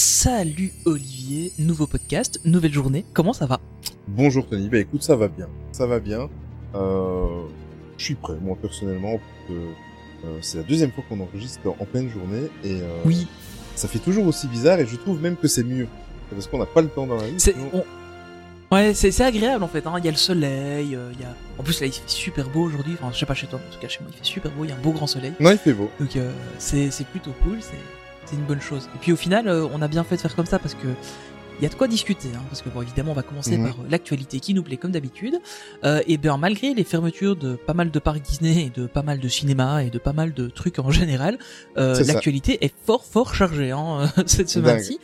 Salut Olivier, nouveau podcast, nouvelle journée, comment ça va Bonjour Tony, bah écoute, ça va bien, ça va bien. Euh, je suis prêt, moi personnellement, que euh, c'est la deuxième fois qu'on enregistre en pleine journée et euh, Oui, ça fait toujours aussi bizarre et je trouve même que c'est mieux parce qu'on n'a pas le temps dans la vie. c'est sinon- on- Ouais, c'est c'est agréable en fait, hein. il y a le soleil, euh, il y a... En plus là il fait super beau aujourd'hui, enfin je sais pas chez toi, mais en tout cas chez moi il fait super beau, il y a un beau grand soleil. Non, il fait beau. Donc euh, c'est c'est plutôt cool, c'est c'est une bonne chose. Et puis au final, euh, on a bien fait de faire comme ça parce que il y a de quoi discuter, hein, parce que bon évidemment on va commencer Mhm. par euh, l'actualité qui nous plaît comme d'habitude. Euh, et bien malgré les fermetures de pas mal de parcs Disney et de pas mal de cinémas et de pas mal de trucs en général, euh, C'est l'actualité est fort fort chargée hein, cette semaine-ci.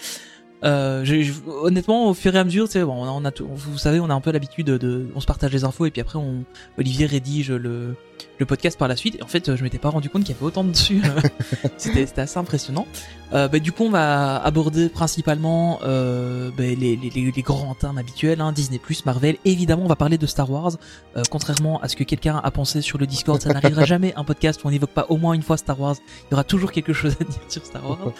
Euh, je- honnêtement, au fur et à mesure, tu sais, bon, on a, on a tout- vous savez, on a un peu l'habitude de, on se partage les infos et puis après, on, Olivier rédige le, le podcast par la suite. Et en fait, je m'étais pas rendu compte qu'il y avait autant dessus. c'était, c'était assez impressionnant. Euh, bah, du coup, on va aborder principalement euh, bah, les, les, grands termes habituels, hein, Disney+, Marvel. Évidemment, on va parler de Star Wars. Euh, contrairement à ce que quelqu'un a pensé sur le Discord, ça n'arrivera jamais un podcast où on n'évoque pas au moins une fois Star Wars. Il y aura toujours quelque chose à dire sur Star Wars.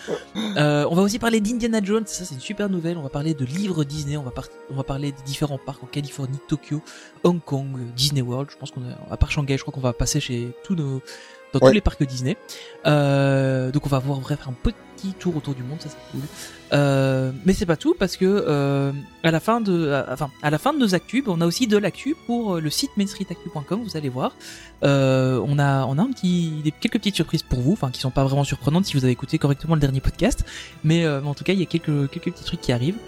Euh, on va aussi parler d'Indiana Jones, ça c'est une super nouvelle. On va parler de livres Disney, on va, par- on va parler des différents parcs en Californie, Tokyo, Hong Kong, euh, Disney World. Je pense qu'on a, à part Shanghai, je crois qu'on va passer chez tous nos, dans tous les parcs Disney. Euh, donc on va voir bref un petit tour autour du monde, ça c'est cool. Euh, mais c'est pas tout parce que euh, à la fin de, à- enfin à la fin de nos actus, on a aussi de l'actu pour le site mainstreetactu.com. Vous allez voir, on a on a un petit des, quelques petites surprises pour vous, enfin qui sont pas vraiment surprenantes si vous avez écouté correctement le dernier podcast, mais, mais en tout cas il y a quelques quelques petits trucs qui arrivent.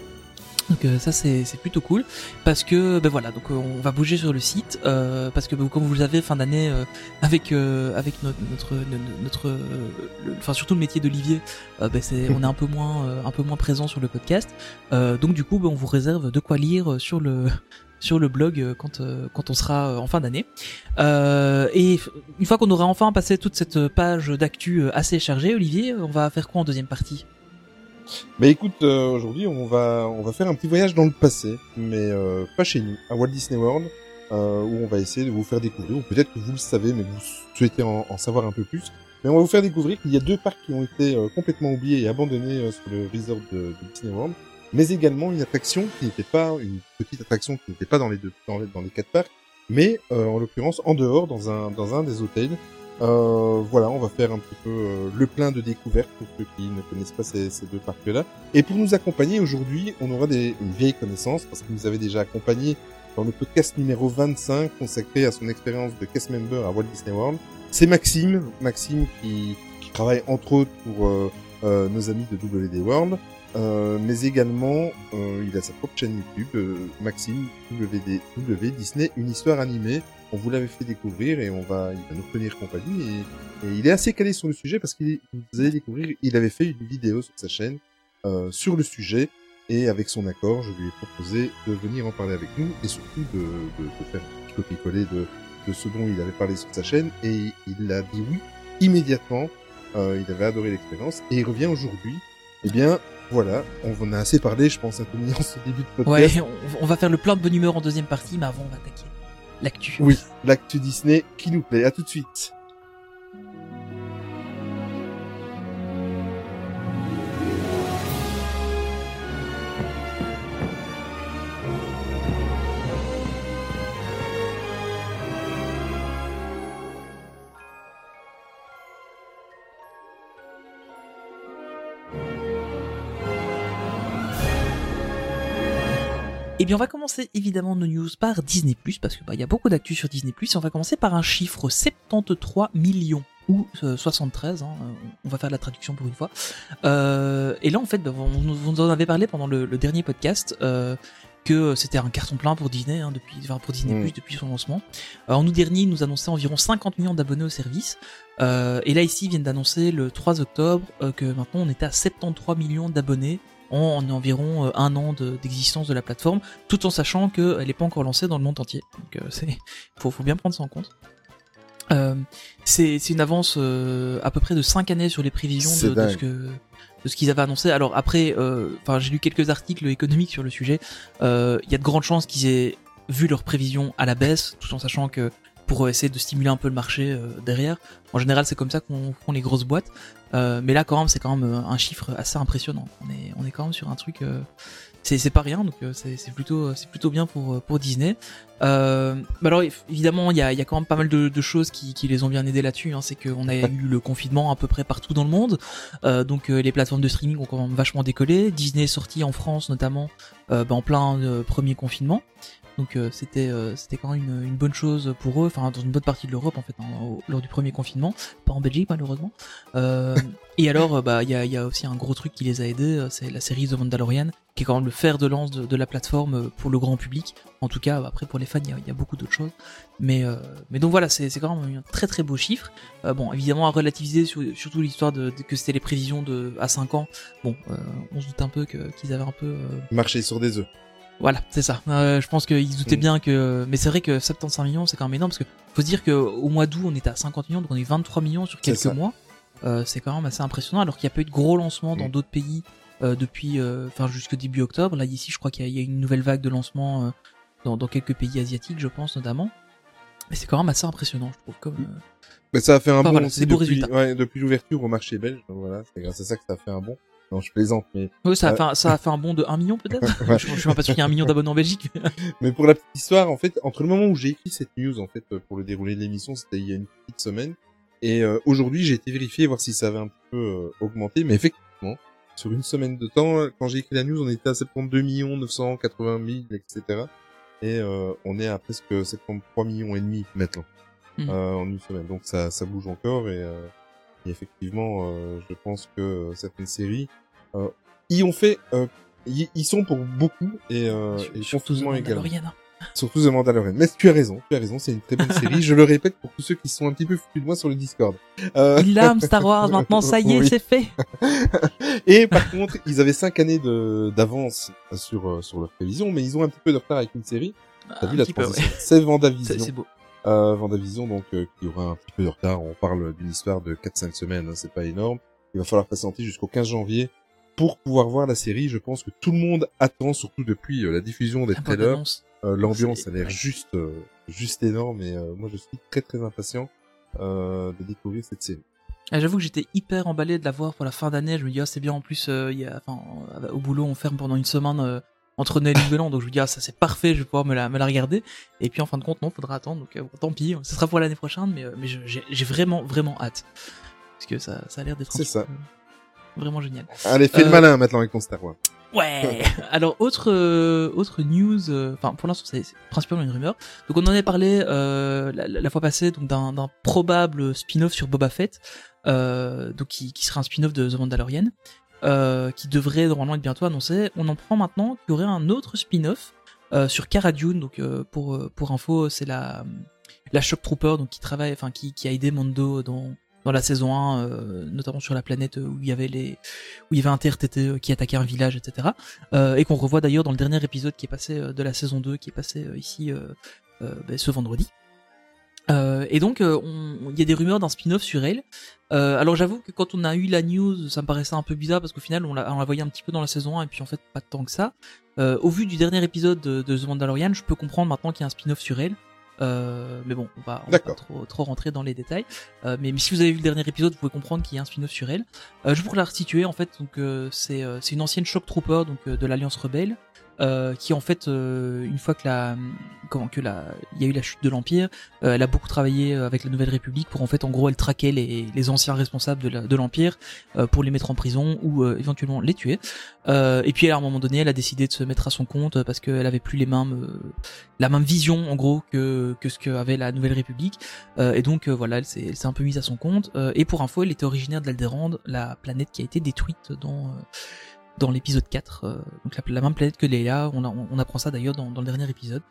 Donc euh, ça c'est plutôt cool. Parce que ben voilà donc euh, on va bouger sur le site euh, parce que ben, comme vous le savez fin d'année euh, avec euh, avec notre notre notre, enfin surtout le métier d'Olivier ben, c'est on est un peu moins un peu moins présent sur le podcast. Donc du coup ben, on vous réserve de quoi lire sur le sur le blog quand quand on sera en fin d'année. Et une fois qu'on aura enfin passé toute cette page d'actu assez chargée Olivier on va faire quoi en deuxième partie? Mais écoute, euh, aujourd'hui, on va on va faire un petit voyage dans le passé, mais euh, pas chez nous, à Walt Disney World, euh, où on va essayer de vous faire découvrir, ou peut-être que vous le savez, mais vous souhaitez en, en savoir un peu plus. Mais on va vous faire découvrir qu'il y a deux parcs qui ont été euh, complètement oubliés et abandonnés euh, sur le resort de, de Disney World, mais également une attraction qui n'était pas une petite attraction qui n'était pas dans les deux dans les, dans les quatre parcs, mais euh, en l'occurrence en dehors dans un dans un des hôtels. Euh, voilà, on va faire un petit peu euh, le plein de découvertes pour ceux qui ne connaissent pas ces, deux parcs-là. Et pour nous accompagner aujourd'hui, on aura des, une vieille connaissance parce qu'il nous avait déjà accompagné dans le podcast numéro 25 consacré à son expérience de cast member à Walt Disney World. C'est Maxime, Maxime qui, qui travaille entre autres pour euh, euh, nos amis de WD World, mais également il a sa propre chaîne YouTube, Maxime WD, W Disney, une histoire animée. On vous l'avait fait découvrir et on va, il va nous tenir compagnie et, et il est assez calé sur le sujet parce qu'il, vous allez découvrir, il avait fait une vidéo sur sa chaîne euh, sur le sujet et avec son accord, je lui ai proposé de venir en parler avec nous et surtout de, de, de faire un petit copier-coller de, de ce dont il avait parlé sur sa chaîne et il a dit oui immédiatement. Euh, il avait adoré l'expérience et il revient aujourd'hui. Eh bien, voilà, on en a assez parlé, je pense, Anthony, en ce début de podcast. Ouais, on, on va faire le plein de bonne humeur en deuxième partie, mais avant on va attaquer l'actu. Oui, l'actu Disney qui nous plaît. À tout de suite. Et bien on va commencer évidemment nos news par Disney+, parce que bah il y a beaucoup d'actu sur Disney+, et on va commencer par un chiffre 73 millions ou euh, 73, hein, euh, on va faire la traduction pour une fois. Euh, et là en fait, bah, on, vous nous en avez parlé pendant le, le dernier podcast, euh, que c'était un carton plein pour Disney, hein, depuis, enfin pour Disney+, Mm. depuis son lancement. Euh, en août dernier, ils nous annonçaient environ 50 millions d'abonnés au service, euh, et là ici, ils viennent d'annoncer le 3 octobre euh, que maintenant on était à 73 millions d'abonnés en, en environ euh, un an de- d'existence de, la plateforme, tout en sachant qu'elle n'est pas encore lancée dans le monde entier. Donc euh, c'est faut, faut bien prendre ça en compte. Euh, c'est une avance euh, à peu près de 5 années sur les prévisions de, de ce que de ce qu'ils avaient annoncé. Alors après, euh, enfin j'ai lu quelques articles économiques sur le sujet. Euh, Il y a de grandes chances qu'ils aient vu leurs prévisions à la baisse, tout en sachant que pour essayer de stimuler un peu le marché euh, derrière. En général, c'est comme ça qu'on font les grosses boîtes. Euh, mais là, quand même, c'est quand même euh, un chiffre assez impressionnant. On est, on est quand même sur un truc. euh, c'est pas rien, donc euh, c'est plutôt, plutôt bien pour euh, pour Disney. Euh, bah alors évidemment, il y a, y a quand même pas mal de, de choses qui, qui les ont bien aidés là-dessus. Hein. C'est qu'on a eu le confinement à peu près partout dans le monde, Euh, donc euh, les plateformes de streaming ont quand même vachement décollé. Disney est sorti en France notamment euh, bah, en plein euh, premier confinement. Donc euh, c'était euh, c'était quand même une, bonne chose pour eux, enfin dans une bonne partie de l'Europe en fait, hein, lors du premier confinement, pas en Belgique malheureusement. Euh, et alors bah il y a, aussi un gros truc qui les a aidés, c'est la série The Mandalorian, qui est quand même le fer de lance de, la plateforme pour le grand public. En tout cas après pour les fans il y a, beaucoup d'autres choses, mais mais donc voilà c'est quand même un très très beau chiffre. Bon évidemment à relativiser sur- surtout l'histoire de, que c'était les prévisions de à 5 ans. Bon on se doute un peu qu'ils avaient un peu Marcher sur des œufs. Voilà, c'est ça. Euh, je pense qu'ils doutaient Mm. bien que. Mais c'est vrai que 75 millions, c'est quand même énorme parce que faut se dire qu'au mois d'août, on était à 50 millions, donc on est 23 millions sur quelques mois. Euh, c'est quand même assez impressionnant, alors qu'il n'y a pas eu de gros lancements dans Mm. d'autres pays euh, depuis, enfin jusque début octobre. Là ici, je crois qu'il y, a- il y a une nouvelle vague de lancement euh, dans, dans quelques pays asiatiques, je pense notamment. Mais c'est quand même assez impressionnant, je trouve. Comme, euh, Mais ça a fait un Enfin, bon voilà, aussi c'est des beaux depuis, résultats. ouais, depuis l'ouverture au marché belge. Voilà, c'est grâce à ça que ça a fait un bon. Non, je plaisante, mais ouais, ça, a Ouais. fait un, ça a fait un bond de 1 million peut-être Ouais. je, je suis pas sûr qu'il y ait un million d'abonnés en Belgique. Mais pour la petite histoire, en fait, entre le moment où j'ai écrit cette news, en fait, euh, pour le déroulé de l'émission, c'était il y a une petite semaine, et euh, aujourd'hui, j'ai été vérifier voir si ça avait un petit peu euh, augmenté, mais effectivement, sur une semaine de temps, euh, quand j'ai écrit la news, on était à 72 millions 980 000, etc. Et euh, on est à presque 73 millions et demi maintenant euh, en une semaine. Donc ça, ça bouge encore, et, euh, et effectivement, euh, je pense que euh, certaines séries euh, y ont fait, euh, y, y sont pour beaucoup, et, euh, et confinement également. Mandalorian. hein. Surtout The Mandalorian. Mais tu as raison, tu as raison, c'est une très bonne série. Je le répète pour tous ceux qui sont un petit peu foutus de moi sur le Discord. Euh, Il l'aime Star Wars maintenant, ça y est, Oui. c'est fait. et par contre, ils avaient cinq années de d'avance sur sur leur prévision, mais ils ont un petit peu de retard avec une série. T'as Un vu la petit peu, ouais. transition C'est C'est Vendavision. c'est beau. Euh, Vendavision, donc euh, qui aura un petit peu de retard. On parle d'une histoire de 4-5 semaines, hein, c'est pas énorme. Il va falloir patienter jusqu'au 15 janvier pour pouvoir voir la série. Je pense que tout le monde attend, surtout depuis euh, la diffusion des trailers. Euh, L'ambiance a l'air juste, euh, juste énorme et euh, moi je suis très très impatient euh, de découvrir cette série. Ah, J'avoue que j'étais hyper emballé de la voir pour la fin d'année. Je me dis, ah, c'est bien. En plus, euh, y a, enfin, au boulot, on ferme pendant une semaine euh, entre Noël et Nouvel An. Donc, je me dis, ah, ça c'est parfait. Je vais pouvoir me la, me la regarder. Et puis, en fin de compte, non, faudra attendre. Donc, euh, tant pis. Ce sera pour l'année prochaine. Mais, euh, mais j'ai vraiment, vraiment hâte. Parce que ça, ça a l'air d'être C'est ça. euh, vraiment génial. Allez, fais le malin maintenant avec ton Star Wars. Ouais. Alors autre euh, autre news, euh, enfin pour l'instant c'est principalement une rumeur. Donc on en avait parlé euh, la, fois passée donc d'un probable spin-off sur Boba Fett, donc qui, qui serait un spin-off de The Mandalorian, euh, qui devrait normalement être bientôt annoncé. On en prend maintenant qu'il y aurait un autre spin-off euh, sur Cara Dune. Donc euh, pour pour info c'est la la Shock Trooper donc qui travaille, enfin qui qui a aidé Mando dans dans la saison 1, euh, notamment sur la planète où il y avait les où il y avait un TRTT qui attaquait un village, etc. Et qu'on revoit d'ailleurs dans le dernier épisode qui est passé de la saison 2, qui est passé ici ben, ce vendredi. Euh, et donc, euh, il y a des rumeurs d'un spin-off sur elle. Euh, alors j'avoue que quand on a eu la news, ça me paraissait un peu bizarre parce qu'au final, on la, on la voyait un petit peu dans la saison 1 et puis en fait pas tant que ça. Euh, au vu du dernier épisode de, de The Mandalorian, je peux comprendre maintenant qu'il y a un spin-off sur elle. Euh, mais bon, on va, on va pas trop, trop rentrer dans les détails. Euh, mais, mais si vous avez vu le dernier épisode, vous pouvez comprendre qu'il y a un spin-off sur elle. Euh, juste pour la resituer, en fait, donc euh, c'est euh, une ancienne shock trooper donc de l'Alliance rebelle euh, qui en fait euh, une fois que la comment que la il y a eu la chute de l'empire, euh, elle a beaucoup travaillé euh, avec la Nouvelle République pour en fait en gros elle traquait les, les anciens responsables de la- de l'empire euh, pour les mettre en prison ou euh, éventuellement les tuer. Et puis à un moment donné, elle a décidé de se mettre à son compte parce qu'elle avait plus les mêmes la même vision en gros que que ce qu'avait la Nouvelle République. Et donc voilà, elle s'est un peu mise à son compte. Et pour info, elle était originaire d'Alderaan, la planète qui a été détruite dans dans l'épisode 4, euh, donc la, la même planète que Leia, on, a- on apprend ça d'ailleurs dans, dans le dernier épisode.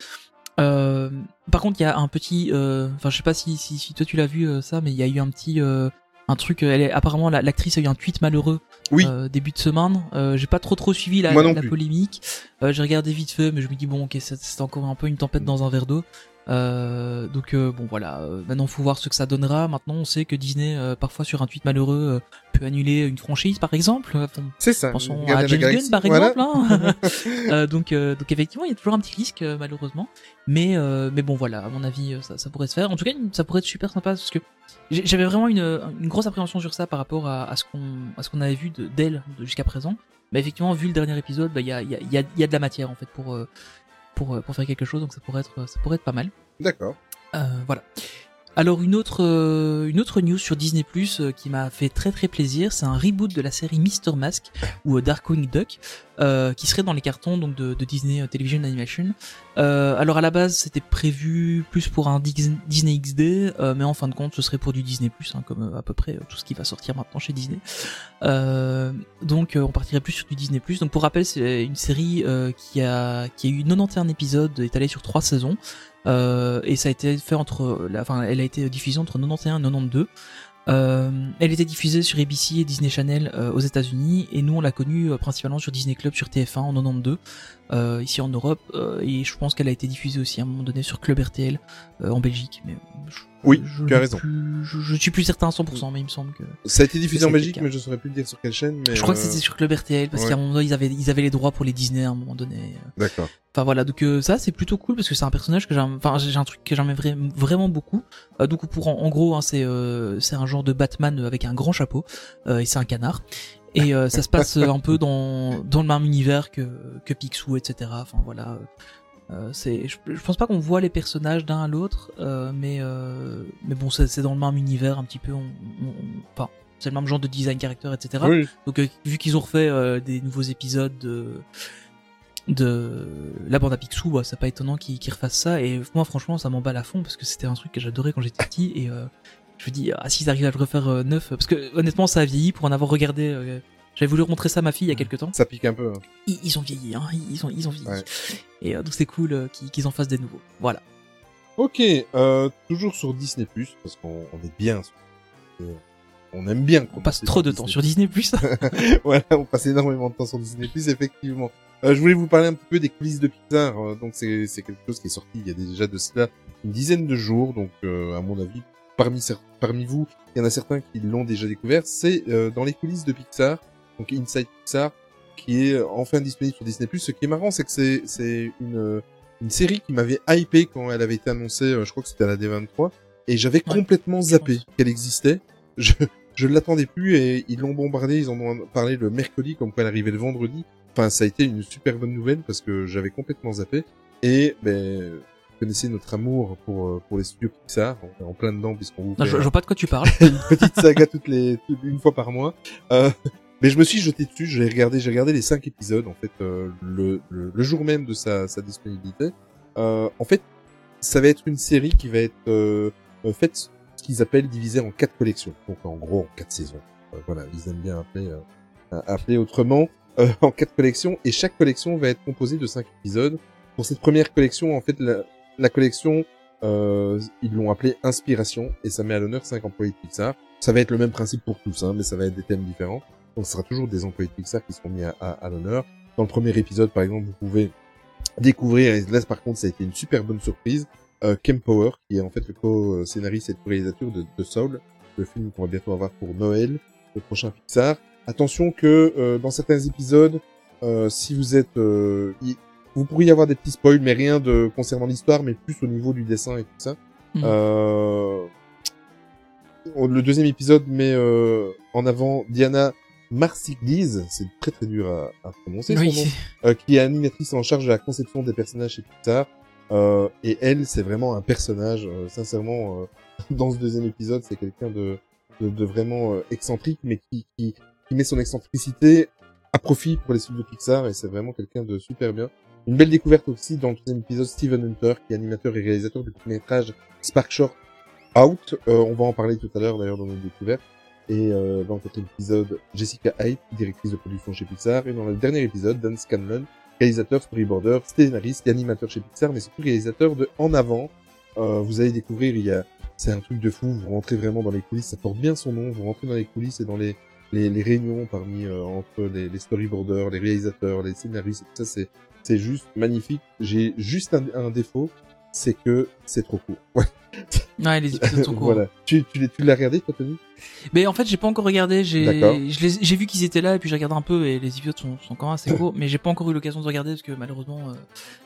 Euh, par contre, il y a un petit, euh, enfin je sais pas si, si, si toi tu l'as vu euh, ça, mais il y a eu un petit, euh, un truc. Elle est apparemment la- l'actrice a eu un tweet malheureux Oui. début de semaine. Euh, J'ai pas trop trop suivi la, polémique. J'ai regardé vite fait, mais je me dis bon, ok, c'est c'est encore un peu une tempête dans un verre d'eau. Euh, donc euh, bon voilà, euh, maintenant faut voir ce que ça donnera. Maintenant on sait que Disney euh, parfois sur un tweet malheureux euh, peut annuler une franchise par exemple. Enfin, C'est ça. Pensons à James Gunn par voilà. exemple. hein. Euh, donc, euh, donc effectivement, il y a toujours un petit risque euh, malheureusement. Mais euh, mais bon voilà, à mon avis, euh, ça, ça pourrait se faire. En tout cas, ça pourrait être super sympa parce que j'avais vraiment une, une grosse appréhension sur ça par rapport à, à ce qu'on à ce qu'on avait vu de- d'elle de- jusqu'à présent. Mais effectivement, vu le dernier épisode, bah, il y, a, il y, a, il y, a, y a de la matière en fait pour euh, pour euh, pour faire quelque chose. Donc ça pourrait être ça pourrait être pas mal. D'accord. Euh, voilà. Alors une autre euh, une autre news sur Disney Plus qui m'a fait très très plaisir, c'est un reboot de la série Mister Mask ou euh, Darkwing Duck euh, qui serait dans les cartons donc de, Disney euh, Television Animation. Euh, alors à la base c'était prévu plus pour un Dis- Disney XD, euh, mais en fin de compte ce serait pour du Disney Plus, hein, comme euh, à peu près euh, tout ce qui va sortir maintenant chez Disney. Euh, donc euh, on partirait plus sur du Disney Plus. Donc pour rappel c'est une série euh, qui a qui a eu 91 épisodes étalés sur trois saisons. Euh, et ça a été fait entre, enfin, elle a été diffusée entre 91 et 92. Euh, elle était diffusée sur ABC et Disney Channel euh, aux États-Unis et nous on l'a connue euh, principalement sur Disney Club sur TF1 en 92 euh, ici en Europe euh, et je pense qu'elle a été diffusée aussi à un moment donné sur Club RTL euh, en Belgique mais je, Oui, je tu as raison. plus- je, je suis plus certain à 100% mais il me semble que Ça a été diffusé en Belgique, mais je saurais plus le dire sur quelle chaîne. Mais je crois que c'était sur Club RTL parce ouais. qu'à un moment donné ils avaient ils avaient les droits pour les Disney à un moment donné D'accord. Enfin voilà, donc ça c'est plutôt cool parce que c'est un personnage que j'aime, enfin j'ai un truc que vra- vraiment beaucoup. Donc pour en, en gros, hein, c'est c'est un genre de Batman avec un grand chapeau et c'est un canard. Et euh, ça se passe euh, un peu dans dans le même univers que que Picsou, etc. Enfin voilà. Euh, c'est, je, je pense pas qu'on voit les personnages d'un à l'autre, euh, mais mais bon c'est dans le même univers un petit peu. On, on- on- enfin c'est le même genre de design character, etc. Oui. Donc vu qu'ils ont refait des nouveaux épisodes de de la bande à Picsou, bah, c'est pas étonnant qu'ils refassent ça. Et moi franchement ça m'emballe à fond parce que c'était un truc que j'adorais quand j'étais petit et euh, je me dis ah s'ils arrivent à le refaire euh, neuf parce que honnêtement ça a vieilli pour en avoir regardé. euh, j'avais voulu montrer ça à ma fille il y a quelques temps. Ça pique un peu. hein. Ils, ils ont vieilli, hein, ils ont ils ont vieilli. Ouais. Et euh, donc c'est cool qu'ils qu'ils en fassent des nouveaux. Voilà. Ok, toujours sur Disney Plus parce qu'on on est bien. Sur... On aime bien. On passe trop de temps sur Disney Plus. voilà, on passe énormément de temps sur Disney Plus, effectivement. Euh, je voulais vous parler un petit peu des coulisses de Pixar. euh, donc c'est c'est quelque chose qui est sorti il y a déjà de cela une dizaine de jours. Donc euh, à mon avis, parmi parmi vous, il y en a certains qui l'ont déjà découvert. C'est euh, dans les coulisses de Pixar, donc Inside Pixar, qui est euh, enfin disponible sur Disney Plus. Ce qui est marrant, c'est que c'est c'est une euh, une série qui m'avait hypé quand elle avait été annoncée. euh, je crois que c'était à la D23 et j'avais Ouais, complètement zappé qu'elle existait. Je je l'attendais plus et ils l'ont bombardé, ils en ont parlé le mercredi comme quoi elle arrivait le vendredi. Enfin, ça a été une super bonne nouvelle parce que j'avais complètement zappé. Et ben, connaissez notre amour pour euh, pour les studios Pixar, on est en plein dedans puisqu'on vous Non, je, je vois pas de quoi tu parles. une petite saga toutes les une fois par mois. Euh, mais je me suis jeté dessus, j'ai regardé, j'ai regardé les cinq épisodes en fait euh, le, le le jour même de sa sa disponibilité. Euh, en fait, ça va être une série qui va être euh, euh, faite ce qu'ils appellent divisée en quatre collections. Donc en gros en quatre saisons. Euh, voilà, ils aiment bien appeler euh, appeler autrement euh, en quatre collections et chaque collection va être composée de cinq épisodes. Pour cette première collection, en fait, la, la collection euh, ils l'ont appelée Inspiration et ça met à l'honneur cinq employés de Pixar. Ça va être le même principe pour tous, hein, mais ça va être des thèmes différents. Donc ce sera toujours des employés de Pixar qui seront mis à, l'honneur. Dans le premier épisode, par exemple, vous pouvez découvrir, et là par contre ça a été une super bonne surprise, euh, Power, qui est en fait le co-scénariste et le réalisateur de, de Soul, le film qu'on va bientôt avoir pour Noël, le prochain Pixar. Attention que euh, dans certains épisodes, euh, si vous êtes... euh, vous pourriez avoir des petits spoils, mais rien de concernant l'histoire, mais plus au niveau du dessin et tout ça. Mhm. Euh, le deuxième épisode met euh, en avant Diana Marsigliese, c'est très très dur à, à prononcer son nom, euh, qui est animatrice en charge de la conception des personnages chez Pixar. Euh, et elle, c'est vraiment un personnage, euh, sincèrement, euh, dans ce deuxième épisode, c'est quelqu'un de, de, de vraiment euh, excentrique, mais qui, qui, qui met son excentricité à profit pour les studios Pixar, et c'est vraiment quelqu'un de super bien. Une belle découverte aussi dans le deuxième épisode, Steven Hunter, qui est animateur et réalisateur du court métrage Spark Short Out. Euh, on va en parler tout à l'heure d'ailleurs dans notre découverte. Et euh, dans le quatrième épisode, Jessica Hyde, directrice de production chez Pixar. Et dans le dernier épisode, Dan Scanlon, réalisateur, storyboarder, scénariste et animateur chez Pixar, mais surtout réalisateur de En Avant. Euh, vous allez découvrir, il y a c'est un truc de fou. Vous rentrez vraiment dans les coulisses, ça porte bien son nom. Vous rentrez dans les coulisses et dans les les, les réunions parmi euh, entre les, les storyboarders, les réalisateurs, les scénaristes, tout ça, c'est c'est juste magnifique. J'ai juste un, un défaut, c'est que c'est trop court. Ouais. Ouais, les épisodes sont courts. voilà. Tu tu l'as tu l'as regardé toi Tony? Mais en fait, j'ai pas encore regardé. J'ai, vu qu'ils étaient là et puis j'ai regardé un peu et les épisodes sont, sont quand même assez courts. mais j'ai pas encore eu l'occasion de regarder parce que malheureusement, euh,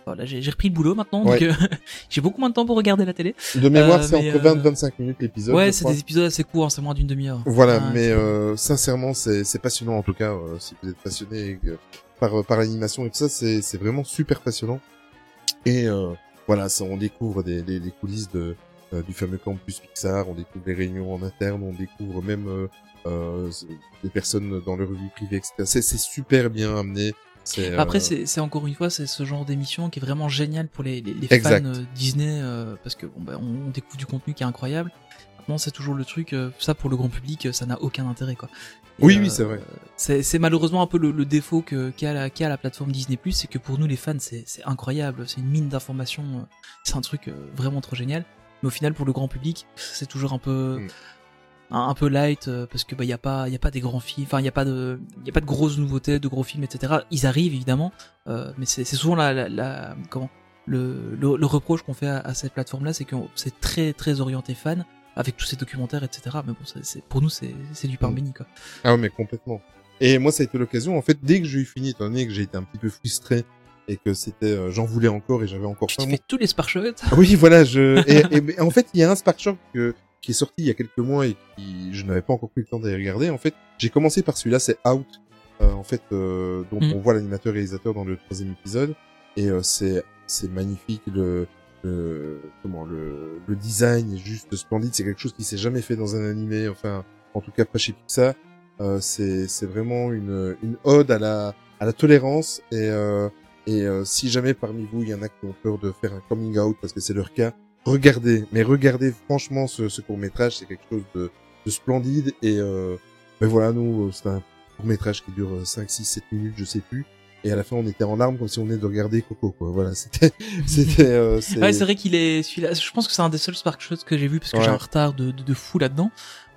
voilà, j'ai, repris le boulot maintenant, donc euh, j'ai beaucoup moins de temps pour regarder la télé. De mémoire, Euh, c'est entre 20 euh, et 25 minutes l'épisode. ouais, c'est des épisodes assez courts, hein, c'est moins d'une demi-heure. Voilà, mais sincèrement, c'est passionnant en tout cas. si vous êtes passionné et que- par par l'animation et tout ça, c'est c'est vraiment super passionnant. Et euh, voilà, ça, on découvre des les, les coulisses de euh, du fameux campus Pixar, on découvre les réunions en interne, on découvre même euh, euh, des personnes dans leur vie privée, etc. C'est c'est super bien amené. C'est, Après, euh, c'est, c'est encore une fois, c'est ce genre d'émission qui est vraiment génial pour les, les, les fans euh, Disney, euh, parce que bon, bah, on, on découvre du contenu qui est incroyable. Maintenant, c'est toujours le truc, euh, ça pour le grand public, euh, ça n'a aucun intérêt, quoi. Et, Oui, euh, oui, c'est vrai. C'est, malheureusement un peu le, le défaut qu'a, la, qu'a la plateforme Disney+, c'est que pour nous les fans, c'est, incroyable, c'est une mine d'informations, c'est un truc vraiment trop génial. Mais au final, pour le grand public, c'est toujours un peu, Mm. un, un peu light parce que bah y a pas, y a pas des grands films, enfin y a pas de, y a pas de grosses nouveautés, de gros films, etc. Ils arrivent évidemment, euh, mais c'est, souvent la, la, la- comment, le, le, le reproche qu'on fait à, à cette plateforme-là, c'est que c'est très très orienté fan avec tous ces documentaires, etc. Mais bon, c'est, pour nous, c'est, c'est du pain Mm. béni quoi. Ah ouais, mais complètement. Et moi, ça a été l'occasion. En fait, dès que j'ai eu fini, étant donné que j'ai été un petit peu frustré et que c'était, euh, j'en voulais encore et j'avais encore Tu fais tous les Sparkshots. Ah Oui, voilà, je et, et- en fait, il y a un Spark Shock que- qui est sorti il y a quelques mois et qui je n'avais pas encore pris le temps d'aller regarder. En fait, j'ai commencé par celui-là, c'est Out. Euh, en fait, euh, donc Mm. on voit l'animateur réalisateur dans le troisième épisode et euh, c'est c'est magnifique le le comment le le design est juste splendide. C'est quelque chose qui s'est jamais fait dans un animé. Enfin, en tout cas pas chez Pixar. Euh, c'est c'est vraiment une une ode à la à la tolérance et euh, et euh, si jamais parmi vous, il y en a qui ont peur de faire un coming out parce que c'est leur cas, regardez. Mais regardez franchement ce, ce court métrage, c'est quelque chose de, de splendide. Et euh, ben voilà, nous, euh, c'est un court métrage qui dure 5, 6, 7 minutes, je sais plus. Et à la fin, on était en larmes comme si on venait de regarder Coco. Quoi. Voilà, c'était, c'était. Euh, c'est- Ouais, c'est vrai qu'il est celui-là. Je pense que c'est un des seuls Sparkshots que j'ai vu parce que Ouais. j'ai un retard de, de, de fou là-dedans.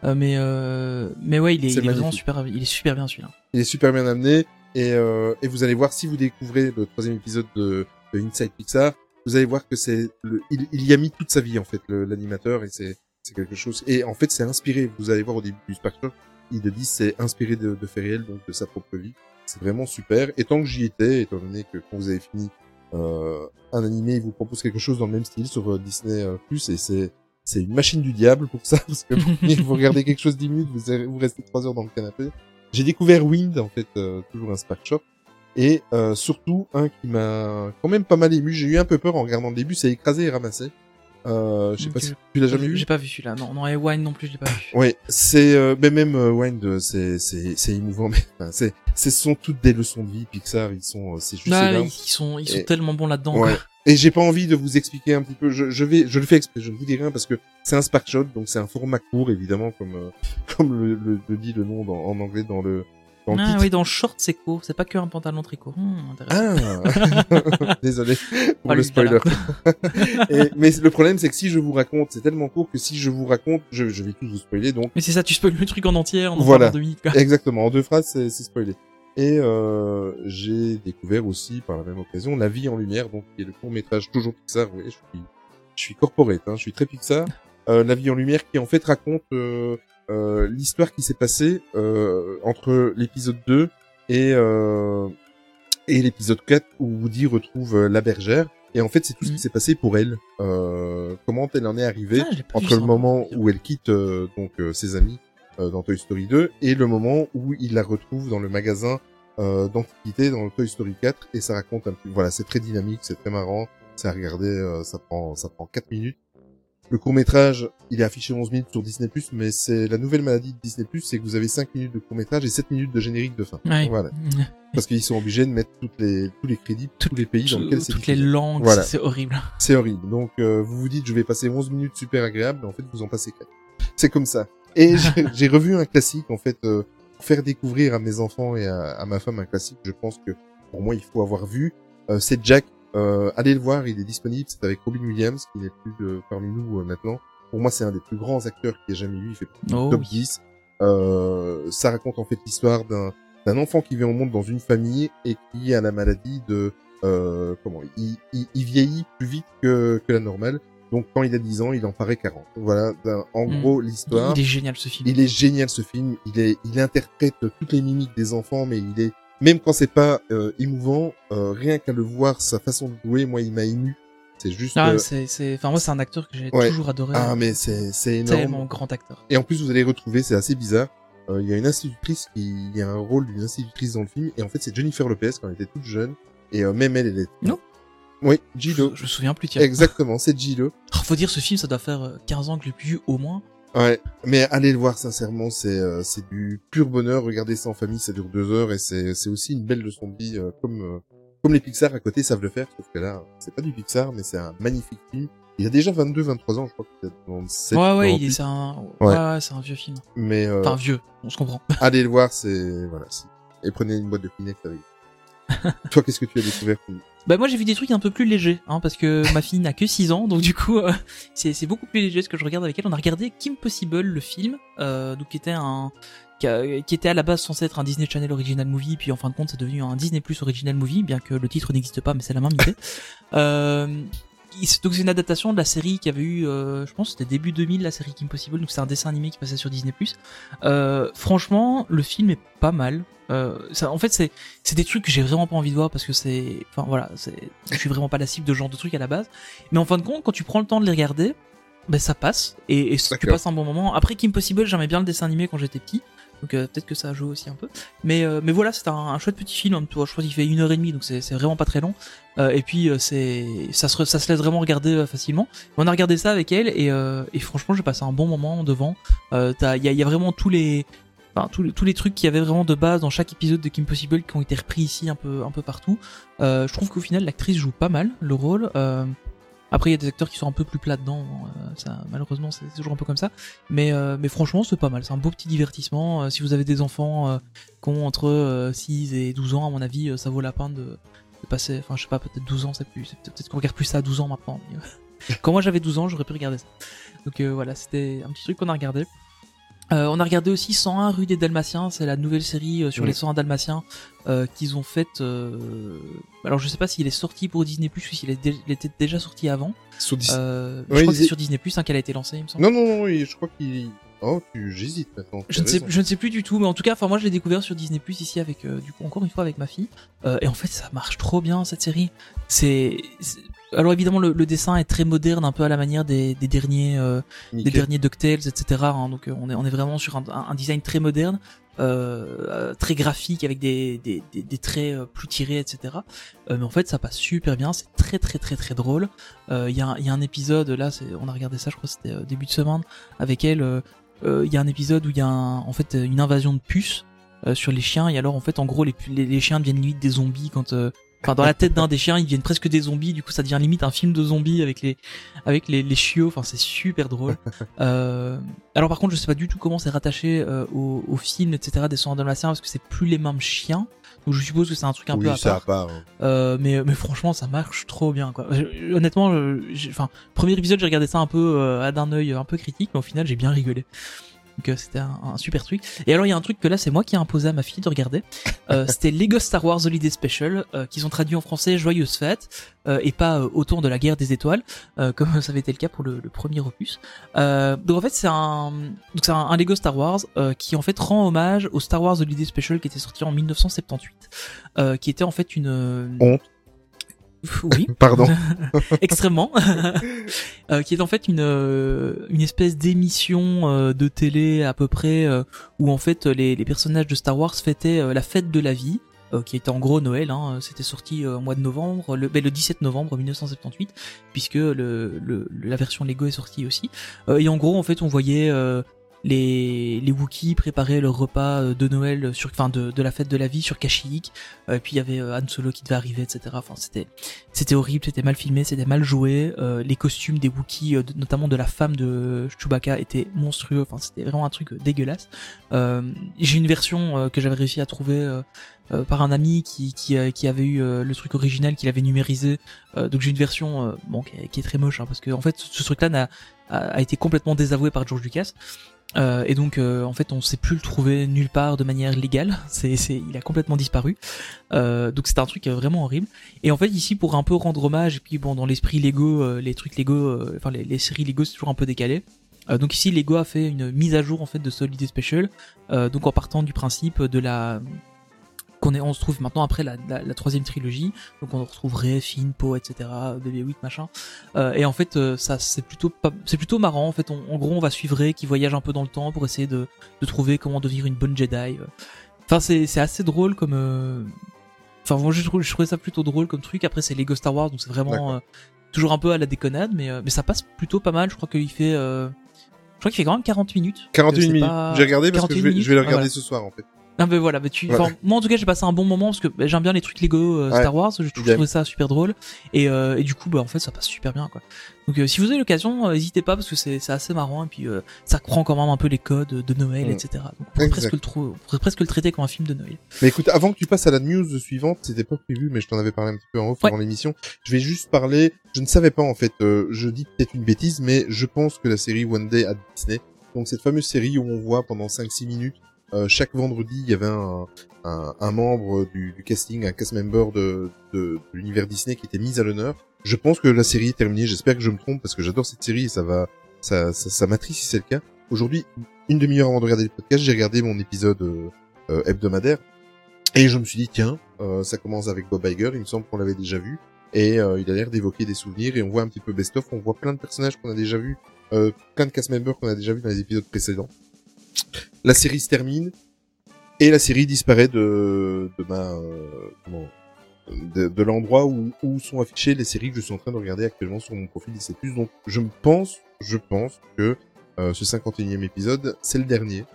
Euh, mais euh, mais ouais, il est, il est vraiment super. Il est super bien celui-là. Il est super bien amené et, euh, et vous allez voir si vous découvrez le troisième épisode de, de Inside Pixar, vous allez voir que c'est le, il, il y a mis toute sa vie en fait le- l'animateur et c'est c'est quelque chose et en fait c'est inspiré. Vous allez voir au début du Spark Shock, il le dit c'est inspiré de, de faits réels donc de sa propre vie. C'est vraiment super. Et tant que j'y étais, étant donné que quand vous avez fini euh, un animé, il vous propose quelque chose dans le même style sur euh, Disney euh, Plus et c'est c'est une machine du diable pour ça parce que vous regardez quelque chose 10 minutes, vous, restez 3 heures dans le canapé. J'ai découvert Wind, en fait, euh, toujours un Spark Shock. Et euh, surtout, un qui m'a quand même pas mal ému. J'ai eu un peu peur en regardant le début, c'est écrasé et ramassé. Euh, je sais pas si tu l'as jamais vu. J'ai pas vu celui-là. Non, non, et Wine non plus, je l'ai pas vu. Ouais, c'est euh, mais même euh, Wind, euh, c'est c'est c'est émouvant. Mais enfin, c'est ce sont toutes des leçons de vie. Pixar, ils sont, euh, c'est juste Ah, énorme. ils sont, ils sont Et- tellement bons là-dedans. Ouais. Et j'ai pas envie de vous expliquer un petit peu. Je, je vais, je le fais exprès. Je ne vous dis rien parce que c'est un Spark Shot, donc c'est un format court évidemment, comme euh, comme le, le, le dit le nom dans- en anglais dans le dans Ah titre. oui, dans le short c'est court. C'est pas que un pantalon tricot. Hmm. Ah Désolé pour le spoiler. Et- mais le problème, c'est que si je vous raconte, c'est tellement court que si je vous raconte, je, je vais tout vous spoiler. Donc, Mais c'est ça, tu spoil le truc en entier en en Voilà. parlant deux minutes. Quoi. exactement, en deux phrases, c'est c'est spoilé. Et euh, j'ai découvert aussi, par la même occasion, La vie en lumière, donc qui est le court métrage toujours Pixar. Oui, je suis, je suis corporate, hein, je suis très Pixar. Euh, La vie en lumière, qui en fait raconte euh, euh, l'histoire qui s'est passée euh, entre l'épisode 2 et euh, et l'épisode 4 où Woody retrouve euh, la bergère. Et en fait, c'est tout ce Mhm. qui s'est passé pour elle. Euh, comment elle en est arrivée Ah, entre le moment où elle quitte euh, donc euh, ses amis euh, dans Toy Story 2 et le moment où il la retrouve dans le magasin euh, d'antiquité dans le Toy Story 4 et ça raconte un peu voilà c'est très dynamique c'est très marrant c'est à regarder euh, ça prend ça prend 4 minutes le court métrage il est affiché 11 minutes sur Disney mais c'est la nouvelle maladie de Disney c'est que vous avez 5 minutes de court métrage et 7 minutes de générique de fin Ouais. voilà parce qu'ils sont obligés de mettre toutes les tous les crédits tous les pays dans lesquels c'est Toutes les langues, Voilà. c'est horrible. C'est horrible. Donc euh, vous vous dites je vais passer 11 minutes super agréables, mais en fait vous en passez 4. C'est comme ça. Et j'ai- j'ai revu un classique en fait euh, pour faire découvrir à mes enfants et à, à ma femme un classique. Je pense que pour moi il faut avoir vu. Euh, c'est Jack. Euh, allez le voir, il est disponible. C'est avec Robin Williams qui n'est plus euh, parmi nous euh, maintenant. Pour moi, c'est un des plus grands acteurs qui ait jamais eu. Il fait Oh top oui. 10. Euh, ça raconte en fait l'histoire d'un d'un enfant qui vient au monde dans une famille et qui a la maladie de euh, comment il, il, il vieillit plus vite que, que la normale. Donc quand il a 10 ans, il en paraît 40. Voilà, en Mm. gros l'histoire. Il est génial ce film. Il est génial ce film. Il est, il interprète toutes les mimiques des enfants, mais il est même quand c'est pas euh, émouvant, euh, rien qu'à le voir, sa façon de jouer, moi, il m'a ému. C'est juste. Ah, euh, c'est, c'est, enfin moi c'est un acteur que j'ai Ouais. toujours adoré. ah, mais c'est, c'est énorme. tellement grand acteur. Et en plus, vous allez retrouver, c'est assez bizarre. euh, Il y a une institutrice qui, il y a un rôle d'une institutrice dans le film, et en fait, c'est Jennifer Lopez quand elle était toute jeune, et euh, même elle, elle est. Non. Oui, Je, Gilo. je me souviens plus tiens. Exactement, c'est Gilo. Oh, faut dire ce film ça doit faire euh, 15 ans que je l'ai vu au moins. Ouais, mais allez le voir sincèrement, c'est euh, c'est du pur bonheur. Regardez ça en famille, ça dure deux heures et c'est c'est aussi une belle leçon de vie, euh, comme euh, comme les Pixar à côté savent le faire. Sauf que là, c'est pas du Pixar, mais c'est un magnifique film. Il a déjà 22-23 ans, je crois qu'il 7 ouais ouais, il est, c'est un, Ouais. ouais, ouais, c'est un vieux film. Mais euh, Enfin vieux, on se comprend. allez le voir, c'est voilà. c'est- Et prenez une boîte de Kleenex avec. Toi, qu'est-ce que tu as découvert Bah moi j'ai vu des trucs un peu plus légers, hein, parce que ma fille n'a que 6 ans, donc du coup euh, c'est beaucoup plus léger ce que je regarde avec elle. On a regardé Kim Possible, le film, euh, donc qui était un qui, était à la base censé être un Disney Channel original movie, puis en fin de compte c'est devenu un Disney Plus original movie, bien que le titre n'existe pas, mais c'est la même idée. euh, donc c'est une adaptation de la série qui avait eu, euh, je pense c'était début 2000 la série Kim Possible, donc c'est un dessin animé qui passait sur Disney Plus. Euh, franchement, le film est pas mal. Euh, ça, en fait, c'est c'est des trucs que j'ai vraiment pas envie de voir parce que c'est, enfin voilà, c'est, je suis vraiment pas la cible de ce genre de trucs à la base. Mais en fin de compte, quand tu prends le temps de les regarder, ben ça passe et, et tu passes un bon moment. Après Kim Possible, j'aimais bien le dessin animé quand j'étais petit. Donc euh, peut-être que ça a joué aussi un peu. Mais euh, mais voilà, c'est un, un chouette petit film. hein. Je crois qu'il fait une heure et demie, donc c'est vraiment pas très long. Euh, et puis c'est ça se ça se laisse vraiment regarder facilement. On a regardé ça avec elle et et franchement, j'ai passé un bon moment devant. Il y a, y a vraiment tous les Enfin, tous, les, tous les trucs qu'il y avait vraiment de base dans chaque épisode de Kim Possible qui ont été repris ici un peu un peu partout. Je trouve qu'au final l'actrice joue pas mal le rôle. Après il y a des acteurs qui sont un peu plus plats dedans. euh, malheureusement c'est toujours un peu comme ça. Mais euh, mais franchement c'est pas mal. C'est un beau petit divertissement. Euh, si vous avez des enfants qui ont entre euh, 6 et 12 ans à mon avis ça vaut la peine de, passer. Enfin je sais pas peut-être 12 ans c'est plus. Peut-être qu'on regarde plus ça à 12 ans maintenant. Quand moi j'avais 12 ans j'aurais pu regarder ça. Donc voilà c'était un petit truc qu'on a regardé. Euh, on a regardé aussi 101 rue des Dalmatiens, c'est la nouvelle série euh, sur les 101 Dalmatiens euh, qu'ils ont faite. euh, Alors je sais pas s'il est sorti pour Disney Plus ou s'il était déjà sorti avant. Sur Dis- Euh, je crois que c'est sur Disney Plus hein, qu'elle a été lancée, il me semble. Non, non, non, oui, je crois qu'il. Oh, tu j'hésite maintenant. Je ne sais, je ne sais plus du tout, mais en tout cas, enfin moi je l'ai découvert sur Disney Plus ici avec, euh, du coup encore une fois avec ma fille, Euh, et en fait ça marche trop bien cette série. C'est- alors évidemment le, le dessin est très moderne, un peu à la manière des, des derniers, euh, des derniers Ducktales, etc. hein. donc euh, on est on est vraiment sur un, un- design très moderne, euh, euh, très graphique avec des, des, des, des traits euh, plus tirés, etc. Euh, mais en fait ça passe super bien, c'est très très très très drôle. Euh, Il y, a un- il y a un épisode là, on a regardé ça, je crois c'était euh, début de semaine avec elle. Il y a un épisode où il y a un- en fait une invasion de puces euh, sur les chiens et alors en fait en gros les, les, les chiens deviennent limite des zombies quand euh, Enfin, dans la tête d'un des chiens, ils deviennent presque des zombies. Du coup, ça devient limite un film de zombies avec les, avec les, les chiots. Enfin, c'est super drôle. Euh, alors, par contre, je sais pas du tout comment c'est rattaché euh, au, au film, etc. des Soins Dalmatiens parce que c'est plus les mêmes chiens. Donc, je suppose que c'est un truc un oui, peu à c'est à part. part. hein. Euh, mais, mais franchement, ça marche trop bien, quoi. Je- honnêtement, enfin, premier épisode, j'ai regardé ça un peu euh, à d'un œil un peu critique, mais au final, j'ai bien rigolé. Donc euh, c'était un, un super truc. Et alors il y a un truc que là c'est moi qui ai imposé à ma fille de regarder. Euh, c'était Lego Star Wars Holiday Special, euh, qu'ils ont traduit en français Joyeuse Fête, euh, et pas euh, autour de la guerre des étoiles, euh, comme ça avait été le cas pour le, le premier opus. Euh, donc en fait c'est un, donc c'est un, un Lego Star Wars euh, qui en fait rend hommage au Star Wars Holiday Special qui était sorti en 1978, euh, qui était en fait une Honte. Oui, Pardon. extrêmement, Euh, qui est en fait une euh, une espèce d'émission euh, de télé à peu près euh, où en fait les, les personnages de Star Wars fêtaient la fête de la vie. euh, qui était en gros Noël, hein, c'était sorti euh, au mois de novembre, le, ben, le 17 novembre 1978, puisque le, le, la version Lego est sortie aussi. Euh, et en gros, en fait, on voyait euh, les les Wookiees préparaient leur repas euh, de Noël sur, enfin de, de la fête de la vie sur Kashyyyk. Euh, et puis il y avait euh, Han Solo qui devait arriver, etc. Enfin c'était c'était horrible, c'était mal filmé, c'était mal joué. Euh, les costumes des Wookiees, euh, notamment de la femme de Chewbacca, étaient monstrueux. Enfin c'était vraiment un truc euh, dégueulasse. Euh, J'ai une version euh, que j'avais réussi à trouver. euh, euh, par un ami qui, qui, euh, qui avait eu euh, le truc original qu'il avait numérisé Euh, donc j'ai une version euh, bon qui est, qui est très moche hein, parce que en fait ce truc là n'a a, a été complètement désavoué par George Lucas euh, et donc euh, en fait on sait plus le trouver nulle part de manière légale. C'est c'est il a complètement disparu. Euh, donc c'est un truc vraiment horrible. Et en fait ici pour un peu rendre hommage et puis bon dans l'esprit Lego les trucs Lego enfin les, séries Lego c'est toujours un peu décalé. Donc ici Lego a fait une mise à jour en fait de Holiday Special donc en partant du principe de la qu'on est on se trouve maintenant après la, la, la troisième trilogie donc on retrouverait Finn, Poe, etc. BB-8 machin. Euh, et en fait, euh, ça c'est plutôt pas, c'est plutôt marrant. En fait, on- en gros, on va suivre Rey qui voyage un peu dans le temps pour essayer de, de trouver comment devenir une bonne Jedi. Enfin, c'est c'est assez drôle comme. euh, Enfin, moi, je trouve, je trouvais ça plutôt drôle comme truc. Après, c'est Lego Star Wars, donc c'est vraiment euh, toujours un peu à la déconnade, mais mais ça passe plutôt pas mal. Je crois qu'il fait. je crois qu'il fait quand même 40 minutes. 41 C'est minutes. pas- J'ai regardé parce que 41 je vais, je vais le regarder voilà. ce soir en fait. Ah ben voilà, bah tu, enfin, moi en tout cas j'ai passé un bon moment parce que bah, j'aime bien les trucs Lego euh, Ouais. Star Wars, je trouve, Idem. trouve ça super drôle et, euh, et du coup bah en fait ça passe super bien quoi. Donc euh, si vous avez l'occasion, euh, n'hésitez pas parce que c'est c'est assez marrant et puis euh, ça prend quand même un peu les codes de Noël Mm. etc. Donc on pourrait presque le trou- on pourrait presque le traiter comme un film de Noël. Mais écoute, avant que tu passes à la news suivante, c'était pas prévu, mais je t'en avais parlé un petit peu en off Ouais. avant l'émission. Je vais juste parler. Je ne savais pas en fait. euh, je dis peut-être une bêtise, mais je pense que la série One Day à Disney, donc cette fameuse série où on voit pendant 5-6 minutes euh, chaque vendredi, il y avait un, un, un membre du, du casting, un cast member de, de, de l'univers Disney qui était mis à l'honneur. Je pense que la série est terminée. J'espère que je me trompe parce que j'adore cette série et ça va, ça, ça, ça m'attriste si c'est le cas. Aujourd'hui, une demi-heure avant de regarder le podcast, j'ai regardé mon épisode euh, euh, hebdomadaire et je me suis dit tiens, euh, ça commence avec Bob Iger. Il me semble qu'on l'avait déjà vu et il a l'air d'évoquer des souvenirs et on voit un petit peu best of. On voit plein de personnages qu'on a déjà vus, plein de cast members qu'on a déjà vus dans les épisodes précédents. La série se termine et la série disparaît euh, de, de l'endroit où, où sont affichées les séries que je suis en train de regarder actuellement sur mon profil Disney+. Donc je pense, je pense que euh, ce 51e épisode, c'est le dernier.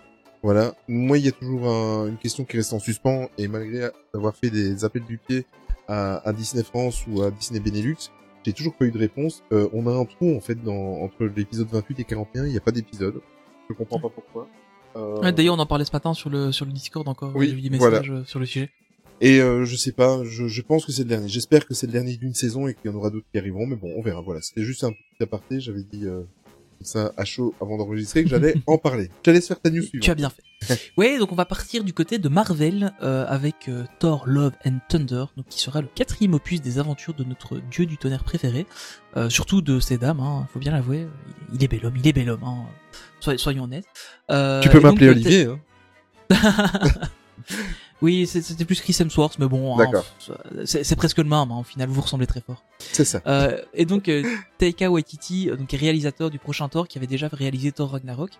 Voilà. Moi, il y a toujours un- une question qui reste en suspens et malgré avoir fait des appels du pied à, Disney France ou à Disney Benelux, j'ai toujours pas eu de réponse. Euh, on a un trou en fait entre l'épisode 28 et 41, il n'y a pas d'épisode. Je comprends pas pourquoi. Euh, Ouais, D'ailleurs on en parlait ce matin sur le sur le Discord encore. Oui, vu des messages euh, sur le sujet. Et euh, je sais pas, je, je pense que c'est le dernier. J'espère que c'est le dernier d'une saison et qu'il y en aura d'autres qui arriveront, mais bon, on verra. Voilà, c'était juste un petit aparté. J'avais dit euh, ça à chaud avant d'enregistrer que j'allais en parler. Laisse faire ta news Tu as suivante. bien fait. ouais, donc on va partir du côté de Marvel euh, avec Thor Love and Thunder, donc qui sera le quatrième opus des aventures de notre dieu du tonnerre préféré, surtout de ces dames. Hein, faut bien l'avouer, il, il est bel homme, il est bel homme. Hein, soyons, soyons honnêtes. Euh, Tu peux donc, m'appeler euh, Olivier. Hein. oui, c'était plus Chris Hemsworth, mais bon, hein, D'accord. c'est c'est presque le même. Hein, au final, vous ressemblez très fort. C'est ça. Euh, et donc euh, Taika Waititi, euh, donc réalisateur du prochain Thor, qui avait déjà réalisé Thor Ragnarok,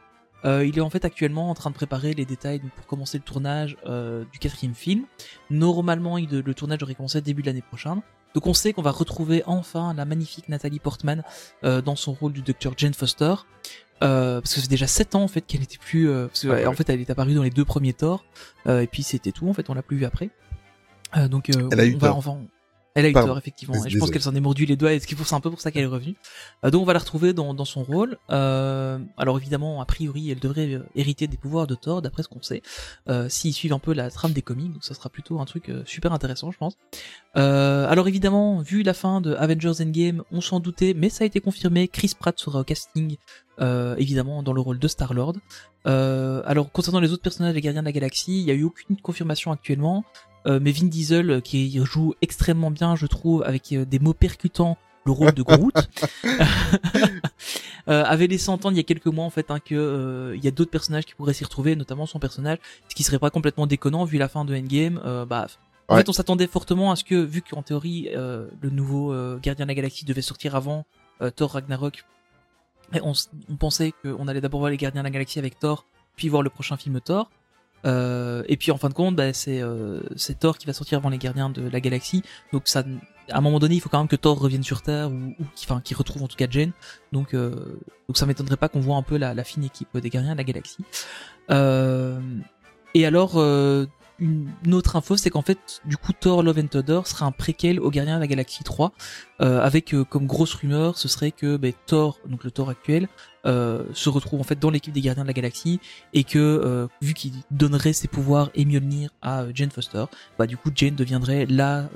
euh, il est en fait actuellement en train de préparer les détails donc, pour commencer le tournage euh, du quatrième film. Normalement, il- le tournage aurait commencé début de l'année prochaine. Donc on sait qu'on va retrouver enfin la magnifique Nathalie Portman euh, dans son rôle du docteur Jane Foster. Euh, parce que c'est déjà 7 ans en fait qu'elle était plus euh, parce que, Ah ouais. en fait elle est apparue dans les deux premiers Thor. Euh, et puis c'était tout en fait on l'a plus vu après. Euh, donc euh, Elle a on eu va tort. enfin elle a eu Pardon. tort effectivement. Et je pense qu'elle s'en est mordu les doigts et c'est un peu pour ça qu'elle est revenue. Euh, donc on va la retrouver dans, dans son rôle. Euh, alors évidemment a priori elle devrait hériter des pouvoirs de Thor d'après ce qu'on sait. Euh, s'ils suivent un peu la trame des comics donc ça sera plutôt un truc euh, super intéressant je pense. Euh, alors évidemment vu la fin de Avengers Endgame on s'en doutait mais ça a été confirmé Chris Pratt sera au casting euh, évidemment dans le rôle de Star Lord. Euh, alors concernant les autres personnages des Gardiens de la Galaxie, il n'y a eu aucune confirmation actuellement, euh, mais Vin Diesel qui joue extrêmement bien, je trouve, avec des mots percutants le rôle de Groot, avait laissé entendre il y a quelques mois en fait hein, que il y a d'autres personnages qui pourraient s'y retrouver, notamment son personnage, ce qui serait pas complètement déconnant vu la fin de Endgame. Bah, en Ouais. fait, on s'attendait fortement à ce que, vu qu'en théorie, euh, le nouveau euh, Gardien de la Galaxie devait sortir avant euh, Thor Ragnarok, on, pensait qu'on allait d'abord voir les Gardiens de la Galaxie avec Thor, puis voir le prochain film Thor. Euh, et puis en fin de compte, bah, c'est euh, c'est Thor qui va sortir avant les Gardiens de la Galaxie. Donc à un moment donné, il faut quand même que Thor revienne sur Terre ou, ou qu'il retrouve en tout cas Jane. Donc euh, donc ça m'étonnerait pas qu'on voit un peu la, la fine équipe des Gardiens de la Galaxie. Euh, et alors une, autre info, c'est qu'en fait, du coup, Thor Love and Thunder sera un préquel aux Gardiens de la Galaxie 3, euh, avec euh, comme grosse rumeur, ce serait que ben, Thor, donc le Thor actuel, euh, se retrouve en fait dans l'équipe des Gardiens de la Galaxie et que vu qu'il donnerait ses pouvoirs et Mjolnir à Jane Foster, bah du coup Jane deviendrait la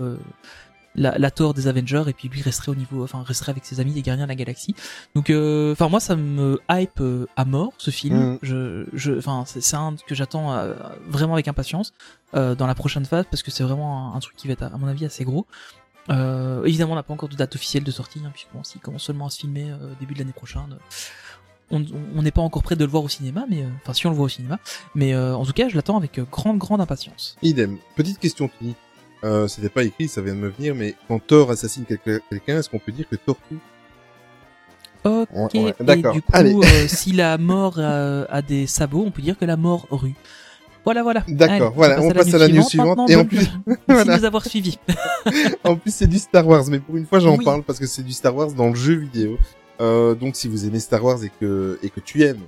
la, la Thor des Avengers et puis lui resterait au niveau, enfin resterait avec ses amis des Gardiens de la Galaxie. Donc, euh, enfin moi ça me hype euh, à mort ce film. Mm. Je, je, enfin c'est c'est un que j'attends euh, vraiment avec impatience dans la prochaine phase parce que c'est vraiment un, un truc qui va être à, mon avis assez gros. Euh, évidemment on n'a pas encore de date officielle de sortie hein, puisqu'on s'il commence seulement à se filmer euh, début de l'année prochaine. On n'est pas encore prêt de le voir au cinéma, mais euh, enfin si on le voit au cinéma, mais en tout cas je l'attends avec grande grande impatience. Idem. Petite question, Tony. Euh, c'était pas écrit, ça vient de me venir, mais quand Thor assassine quelqu'un, quelqu'un, est-ce qu'on peut dire que Thor tue? Ok. Ouais, ouais, Et d'accord. du coup, euh, si la mort a, a des sabots, on peut dire que la mort rue. Voilà, voilà. D'accord, Allez, voilà, on passe à la news suivante. Et en plus- merci Voilà. de nous avoir suivis. En plus, c'est du Star Wars, mais pour une fois, j'en Oui. parle parce que c'est du Star Wars dans le jeu vidéo. Euh, donc, si vous aimez Star Wars et que et que tu aimes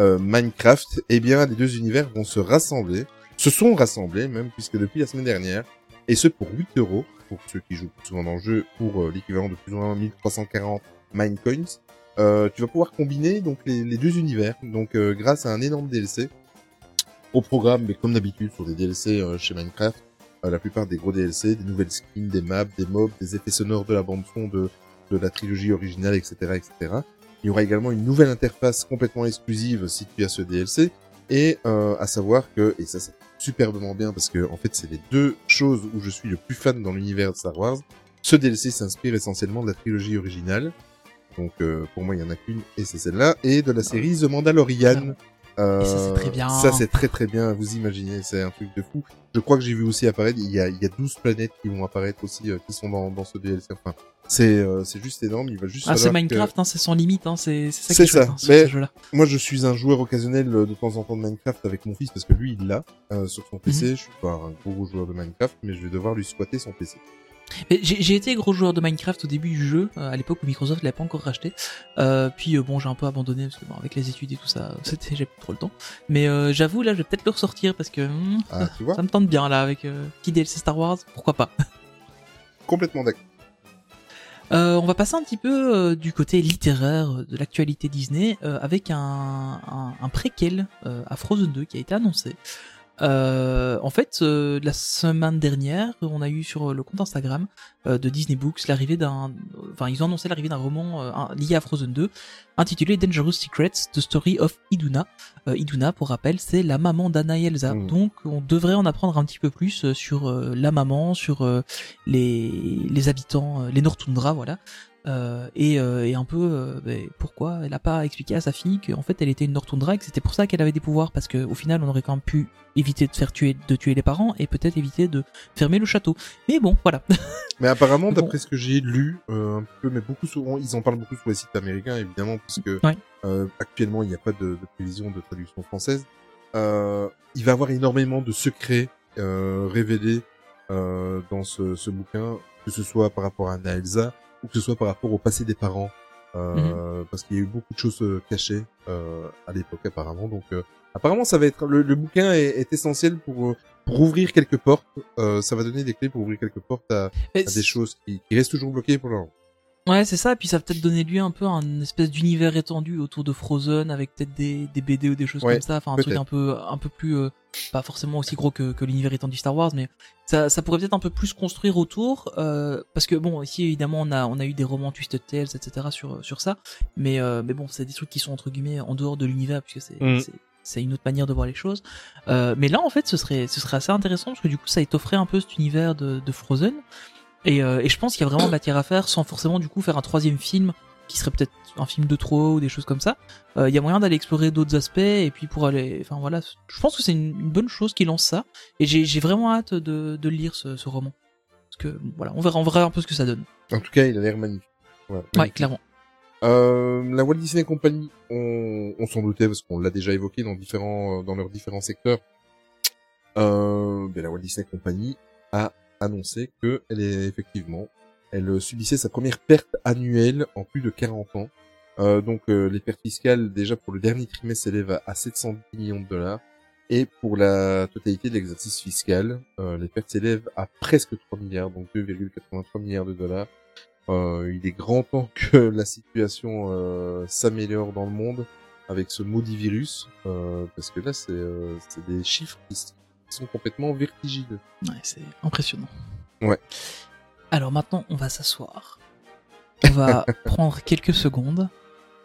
euh, Minecraft, eh bien, les deux univers vont se rassembler, se sont rassemblés même puisque depuis la semaine dernière, et ce pour 8 euros pour ceux qui jouent souvent dans le jeu, pour euh, l'équivalent de plus ou moins 1340 Minecoins. Euh, tu vas pouvoir combiner donc les, deux univers, donc euh, grâce à un énorme DLC au programme, mais comme d'habitude sur des DLC euh, chez Minecraft, la plupart des gros DLC, des nouvelles skins, des maps, des mobs, des effets sonores de la bande son de, de la trilogie originale, etc., etc. Il y aura également une nouvelle interface complètement exclusive si tu as ce DLC, et à savoir que, et ça c'est superbement bien parce que en fait c'est les deux choses où je suis le plus fan dans l'univers de Star Wars. Ce DLC s'inspire essentiellement de la trilogie originale, donc euh, pour moi il y en a qu'une et c'est celle-là, et de la série The Mandalorian. Euh, Et ça, c'est très bien. Ça c'est très très bien. Vous imaginez, c'est un truc de fou. Je crois que j'ai vu aussi apparaître. Il y a il y a 12 planètes qui vont apparaître aussi, euh, qui sont dans dans ce DLC. Enfin, c'est euh, c'est juste énorme. Il va juste. Ah, c'est que- Minecraft, hein, c'est sans limite, hein, c'est c'est ça qui C'est ça, hein, mais- ce. Moi, je suis un joueur occasionnel euh, de temps en temps de Minecraft avec mon fils parce que lui, il l'a euh, sur son PC. Mhm. Je suis pas un gros, joueur de Minecraft, mais je vais devoir lui squatter son PC. J'ai été gros joueur de Minecraft au début du jeu, euh, à l'époque où Microsoft l'avait pas encore racheté. Euh, puis euh, bon, j'ai un peu abandonné parce que bon, avec les études et tout ça, c'était j'ai plus trop le temps. Mais euh, j'avoue là, je vais peut-être le ressortir parce que hmm, Ah, tu vois ça me tente bien là avec euh, petit DLC Star Wars, pourquoi pas. Complètement d'accord. Euh, on va passer un petit peu euh, du côté littéraire de l'actualité Disney euh, avec un, un, préquel à Frozen 2 qui a été annoncé. Euh, en fait, euh, la semaine dernière, on a eu sur le compte Instagram euh, de Disney Books l'arrivée d'un, enfin ils ont annoncé l'arrivée d'un roman un- lié à Frozen 2 intitulé Dangerous Secrets: The Story of Iduna. Iduna, pour rappel, c'est la maman d'Anna et Elsa. Mm. Donc, on devrait en apprendre un petit peu plus sur la maman, sur les les habitants, les Nortundra, voilà. Euh, et, euh, et un peu euh, ben, pourquoi elle a pas expliqué à sa fille qu'en fait elle était une Nortundra et que c'était pour ça qu'elle avait des pouvoirs parce que au final on aurait quand même pu éviter de faire tuer de tuer les parents et peut-être éviter de fermer le château. Mais bon, voilà. Mais apparemment, Bon. d'après ce que j'ai lu, euh, un peu, mais beaucoup souvent, ils en parlent beaucoup sur les sites américains, évidemment, puisque Ouais. euh, actuellement il n'y a pas de, de prévision de traduction française. Euh, il va y avoir énormément de secrets euh, révélés euh, dans ce, ce bouquin, que ce soit par rapport à Anna Elsa ou que ce soit par rapport au passé des parents, euh, parce qu'il y a eu beaucoup de choses euh, cachées euh, à l'époque apparemment. Donc euh, apparemment ça va être le, le bouquin est, est essentiel pour pour ouvrir quelques portes. Euh, ça va donner des clés pour ouvrir quelques portes à, à des choses qui, qui restent toujours bloquées pour l'instant. Ouais, c'est ça. Et puis ça va peut-être donner lieu un peu à une espèce d'univers étendu autour de Frozen avec peut-être des, des BD ou des choses Ouais, comme ça. Enfin, un truc un peu, un peu plus, euh, pas forcément aussi gros que, que l'univers étendu Star Wars, mais ça, ça pourrait peut-être un peu plus construire autour. Euh, parce que bon, ici évidemment on a, on a eu des romans Twisted Tales, etc. sur sur ça. Mais euh, mais bon, c'est des trucs qui sont entre guillemets en dehors de l'univers puisque c'est Mm. c'est c'est une autre manière de voir les choses. Euh, mais là, en fait, ce serait, ce serait assez intéressant parce que du coup, ça t'offrait un peu cet univers de, de Frozen. Et, euh, et je pense qu'il y a vraiment matière à faire sans forcément du coup faire un troisième film qui serait peut-être un film de trop ou des choses comme ça. Euh, Il y a moyen d'aller explorer d'autres aspects et puis pour aller, enfin voilà, je pense que c'est une, une bonne chose qui lance ça. Et j'ai vraiment hâte de, de lire ce, ce roman parce que voilà, on verra, on verra un peu ce que ça donne. En tout cas, il a l'air magnifique. Ouais, clairement. Euh, la Walt Disney Company, on, on s'en doutait parce qu'on l'a déjà évoqué dans différents, dans leurs différents secteurs. euh, ben, la Walt Disney Company a annoncé que elle est effectivement, elle subissait sa première perte annuelle en plus de 40 ans. Euh, donc euh, les pertes fiscales déjà pour le dernier trimestre s'élèvent à 710 millions de dollars et pour la totalité de l'exercice fiscal, euh, les pertes s'élèvent à presque 3 milliards, donc 2,83 milliards de dollars. Il est grand temps que la situation s'améliore dans le monde avec ce maudit virus, parce que là c'est des chiffres qui qui sont complètement vertigineux. Ouais, c'est impressionnant. Ouais. Alors maintenant, on va s'asseoir. On va prendre quelques secondes.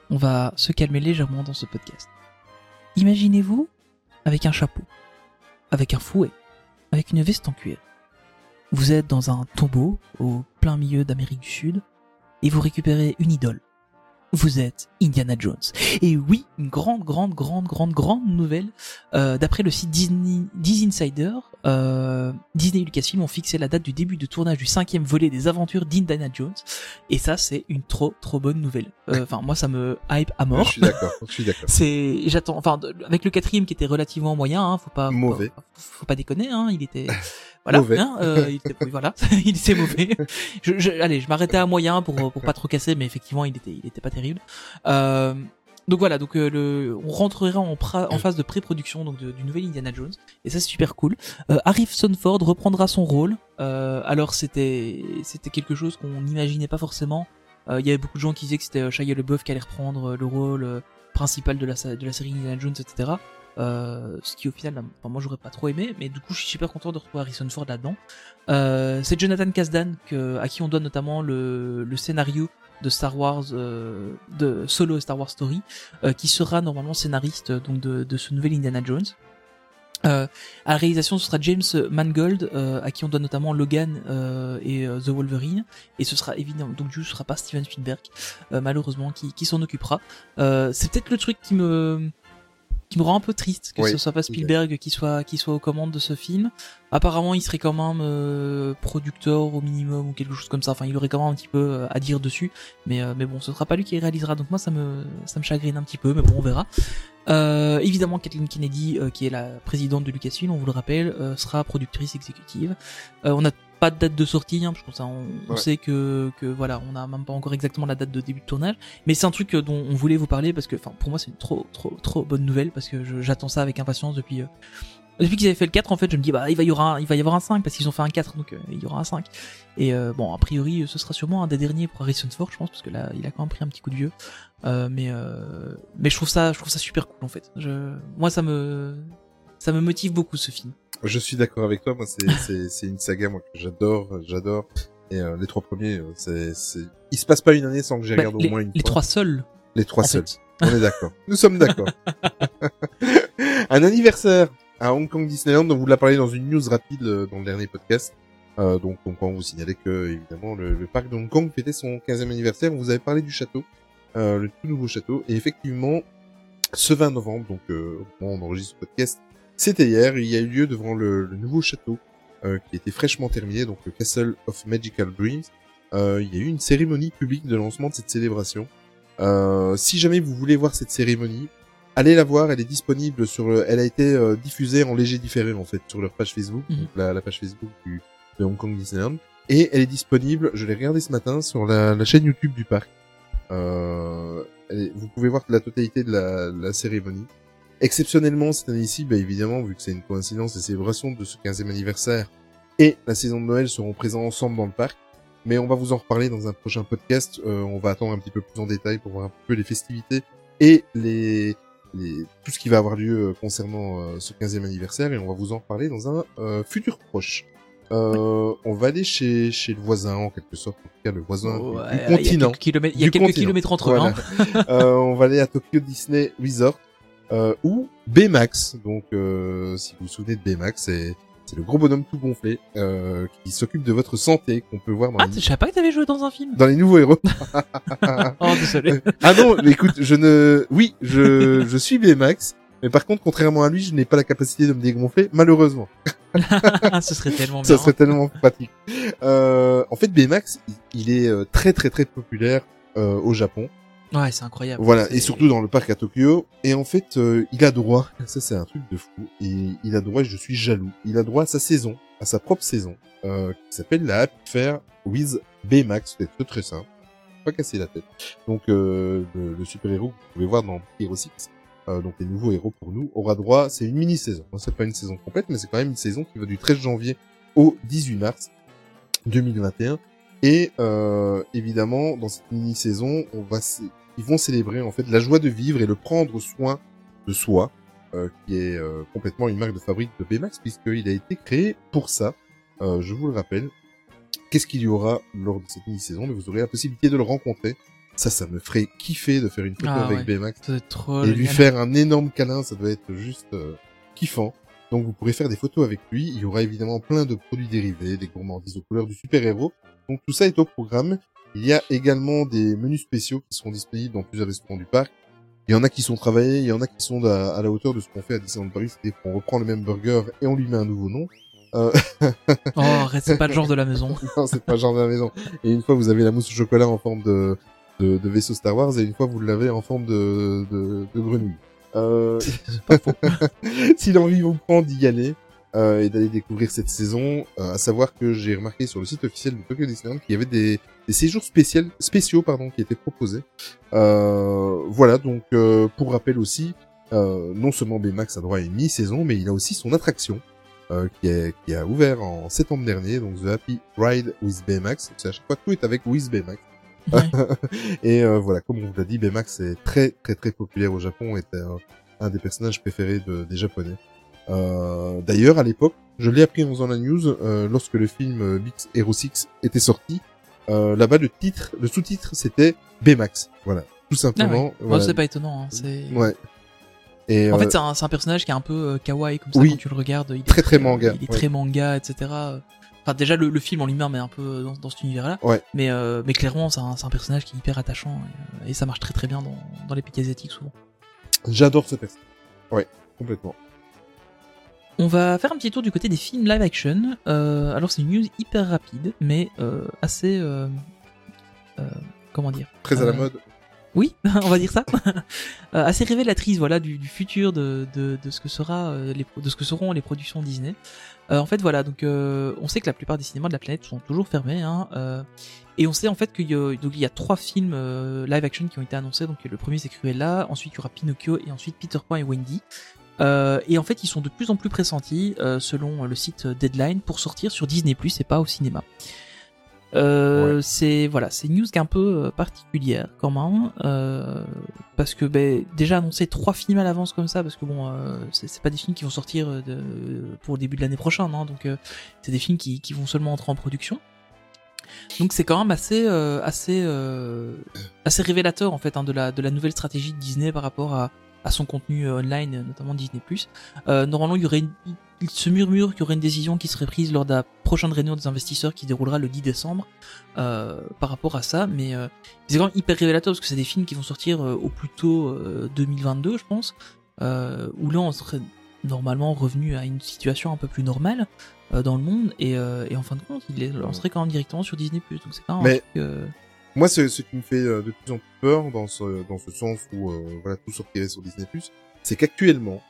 On va se calmer légèrement dans ce podcast. Imaginez-vous avec un chapeau, avec un fouet, avec une veste en cuir. Vous êtes dans un tombeau au plein milieu d'Amérique du Sud et vous récupérez une idole. Vous êtes Indiana Jones. Et oui, une grande, grande, grande, grande, grande nouvelle. Euh, D'après le site Disney, Disney Insider, euh, Disney et Lucasfilm ont fixé la date du début de tournage du cinquième volet des aventures d'Indiana Jones. Et ça, c'est une trop, trop bonne nouvelle. Euh, Enfin, moi, ça me hype à mort. Je suis d'accord, je suis d'accord. C'est, j'attends, enfin, avec le quatrième qui était relativement moyen, hein, faut pas, Mauvais. faut, faut pas déconner, hein, il était, voilà, Mauvais. hein, euh, il était, voilà, il était mauvais. Je, je- allez, je m'arrêtais à moyen pour pour pas trop casser, mais effectivement, il était, il était pas terrible. Euh, donc voilà, donc euh, le, on rentrera en, pra- en phase de pré-production donc de- du nouvel Indiana Jones, et ça c'est super cool. Euh, Harrison Ford reprendra son rôle. Euh, alors c'était c'était quelque chose qu'on n'imaginait pas forcément. Il y avait beaucoup de gens qui disaient que c'était Shia LaBeouf qui allait reprendre le rôle principal de la de la série Indiana Jones, etc. Euh, ce qui au final, enfin, moi j'aurais pas trop aimé, mais du coup je suis super content de retrouver Harrison Ford là-dedans. Euh, c'est Jonathan Kasdan que, à qui on donne notamment le, le scénario de Star Wars, euh, de Solo Star Wars Story, euh, qui sera normalement scénariste euh, donc de, de ce nouvel Indiana Jones. Euh, à la réalisation, ce sera James Mangold, à qui on donne notamment Logan et The Wolverine, et ce sera évidemment donc du ce sera pas Steven Spielberg, malheureusement, qui, qui s'en occupera. C'est peut-être le truc qui me qui me rend un peu triste que Oui, ce soit pas Spielberg qui soit qui soit aux commandes de ce film. Apparemment, il serait quand même euh, producteur au minimum ou quelque chose comme ça. Enfin, il aurait quand même un petit peu euh, à dire dessus. Mais euh, mais bon, ce sera pas lui qui réalisera. Donc moi, ça me ça me chagrine un petit peu. Mais bon, on verra. Euh, évidemment, Kathleen Kennedy, euh, qui est la présidente de Lucasfilm, on vous le rappelle, euh, sera productrice exécutive. Euh, on n'a pas de date de sortie, hein, parce que ça, on, sait que, que voilà, on n'a même pas encore exactement la date de début de tournage. Mais c'est un truc euh, dont on voulait vous parler parce que, enfin, pour moi, c'est une trop, trop, trop bonne nouvelle parce que j'attends ça avec impatience depuis. euh, depuis qu'ils avaient fait le 4, en fait, je me dis, bah, il va y, aura un- il va y avoir un 5 parce qu'ils ont fait un 4, donc euh, il y aura un 5. Et euh, bon, a priori, ce sera sûrement un des derniers pour Harrison Ford, je pense, parce que là, il a quand même pris un petit coup de vieux. Euh, mais euh, mais je trouve ça, je trouve ça super cool en fait. Je, moi, ça me, ça me motive beaucoup ce film. Je suis d'accord avec toi. Moi, c'est c'est c'est une saga moi que j'adore, j'adore. Et euh, les trois premiers, euh, c'est c'est il se passe pas une année sans que j'y Bah, regarde les, au moins une les fois. trois seuls. les trois seuls. fait. On est d'accord. Nous sommes d'accord. un anniversaire à Hong Kong Disneyland, dont vous l'a parlé dans une news rapide euh, dans le dernier podcast. Euh, donc, donc, on vous signalait que, évidemment, le, le parc de Hong Kong fêtait son 15e anniversaire. On vous avait parlé du château, euh, le tout nouveau château. Et effectivement, ce 20 novembre, donc, euh, on enregistre ce podcast, c'était hier, il y a eu lieu devant le, le nouveau château, euh, qui était fraîchement terminé, donc le Castle of Magical Dreams. Euh, il y a eu une cérémonie publique de lancement de cette célébration. Euh, si jamais vous voulez voir cette cérémonie, allez la voir. Elle est disponible sur. le- Elle a été euh, diffusée en léger différé en fait sur leur page Facebook, Mhm. donc la, la page Facebook du, de Hong Kong Disneyland, et elle est disponible. Je l'ai regardé ce matin sur la, la chaîne YouTube du parc. Euh, est- vous pouvez voir la totalité de la, la cérémonie. Exceptionnellement cette année-ci, bah, évidemment, vu que c'est une coïncidence, les célébrations de ce 15e anniversaire et la saison de Noël seront présents ensemble dans le parc. Mais on va vous en reparler dans un prochain podcast. Euh, on va attendre un petit peu plus en détail pour voir un peu les festivités et les, les tout ce qui va avoir lieu euh, concernant euh, ce 15e anniversaire et on va vous en reparler dans un euh, futur proche. Euh, on va aller chez chez le voisin en quelque sorte, en tout cas le voisin du- continent. il y a quelques kilomètres entre eux. Voilà. hein. Euh, on va aller à Tokyo Disney Resort euh, ou Baymax. Donc, euh, si vous vous souvenez de Baymax, c'est c'est le gros bonhomme tout gonflé euh, qui s'occupe de votre santé qu'on peut voir dans, Ah, les, je savais pas que t'avais joué dans un film. dans les nouveaux héros. Oh, désolé. ah non, mais écoute, je ne, oui, je je suis Baymax, mais par contre, contrairement à lui, je n'ai pas la capacité de me dégonfler, malheureusement. Ce serait tellement Ça serait tellement pratique. Euh, en fait, Baymax, il, il est euh, très très très populaire euh, au Japon. Ouais, c'est incroyable. Voilà, et surtout dans le parc à Tokyo. Et en fait, euh, il a droit, ça c'est un truc de fou, et il a droit, je suis jaloux, il a droit à sa saison, à sa propre saison, euh, qui s'appelle la Happy Fair with Baymax. C'est très très simple, pas casser la tête. Donc euh, le, le super-héros que vous pouvez voir dans Hero 6, euh, donc les nouveaux héros pour nous, aura droit, c'est une mini-saison. Bon, C'est pas une saison complète, mais c'est quand même une saison qui va du 13 janvier au 18 mars 2021. Et euh, évidemment, dans cette mini-saison, on va ils vont célébrer en fait la joie de vivre et le prendre soin de soi, euh, qui est euh, complètement une marque de fabrique de Baymax puisqu'il a été créé pour ça. Euh, je vous le rappelle. Qu'est-ce qu'il y aura lors de cette mini-saison? Mais vous aurez la possibilité de le rencontrer. Ça, ça me ferait kiffer de faire une photo Ah avec ouais. Baymax trop et lui faire un énorme câlin, ça doit être juste euh, kiffant. Donc vous pourrez faire des photos avec lui. Il y aura évidemment plein de produits dérivés, des gourmandises aux couleurs du super-héros. Donc tout ça est au programme. Il y a également des menus spéciaux qui seront disponibles dans plusieurs restaurants du parc. Il y en a qui sont travaillés, il y en a qui sont à, à la hauteur de ce qu'on fait à Disneyland Paris, c'est-à-dire qu'on reprend le même burger et on lui met un nouveau nom. Euh, Oh, arrête, c'est pas le genre de la maison. non, c'est pas genre de la maison. Et une fois, vous avez la mousse au chocolat en forme de, de, de vaisseau Star Wars, et une fois, vous l'avez en forme de, de, de grenouille. Euh, si l'envie vous prend d'y aller, euh, et d'aller découvrir cette saison, euh, à savoir que j'ai remarqué sur le site officiel de Tokyo Disneyland qu'il y avait des, des séjours spéciaux, spéciaux pardon, qui étaient proposés. Euh, voilà, donc euh, pour rappel aussi, euh, non seulement Baymax a droit à une mi-saison, mais il a aussi son attraction euh, qui, est, qui a ouvert en septembre dernier, donc The Happy Ride with Baymax. C'est à chaque fois tout est avec with Baymax. Ouais. Et euh, voilà, comme on vous l'a dit, Baymax est très très très populaire au Japon, est un, un des personnages préférés de- des Japonais. Euh, D'ailleurs, à l'époque, je l'ai appris en faisant la news, euh, lorsque le film euh, Beat Hero 6 était sorti, euh, là-bas le titre, le sous-titre c'était Baymax. Voilà, tout Ah simplement. ouais. Voilà. c'est pas étonnant. hein, C'est. Ouais. Et En fait, c'est un, personnage qui est un peu kawaii comme ça Oui. quand tu le regardes. Il est Très, très manga, Il est ouais. très manga, etc. Enfin, déjà le, le film en lui-même est un peu dans, dans cet univers-là. Ouais. Mais mais clairement, c'est un, personnage qui est hyper attachant et, et ça marche très très bien dans, dans les pays asiatiques souvent. j'adore ce personnage. Ouais, complètement. On va faire un petit tour du côté des films live action. Euh, alors c'est une news hyper rapide, mais euh, assez euh, comment dire? Très à la mode. Oui, on va dire ça. Assez révélatrice, voilà, du, du futur de, de, de ce que sera les, de ce que seront les productions Disney. En fait, voilà, donc on sait que la plupart des cinémas de la planète sont toujours fermés, hein, et on sait en fait qu'il y a, donc il y a trois films live action qui ont été annoncés. Donc le premier c'est Cruella, ensuite il y aura Pinocchio et ensuite Peter Pan et Wendy. Euh, et en fait, ils sont de plus en plus pressentis, euh, selon le site Deadline, pour sortir sur Disney Plus et pas au cinéma. Euh, C'est voilà, c'est une news qui est un peu particulière quand même, parce que ben, déjà annoncer trois films à l'avance comme ça, parce que bon, c'est pas des films qui vont sortir de, pour le début de l'année prochaine, hein, donc c'est des films qui, qui vont seulement entrer en production. Donc c'est quand même assez assez assez révélateur en fait hein, de la de la nouvelle stratégie de Disney par rapport à à son contenu euh, online, euh, notamment Disney+. Euh, normalement, il y aurait une, il se murmure qu'il y aurait une décision qui serait prise lors de la prochaine réunion des investisseurs qui déroulera le 10 décembre euh, par rapport à ça, mais euh, c'est quand même hyper révélateur parce que c'est des films qui vont sortir euh, au plus tôt euh, 2022, je pense, euh, où là on serait normalement revenu à une situation un peu plus normale euh, dans le monde et, euh, et en fin de compte, il est, on serait quand même directement sur Disney+. Donc c'est même un Mais- truc, euh, Moi, ce, ce qui me fait euh, de plus en plus peur dans ce, dans ce sens où euh, voilà tout sortirait sur Disney+, c'est qu'actuellement,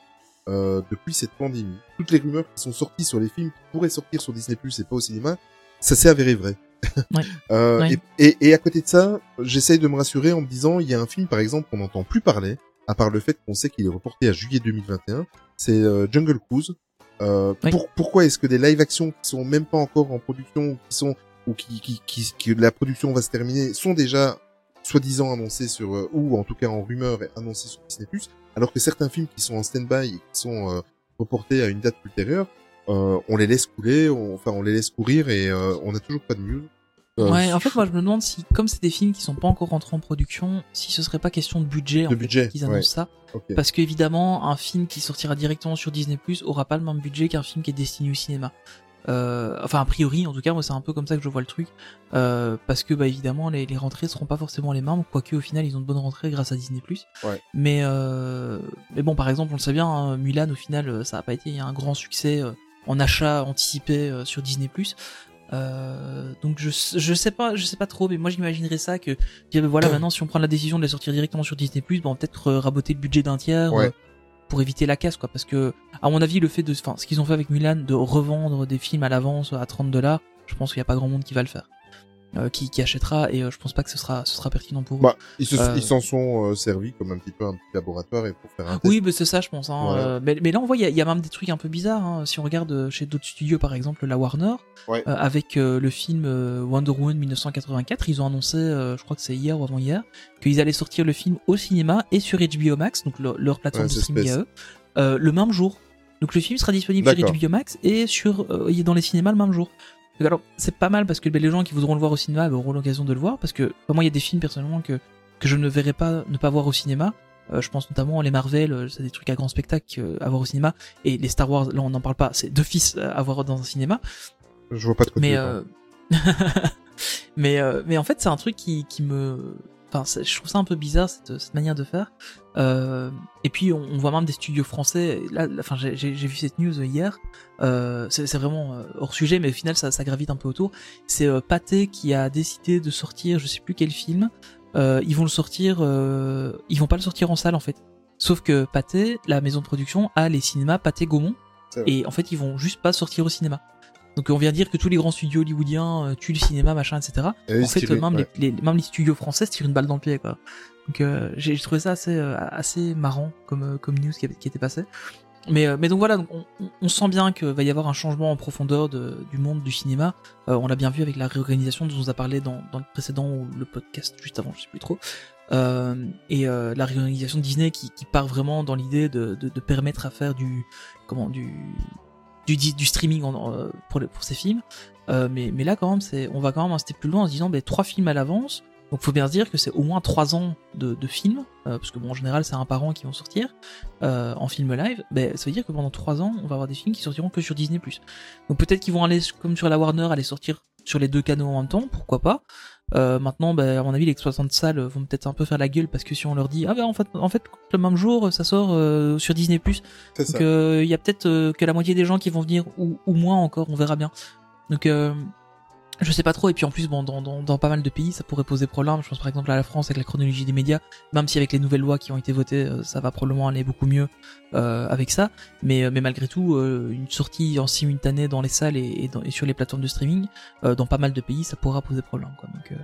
euh, depuis cette pandémie, toutes les rumeurs qui sont sorties sur les films qui pourraient sortir sur Disney+, et pas au cinéma, ça s'est avéré vrai. Ouais. Euh, Ouais. Et, et, et à côté de ça, j'essaye de me rassurer en me disant, il y a un film, par exemple, qu'on n'entend plus parler, à part le fait qu'on sait qu'il est reporté à juillet 2021, c'est euh, Jungle Cruise. Euh, Oui. pour- pourquoi est-ce que des live-action qui sont même pas encore en production, qui sont ou qui, qui, qui, que la production va se terminer, sont déjà soi-disant annoncés sur, euh, ou en tout cas en rumeur et annoncés sur Disney+, alors que certains films qui sont en stand-by et qui sont euh, reportés à une date ultérieure, euh, on les laisse couler, on, enfin on les laisse courir et euh, on n'a toujours pas de news. Euh, Ouais, en fait, moi je me demande si, comme c'est des films qui sont pas encore rentrés en production, si ce serait pas question de budget, en De fait, budget, qu'ils annoncent ouais. ça. ok. Parce qu'évidemment, un film qui sortira directement sur Disney Plus aura pas le même budget qu'un film qui est destiné au cinéma. Euh, enfin, a priori, en tout cas, moi c'est un peu comme ça que je vois le truc. Euh, parce que, bah évidemment, les, les rentrées seront pas forcément les mêmes, quoique au final, ils ont de bonnes rentrées grâce à Disney Plus. Ouais. Mais, euh, mais bon, par exemple, on le sait bien, hein, Mulan, au final, euh, ça a pas été un grand succès euh, en achat anticipé sur Disney Plus. Euh, donc je je sais pas je sais pas trop mais moi j'imaginerais ça que voilà maintenant si on prend la décision de les sortir directement sur Disney Plus bon, on va peut-être raboter le budget d'un tiers Ouais. Pour éviter la casse quoi. Parce que à mon avis le fait de enfin ce qu'ils ont fait avec Mulan de revendre des films à l'avance à 30 dollars je pense qu'il y a pas grand monde qui va le faire euh, qui, qui achètera et euh, je pense pas que ce sera ce sera pertinent pour eux. Bah, ils se- Euh. ils s'en sont servis comme un petit peu un petit laboratoire et pour faire un test. Oui, mais c'est ça, je pense. Hein. Voilà. Mais, mais là, on voit, il y, a- il y a même des trucs un peu bizarres. Hein. Si on regarde chez d'autres studios, par exemple, la Warner, Ouais. avec le film Wonder Woman 1984, ils ont annoncé, je crois que c'est hier ou avant-hier, qu'ils allaient sortir le film au cinéma et sur HBO Max, donc leur, leur plateforme Ouais, de streaming à eux, le même jour. Donc le film sera disponible sur. HBO Max et sur euh, dans les cinémas le même jour. Alors c'est pas mal parce que ben, les gens qui voudront le voir au cinéma ben, auront l'occasion de le voir parce que ben, moi il y a des films personnellement que que je ne verrai pas ne pas voir au cinéma. Euh, je pense notamment les Marvel, euh, c'est des trucs à grand spectacle euh, à voir au cinéma et les Star Wars là on n'en parle pas, c'est d'office euh, à voir dans un cinéma. Je vois pas de quoi Mais euh... euh, en fait c'est un truc qui qui me enfin je trouve ça un peu bizarre cette, cette manière de faire. Euh... Et puis on, on voit même des studios français. Là, là, enfin j'ai vu cette news hier. Euh, c'est vraiment euh, hors sujet, mais au final ça ça gravite un peu autour. C'est euh, Pathé qui a décidé de sortir, je sais plus quel film. Euh, ils vont le sortir, euh... ils vont pas le sortir en salle en fait. Sauf que Pathé, la maison de production, a les cinémas Pathé Gaumont. Et en fait, ils vont juste pas sortir au cinéma. Donc on vient dire que tous les grands studios hollywoodiens euh, tuent le cinéma, machin, etc. Et en fait, même, ouais. les, les- même les studios français se tirent une balle dans le pied, quoi. Donc euh, j'ai trouvé ça assez, euh, assez marrant comme, comme news qui, était passé. Mais, euh, mais donc voilà, donc on, sent bien qu'il va y avoir un changement en profondeur de, du monde du cinéma. On l'a bien vu avec la réorganisation dont on a parlé dans, dans le précédent ou le podcast juste avant, je sais plus trop. Euh, et euh, la réorganisation de Disney qui, qui part vraiment dans l'idée de, de, de permettre à faire du comment du du, du streaming en- euh, pour, pour ces films. Euh, mais, mais là, quand même, c'est, on va quand même rester plus loin en se disant, ben, trois films à l'avance. Donc, faut bien se dire que c'est au moins trois ans de, de films, euh, parce que bon, en général, c'est un par an qui vont sortir euh, en film live. Ben, ça veut dire que pendant trois ans, on va avoir des films qui sortiront que sur Disney+. Donc, peut-être qu'ils vont aller, comme sur la Warner, aller sortir sur les deux canaux en même temps, pourquoi pas. Euh, maintenant, ben, à mon avis, les exploitants de salles vont peut-être un peu faire la gueule parce que si on leur dit, ah ben en fait, en fait, le même jour, ça sort euh, sur Disney+, ça. donc euh, il y a peut-être euh, que la moitié des gens qui vont venir ou, ou moins encore, on verra bien. Donc euh, je sais pas trop. Et puis en plus, bon, dans, dans, dans pas mal de pays, ça pourrait poser problème. Je pense par exemple à la France avec la chronologie des médias, même si avec les nouvelles lois qui ont été votées, euh, ça va probablement aller beaucoup mieux euh, avec ça. Mais, euh, mais malgré tout, euh, une sortie en simultané dans les salles et, et, dans- et sur les plateformes de streaming, euh, dans pas mal de pays, ça pourra poser problème. Quoi. Donc euh,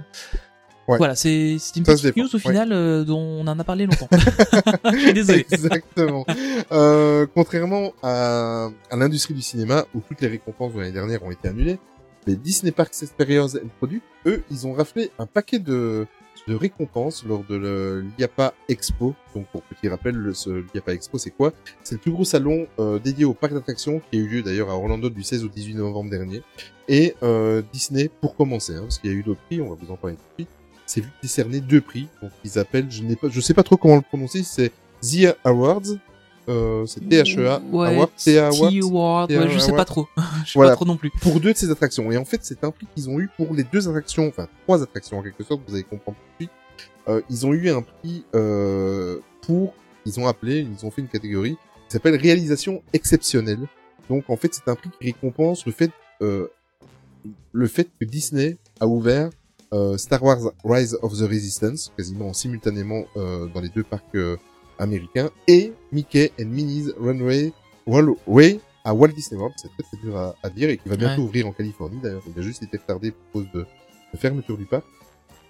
Ouais. voilà, c'est c'est une Ça petite news au ouais. final euh, dont on en a parlé longtemps. je suis désolé. Exactement. Euh, contrairement à, à l'industrie du cinéma, où toutes les récompenses de l'année dernière ont été annulées, les Disney Parks Experience and Product, eux, ils ont raflé un paquet de, de récompenses lors de l'IAPA Expo. Donc, pour petit rappel, ce l'IAPA Expo, c'est quoi? C'est le plus gros salon euh, dédié au parc d'attractions qui a eu lieu d'ailleurs à Orlando du 16 au 18 novembre dernier. Et euh, Disney, pour commencer, hein, parce qu'il y a eu d'autres prix, on va vous en parler tout de suite, s'est vu décerner deux prix. Donc, ils appellent, je n'ai pas, je sais pas trop comment le prononcer, c'est The Awards. Euh, c'est THEA Ouais, Award, TA Award. Ouais, je sais pas trop. je sais Voilà. pas trop non plus. Pour deux de ces attractions. Et en fait, c'est un prix qu'ils ont eu pour les deux attractions, enfin trois attractions en quelque sorte, vous allez comprendre tout de suite. Euh, ils ont eu un prix euh, pour, ils ont appelé, ils ont fait une catégorie qui s'appelle réalisation exceptionnelle. Donc en fait, c'est un prix qui récompense le fait, euh, le fait que Disney a ouvert euh, Star Wars Rise of the Resistance, quasiment simultanément euh, dans les deux parcs américains, et Mickey and Minnie's Runway Runway à Walt Disney World, c'est très très dur à, à dire, et qui va bientôt Ouais. ouvrir en Californie d'ailleurs, il a juste été retardé pour cause de, de fermeture du parc.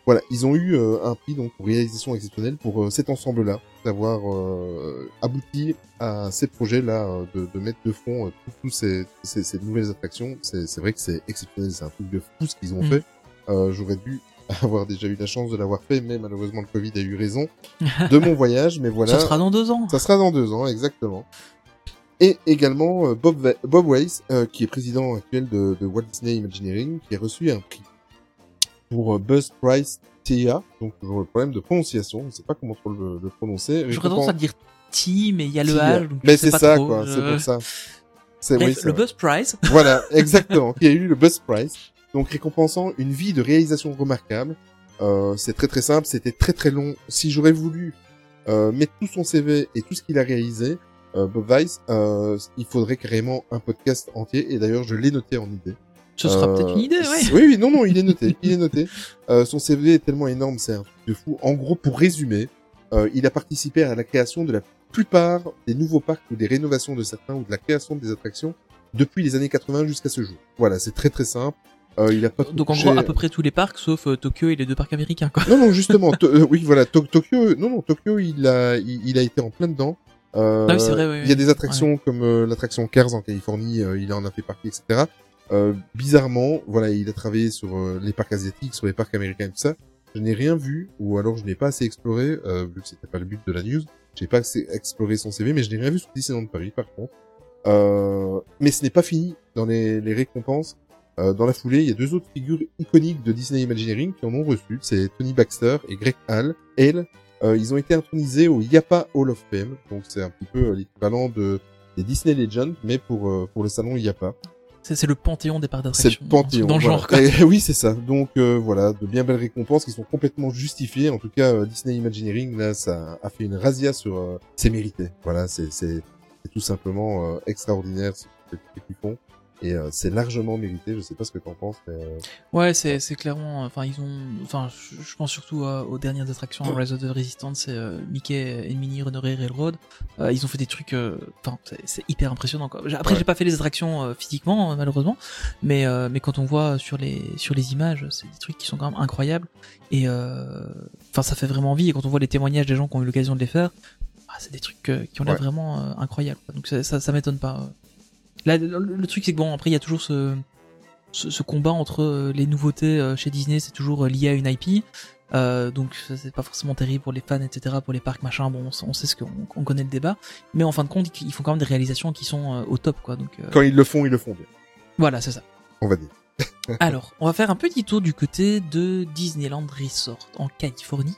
Voilà, ils ont eu euh, un prix donc pour réalisation exceptionnelle pour euh, cet ensemble-là, d'avoir euh, abouti à ces projets-là, euh, de, de mettre de front euh, tous ces, ces, ces nouvelles attractions. C'est vrai que c'est exceptionnel, c'est un truc de fou ce qu'ils ont Mm. fait. Euh, J'aurais dû avoir déjà eu la chance de l'avoir fait, mais malheureusement le Covid a eu raison de mon voyage. Mais voilà, Ça sera dans deux ans. ça sera dans deux ans, exactement. Et également euh, Bob, Bob Weiss, euh, qui est président actuel de, de Walt Disney Imagineering, qui a reçu un prix pour euh, Buzz Price TIA, donc toujours le problème de prononciation, je ne sais pas comment trop le, le prononcer. J'aurais tendance à dire T, mais il y a le. H, donc Mais c'est ça, trop. quoi, Je- c'est pour ça. Oui, le vrai. Buzz Prize. Voilà, exactement, qui a eu le Buzz Prize, donc récompensant une vie de réalisation remarquable. Euh, c'est très très simple, c'était très très long. Si j'aurais voulu euh, mettre tout son CV et tout ce qu'il a réalisé, euh, Bob Weiss, il faudrait carrément un podcast entier. Et d'ailleurs, je l'ai noté en idée. Ce sera peut-être une idée, ouais. Oui, oui, non, non, il est noté, il est noté. Son CV est tellement énorme, c'est un truc de fou. En gros, pour résumer, il a participé à la création de la plupart des nouveaux parcs ou des rénovations de certains ou de la création des attractions depuis les années 80 jusqu'à ce jour. Voilà, c'est très très simple. Euh, il a pas Donc en touché- gros, à peu près tous les parcs, sauf euh, Tokyo et les deux parcs américains, quoi. Non, non, justement, to- euh, oui, voilà, To- Tokyo, non, non, Tokyo, il a, il, il a été en plein dedans. Euh, Ah oui, c'est vrai, oui, Il y a des attractions comme l'attraction Cars en Californie, il en a fait partie, etc. Euh, bizarrement, voilà, il a travaillé sur les parcs asiatiques, sur les parcs américains et tout ça. Je n'ai rien vu, ou alors je n'ai pas assez exploré, euh, vu que c'était pas le but de la news. J'ai pas assez exploré son CV, mais je n'ai rien vu sur Disneyland Paris, par contre. Euh, mais ce n'est pas fini dans les, les récompenses. Euh, dans la foulée, il y a deux autres figures iconiques de Disney Imagineering qui en ont reçu. C'est Tony Baxter et Greg Hall. Hale. Euh, ils ont été intronisés au Yapa Hall of Fame. Donc c'est un petit peu euh, l'équivalent de des Disney Legends, mais pour euh, pour le salon Yapa. C'est c'est le panthéon des parcs C'est d'attractions. le panthéon. Dans le voilà. genre, quoi. Et- oui, c'est ça. Donc euh, voilà, de bien belles récompenses qui sont complètement justifiées. En tout cas, euh, Disney Imagineering là, ça a fait une razzia sur euh, ses mérités. Voilà, c'est c'est c'est tout simplement euh, extraordinaire ce qu'ils font. Et euh, c'est largement mérité. Je sais pas ce que t'en penses. Mais, euh, Ouais, c'est c'est clairement. Enfin, ils ont. Enfin, je, pense surtout euh, aux dernières attractions Rise of the Resistance, c'est euh, Mickey et Minnie Runaway Railroad. Euh, ils ont fait des trucs. euh, Enfin, c'est- c'est hyper impressionnant. Quoi. Après, Ouais. j'ai pas fait les attractions euh, physiquement, malheureusement, mais euh, mais quand on voit sur les sur les images, c'est des trucs qui sont quand même incroyables. Et euh, enfin, ça fait vraiment envie. Et quand on voit les témoignages des gens qui ont eu l'occasion de les faire, bah, c'est des trucs euh, qui ont l'air Ouais. vraiment euh, incroyables. quoi. Donc ça, ça, ça m'étonne pas. Là, le, truc, c'est que bon, après, il y a toujours ce ce, ce combat entre euh, les nouveautés euh, chez Disney, c'est toujours euh, lié à une IP. Euh, donc c'est pas forcément terrible pour les fans, etc., pour les parcs, machin. Bon, on, sait- ce qu'on on connaît le débat, mais en fin de compte, ils font quand même des réalisations qui sont au top, quoi. Donc euh, Quand ils le font, ils le font bien. voilà, c'est ça. On va dire. Alors, on va faire un petit tour du côté de Disneyland Resort en Californie,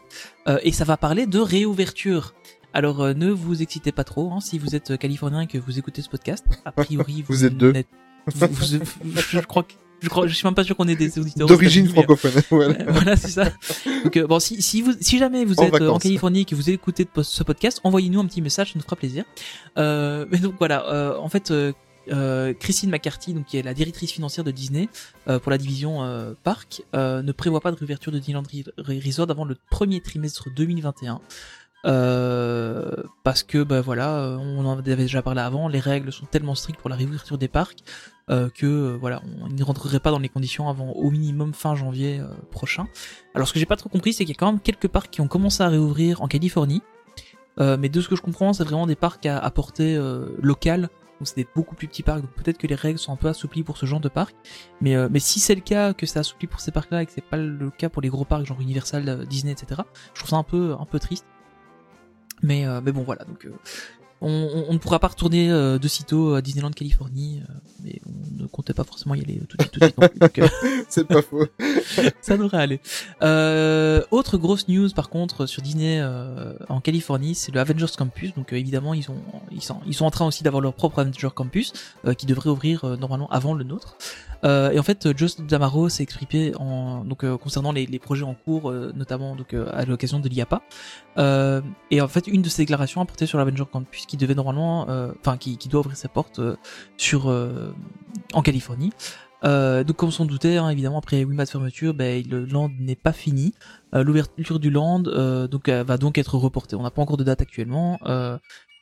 Euh, et ça va parler de réouverture. Alors, euh, ne vous excitez pas trop, hein, si vous êtes euh, californien et que vous écoutez ce podcast. A priori, Vous êtes deux. n'êtes- vous- vous- je crois que je crois, je suis même pas sûr qu'on ait des auditeurs D'origine francophone. voilà. euh, voilà, c'est ça. Donc euh, bon, si, si vous, si jamais vous En êtes euh, en. Californie et que vous écoutez ce podcast, envoyez-nous un petit message, ça nous fera plaisir. Euh, mais donc voilà, euh, en fait, Christine McCarthy, donc qui est la directrice financière de Disney euh, pour la division euh, parc, euh, ne prévoit pas de réouverture de Disneyland Re- Resort avant le premier trimestre 2021. Euh, parce que bah voilà, euh, on en avait déjà parlé avant, les règles sont tellement strictes pour la réouverture des parcs euh, que voilà, on ne rentrerait pas dans les conditions avant au minimum fin janvier prochain. Alors ce que j'ai pas trop compris, c'est qu'il y a quand même quelques parcs qui ont commencé à réouvrir en Californie, mais de ce que je comprends, c'est vraiment des parcs à, à portée locale. Donc c'est des beaucoup plus petits parcs, donc peut-être que les règles sont un peu assouplies pour ce genre de parc. Mais, mais si c'est le cas, que c'est assoupli pour ces parcs-là et que c'est pas le cas pour les gros parcs genre Universal, Disney, etc. Je trouve ça un peu un peu triste. Mais euh, mais bon voilà, donc euh, on, on- on ne pourra pas retourner euh, de sitôt à Disneyland Californie, euh, mais on ne comptait pas forcément y aller euh, tout de suite, tout de suite non plus. Donc, euh, C'est pas faux. ça devrait aller. Euh, autre grosse news par contre sur Disney euh, en Californie, c'est le Avengers Campus. Donc euh, évidemment ils ont ils sont ils sont en train aussi d'avoir leur propre Avengers Campus euh, qui devrait ouvrir euh, normalement avant le nôtre. Euh, et en fait, Joe Damaro s'est exprimé en donc euh, concernant les, les projets en cours, euh, notamment donc euh, à l'occasion de l'IAPA. Euh, et en fait, une de ses déclarations a porté sur l'Avenger Campus qui devait normalement, euh, enfin qui, qui doit ouvrir ses portes sur en Californie. Euh, donc comme on s'en doutait, hein, évidemment après 8 mois de fermeture, ben, le land n'est pas fini. Euh, L'ouverture du land euh, donc va donc être reportée. On n'a pas encore de date actuellement.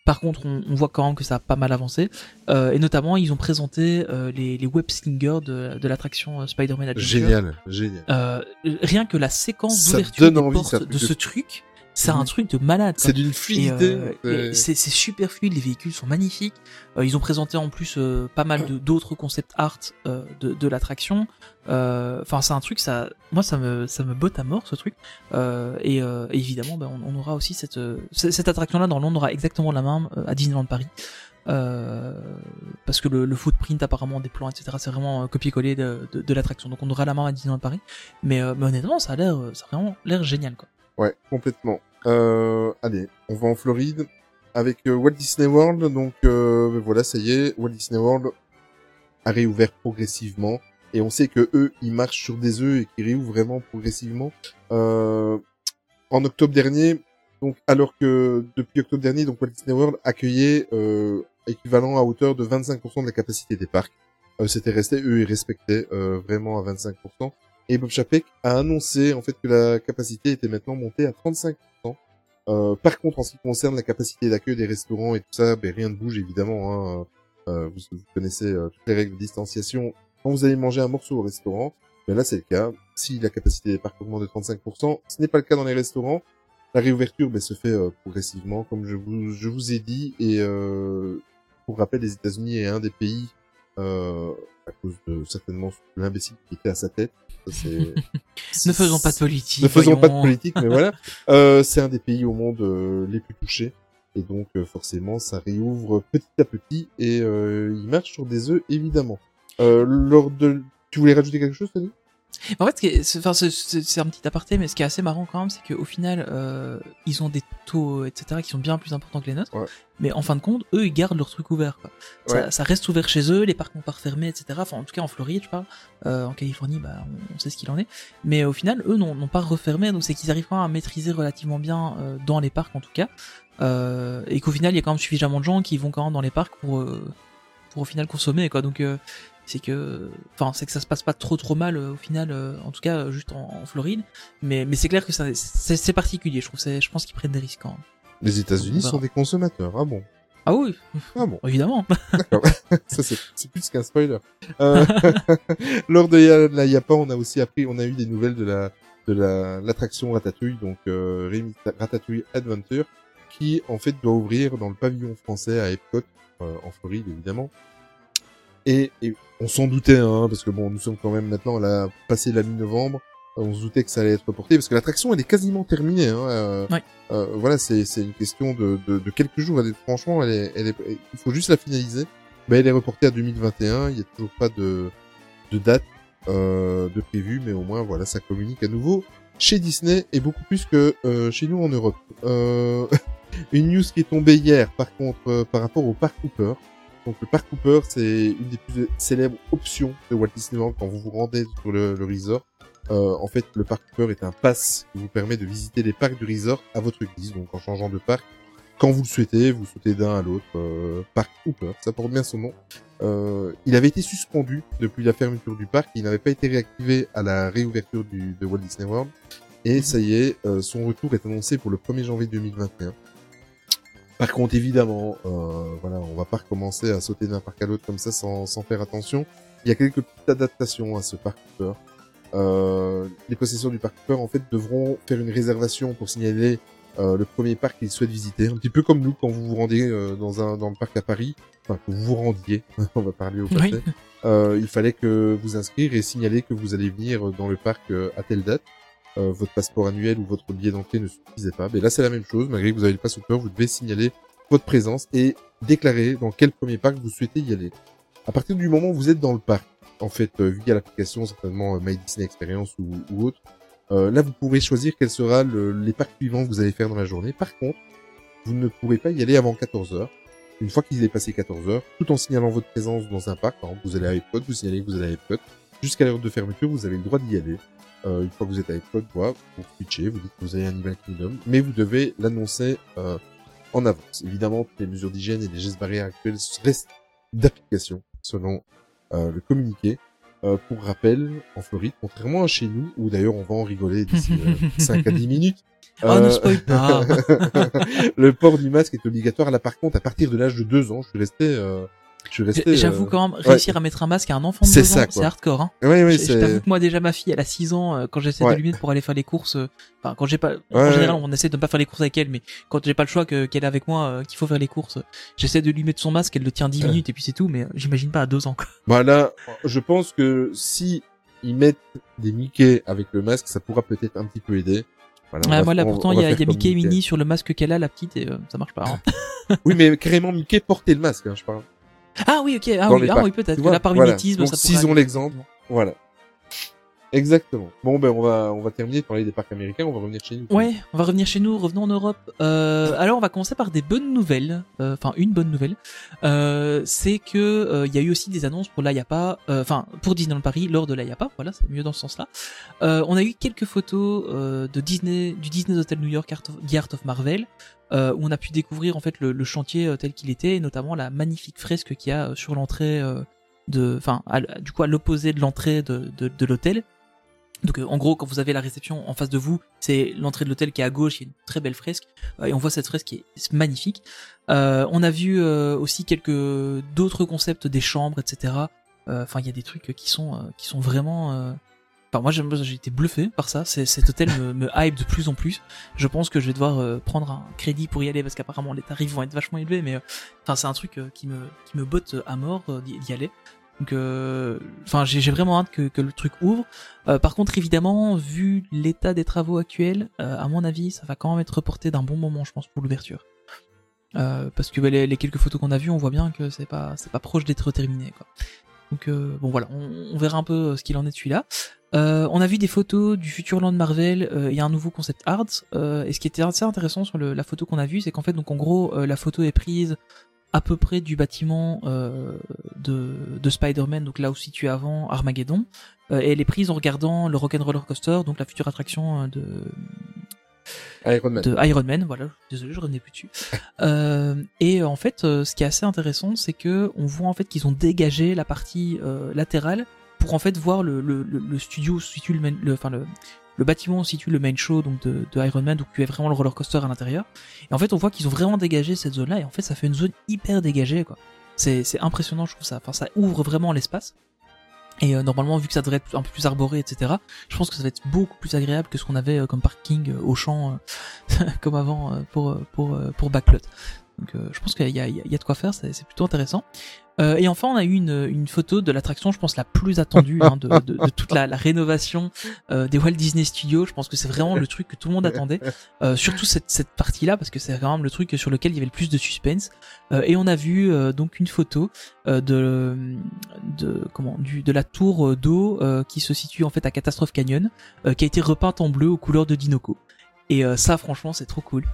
Par contre, on, on voit quand même que ça a pas mal avancé. Euh, et notamment, ils ont présenté euh, les, les web slingers de, de l'attraction euh, Spider-Man Adventure. Génial, génial. Euh, rien que la séquence d'ouverture des envie, portes de ce truc, c'est un truc de malade. C'est d'une fluidité. euh, c'est- super fluide, les véhicules sont magnifiques. Euh, ils ont présenté en plus euh, pas mal d'autres concept art de, de l'attraction. Enfin, c'est un truc, ça, moi, ça me, ça me botte à mort ce truc. Et, évidemment, ben, on, on aura aussi cette, cette attraction-là dans on aura exactement la même à Disneyland Paris. Euh, parce que le, le footprint apparemment des plans etc c'est vraiment euh, copier-coller de, de, de l'attraction donc on aura la main à Disneyland Paris mais, euh, mais honnêtement ça a l'air ça a vraiment l'air génial quoi Ouais, complètement. Euh, allez, on va en Floride avec euh, Walt Disney World. Donc euh, ben voilà, ça y est, Walt Disney World a réouvert progressivement. Et on sait que eux, ils marchent sur des œufs et qu'ils réouvrent vraiment progressivement. Euh, en octobre dernier, donc alors que depuis octobre dernier, donc Walt Disney World accueillait euh, équivalent à hauteur de 25% de la capacité des parcs. euh, c'était resté, eux, ils respectaient vraiment à 25%. Et Bob Chapek a annoncé en fait que la capacité était maintenant montée à 35%. Euh, par contre, en ce qui concerne la capacité d'accueil des restaurants et tout ça, ben, rien ne bouge évidemment. Hein. Euh, vous, connaissez euh, toutes les règles de distanciation. Quand vous allez manger un morceau au restaurant, ben là c'est le cas. Si la capacité des parcs augmente de 35%, ce n'est pas le cas dans les restaurants. La réouverture ben, se fait euh, progressivement, comme je vous, je vous ai dit. Et euh, pour rappel, les États-Unis est un des pays, à cause de certainement l'imbécile qui était à sa tête. Ne faisons pas de politique. ne faisons pas de voyons. politique, mais voilà. Euh, c'est un des pays au monde euh, les plus touchés. Et donc, euh, forcément, ça réouvre petit à petit et il marche sur des œufs, évidemment. Lors de... Tu voulais rajouter quelque chose, Tony En fait, ce c'est enfin, un petit aparté, mais ce qui est assez marrant quand même, c'est qu'au final, euh, ils ont des taux, etc., qui sont bien plus importants que les nôtres. Ouais. Mais en fin de compte, eux, ils gardent leur truc ouvert. Quoi. Ça, Ouais. ça reste ouvert chez eux, les parcs n'ont pas refermé, etc. Enfin, en tout cas, en Floride, je parle. Euh, en Californie, bah, on, sait ce qu'il en est. Mais au final, eux n'ont n'ont pas refermé, donc c'est qu'ils arrivent quand même à maîtriser relativement bien euh, dans les parcs, en tout cas. Euh, et qu'au final, il y a quand même suffisamment de gens qui vont quand même dans les parcs pour, pour au final consommer, quoi. Donc, euh, c'est que enfin c'est que ça se passe pas trop trop mal euh, au final euh, en tout cas euh, juste en, en Floride mais mais c'est clair que c'est particulier je trouve je pense qu'ils prennent des risques. Les États-Unis sont des consommateurs. Ah bon? Ah oui Ah bon évidemment D'accord. Ça, c'est plus qu'un spoiler. Euh, lors de la Yapa, on a aussi appris, on a eu des nouvelles de la de la l'attraction Ratatouille, donc euh, Rémi- Ratatouille Adventure, qui en fait doit ouvrir dans le pavillon français à Epcot, euh, en Floride évidemment. Et, et on s'en doutait, hein, parce que bon, nous sommes quand même maintenant, a passé la mi-novembre, on se doutait que ça allait être reporté, parce que l'attraction elle est quasiment terminée. Hein, euh, Ouais. euh, voilà, c'est c'est une question de, de, de quelques jours. Elle est- franchement, elle est, elle est, il faut juste la finaliser. Mais elle est reportée à 2021. Il n'y a toujours pas de, de date euh, de prévu, mais au moins voilà, ça communique à nouveau chez Disney et beaucoup plus que euh, chez nous en Europe. Euh, une news qui est tombée hier, par contre, par rapport au parc Cooper. Donc le parc Cooper, c'est une des plus célèbres options de Walt Disney World quand vous vous rendez sur le, resort. Euh, en fait, le parc Cooper est un pass qui vous permet de visiter les parcs du resort à votre guise, donc en changeant de parc. Quand vous le souhaitez, vous sautez d'un à l'autre. Euh, parc Cooper, ça porte bien son nom. Euh, il avait été suspendu depuis la fermeture du parc. Il n'avait pas été réactivé à la réouverture de Walt Disney World. Et ça y est, euh, son retour est annoncé pour le 1er janvier 2021. Par contre, évidemment, euh, voilà, on va pas recommencer à sauter d'un parc à l'autre comme ça sans, sans faire attention. Il y a quelques petites adaptations à ce parc Cooper. Euh, les possesseurs du parc Cooper, en fait, devront faire une réservation pour signaler euh, le premier parc qu'ils souhaitent visiter. Un petit peu comme nous quand vous vous rendez euh, dans un dans le parc à Paris, enfin que vous vous rendiez, on va parler au passé. Oui. Euh, il fallait que vous inscrire et signaler que vous allez venir dans le parc euh, à telle date. Euh, votre passeport annuel ou votre billet d'entrée ne suffisait pas. Mais là, c'est la même chose. Malgré que vous avez le pass Cooper, vous devez signaler votre présence et déclarer dans quel premier parc vous souhaitez y aller. À partir du moment où vous êtes dans le parc, en fait, euh, via l'application certainement euh, My Disney Experience ou, ou autre, euh, là, vous pourrez choisir quel sera le, les parcs suivants que vous allez faire dans la journée. Par contre, vous ne pourrez pas y aller avant 14 heures. Une fois qu'il est passé 14 heures, tout en signalant votre présence dans un parc, vous allez à Epcot, vous signalez que vous allez à Epcot, jusqu'à l'heure de fermeture, vous avez le droit d'y aller. Euh, une fois que vous êtes Epcot, voilà, vous switchez, vous dites que vous avez un Animal Kingdom, mais vous devez l'annoncer euh, en avance. Évidemment, les mesures d'hygiène et les gestes barrières actuels restent d'application selon euh, le communiqué. Euh, pour rappel, en Floride, contrairement à chez nous, où d'ailleurs on va en rigoler d'ici euh, 5 à 10 minutes, oh ne euh, spoil pas le port du masque est obligatoire. Là, par contre, à partir de l'âge de 2 ans, je suis resté... Je suis resté... j'avoue euh, quand même réussir à mettre un masque à un enfant de C'est 2 ça, ans c'est hardcore hein je t'avoue c'est... que moi déjà ma fille elle a 6 ans euh, quand j'essaie Ouais. de lui mettre pour aller faire les courses euh, enfin quand j'ai pas en général on essaie de ne pas faire les courses avec elle mais quand j'ai pas le choix que qu'elle est avec moi qu'il faut faire les courses j'essaie de lui mettre son masque elle le tient 10 Ouais. minutes et puis c'est tout mais j'imagine pas à 2 ans quoi. Voilà, je pense que si ils mettent des Mickey avec le masque, ça pourra peut-être un petit peu aider. Voilà, on Ouais, va- moi là on- pourtant il y a, y Mickey et Minnie sur le masque qu'elle a la petite et euh, ça marche pas hein. Oui, mais carrément Mickey portait le masque, hein, je parle. Ah oui ok ah oui, ah, oui peut-être là par voilà. mimétisme Donc, ça s'ils pourrait ont l'exemple, Voilà. Exactement. Bon, ben, on va, on va terminer de parler des parcs américains, on va revenir chez nous. Ouais, on va revenir chez nous, revenons en Europe. Euh, alors on va commencer par des bonnes nouvelles, Euh, enfin une bonne nouvelle, Euh, c'est que il y a eu aussi des annonces pour l'IAPA, enfin pour Disneyland Paris lors de l'IAPA, voilà, c'est mieux dans ce sens-là. On a eu quelques photos de Disney, du Disney Hotel New York Art of, The Art of Marvel, où on a pu découvrir en fait le, chantier tel qu'il était, et notamment la magnifique fresque qu'il y a sur l'entrée. de, enfin, du coup à l'opposé de l'entrée de, de l'hôtel. Donc euh, en gros, quand vous avez la réception en face de vous, c'est l'entrée de l'hôtel qui est à gauche, il y a une très belle fresque, euh, et on voit cette fresque qui est magnifique. Euh, on a vu aussi quelques d'autres concepts des chambres, etc. Enfin, il y a des trucs qui sont qui sont vraiment. Enfin, moi, j'ai été bluffé par ça. Cet hôtel me, me hype de plus en plus. Je pense que je vais devoir prendre un crédit pour y aller parce qu'apparemment les tarifs vont être vachement élevés. Mais c'est un truc qui me botte à mort d'y aller. Donc, euh, enfin, j'ai vraiment hâte que, le truc ouvre. Euh, par contre, évidemment, vu l'état des travaux actuels, euh, à mon avis, ça va quand même être reporté d'un bon moment, je pense, pour l'ouverture. Parce que bah, les, quelques photos qu'on a vues, on voit bien que c'est pas c'est pas proche d'être terminé. Quoi. Donc bon voilà, on, verra un peu ce qu'il en est de celui-là. On a vu des photos du futur land Marvel. Il y a un nouveau concept art. et ce qui était assez intéressant sur la photo qu'on a vue, c'est qu'en fait, donc en gros, la photo est prise à peu près du bâtiment euh, de, de Spider-Man, donc là où situé avant Armageddon, euh, et elle est prise en regardant le Rock'n'Roller Coaster, donc la future attraction euh, de Iron Man. de Iron Man, voilà. Désolé, je revenais plus dessus. Euh, et en fait, euh, ce qui est assez intéressant, c'est que on voit en fait qu'ils ont dégagé la partie euh, latérale pour en fait voir le, le, le, le studio où se situe le enfin le le bâtiment où situe le main show donc de, de Iron Man, donc y a vraiment le roller coaster à l'intérieur. Et en fait, on voit qu'ils ont vraiment dégagé cette zone-là, et en fait, ça fait une zone hyper dégagée, quoi. C'est c'est impressionnant, je trouve ça. Enfin, ça ouvre vraiment l'espace. Et euh, normalement, vu que ça devrait être un peu plus arboré, etc., je pense que ça va être beaucoup plus agréable que ce qu'on avait euh, comme parking euh, au champ, euh, comme avant euh, pour euh, pour pour Backlot. Donc, je pense qu'il y a- il y a de quoi faire, c'est c'est plutôt intéressant. Euh, et enfin, on a eu une, une photo de l'attraction, je pense la plus attendue hein, de, de, toute la, rénovation euh, des Walt Disney Studios. Je pense que c'est vraiment le truc que tout le monde attendait, euh, surtout cette, cette partie-là parce que c'est même le truc sur lequel il y avait le plus de suspense. Et on a vu donc une photo de de comment du de la tour d'eau qui se situe en fait à Catastrophe Canyon, qui a été repeinte en bleu aux couleurs de Dinoco. Et ça, franchement, c'est trop cool.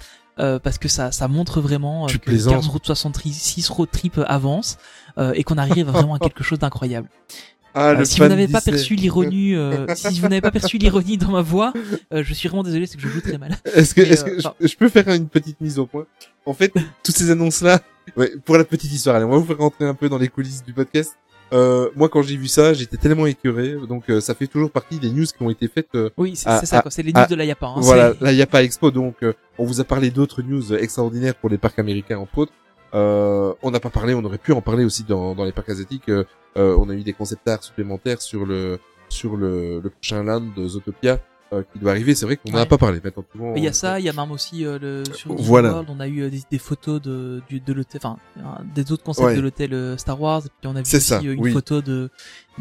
Euh, parce que ça, ça montre vraiment euh, Tu que plaisantes. 15 Route 66 Road Trip avance euh, et qu'on arrive vraiment à quelque chose d'incroyable. Ah, Euh, si vous n'avez pas perçu l'ironie, euh, si vous n'avez pas perçu l'ironie dans ma voix, euh, je suis vraiment désolé, c'est que je joue très mal. Est-ce que, est-ce que je- enfin- je, peux faire une petite mise au point? En fait, toutes ces annonces-là, ouais, pour la petite histoire, allez, on va vous faire rentrer un peu dans les coulisses du podcast. Euh, moi, quand j'ai vu ça, j'étais tellement écœuré. Donc, euh, ça fait toujours partie des news qui ont été faites. euh, Oui, c'est ça. C'est les news ah, de la Yapa. Hein, voilà, c'est- là, il n'y a pas Expo, donc euh, on vous a parlé d'autres news extraordinaires pour les parcs américains, entre autres. Euh, on n'a pas parlé, on aurait pu en parler aussi dans, dans les parcs asiatiques. Euh, euh, on a eu des concept art supplémentaires sur le sur le, le prochain land de Zootopia euh, qui doit arriver. C'est vrai qu'on n'en a Ouais. pas parlé. Il y a ça, il y a même aussi euh, le sur Voilà. World, on a eu euh, des, des photos de du, de l'hôtel, enfin des autres concepts Ouais. de l'hôtel euh, Star Wars. Et puis on a vu aussi ça, euh, une oui. photo de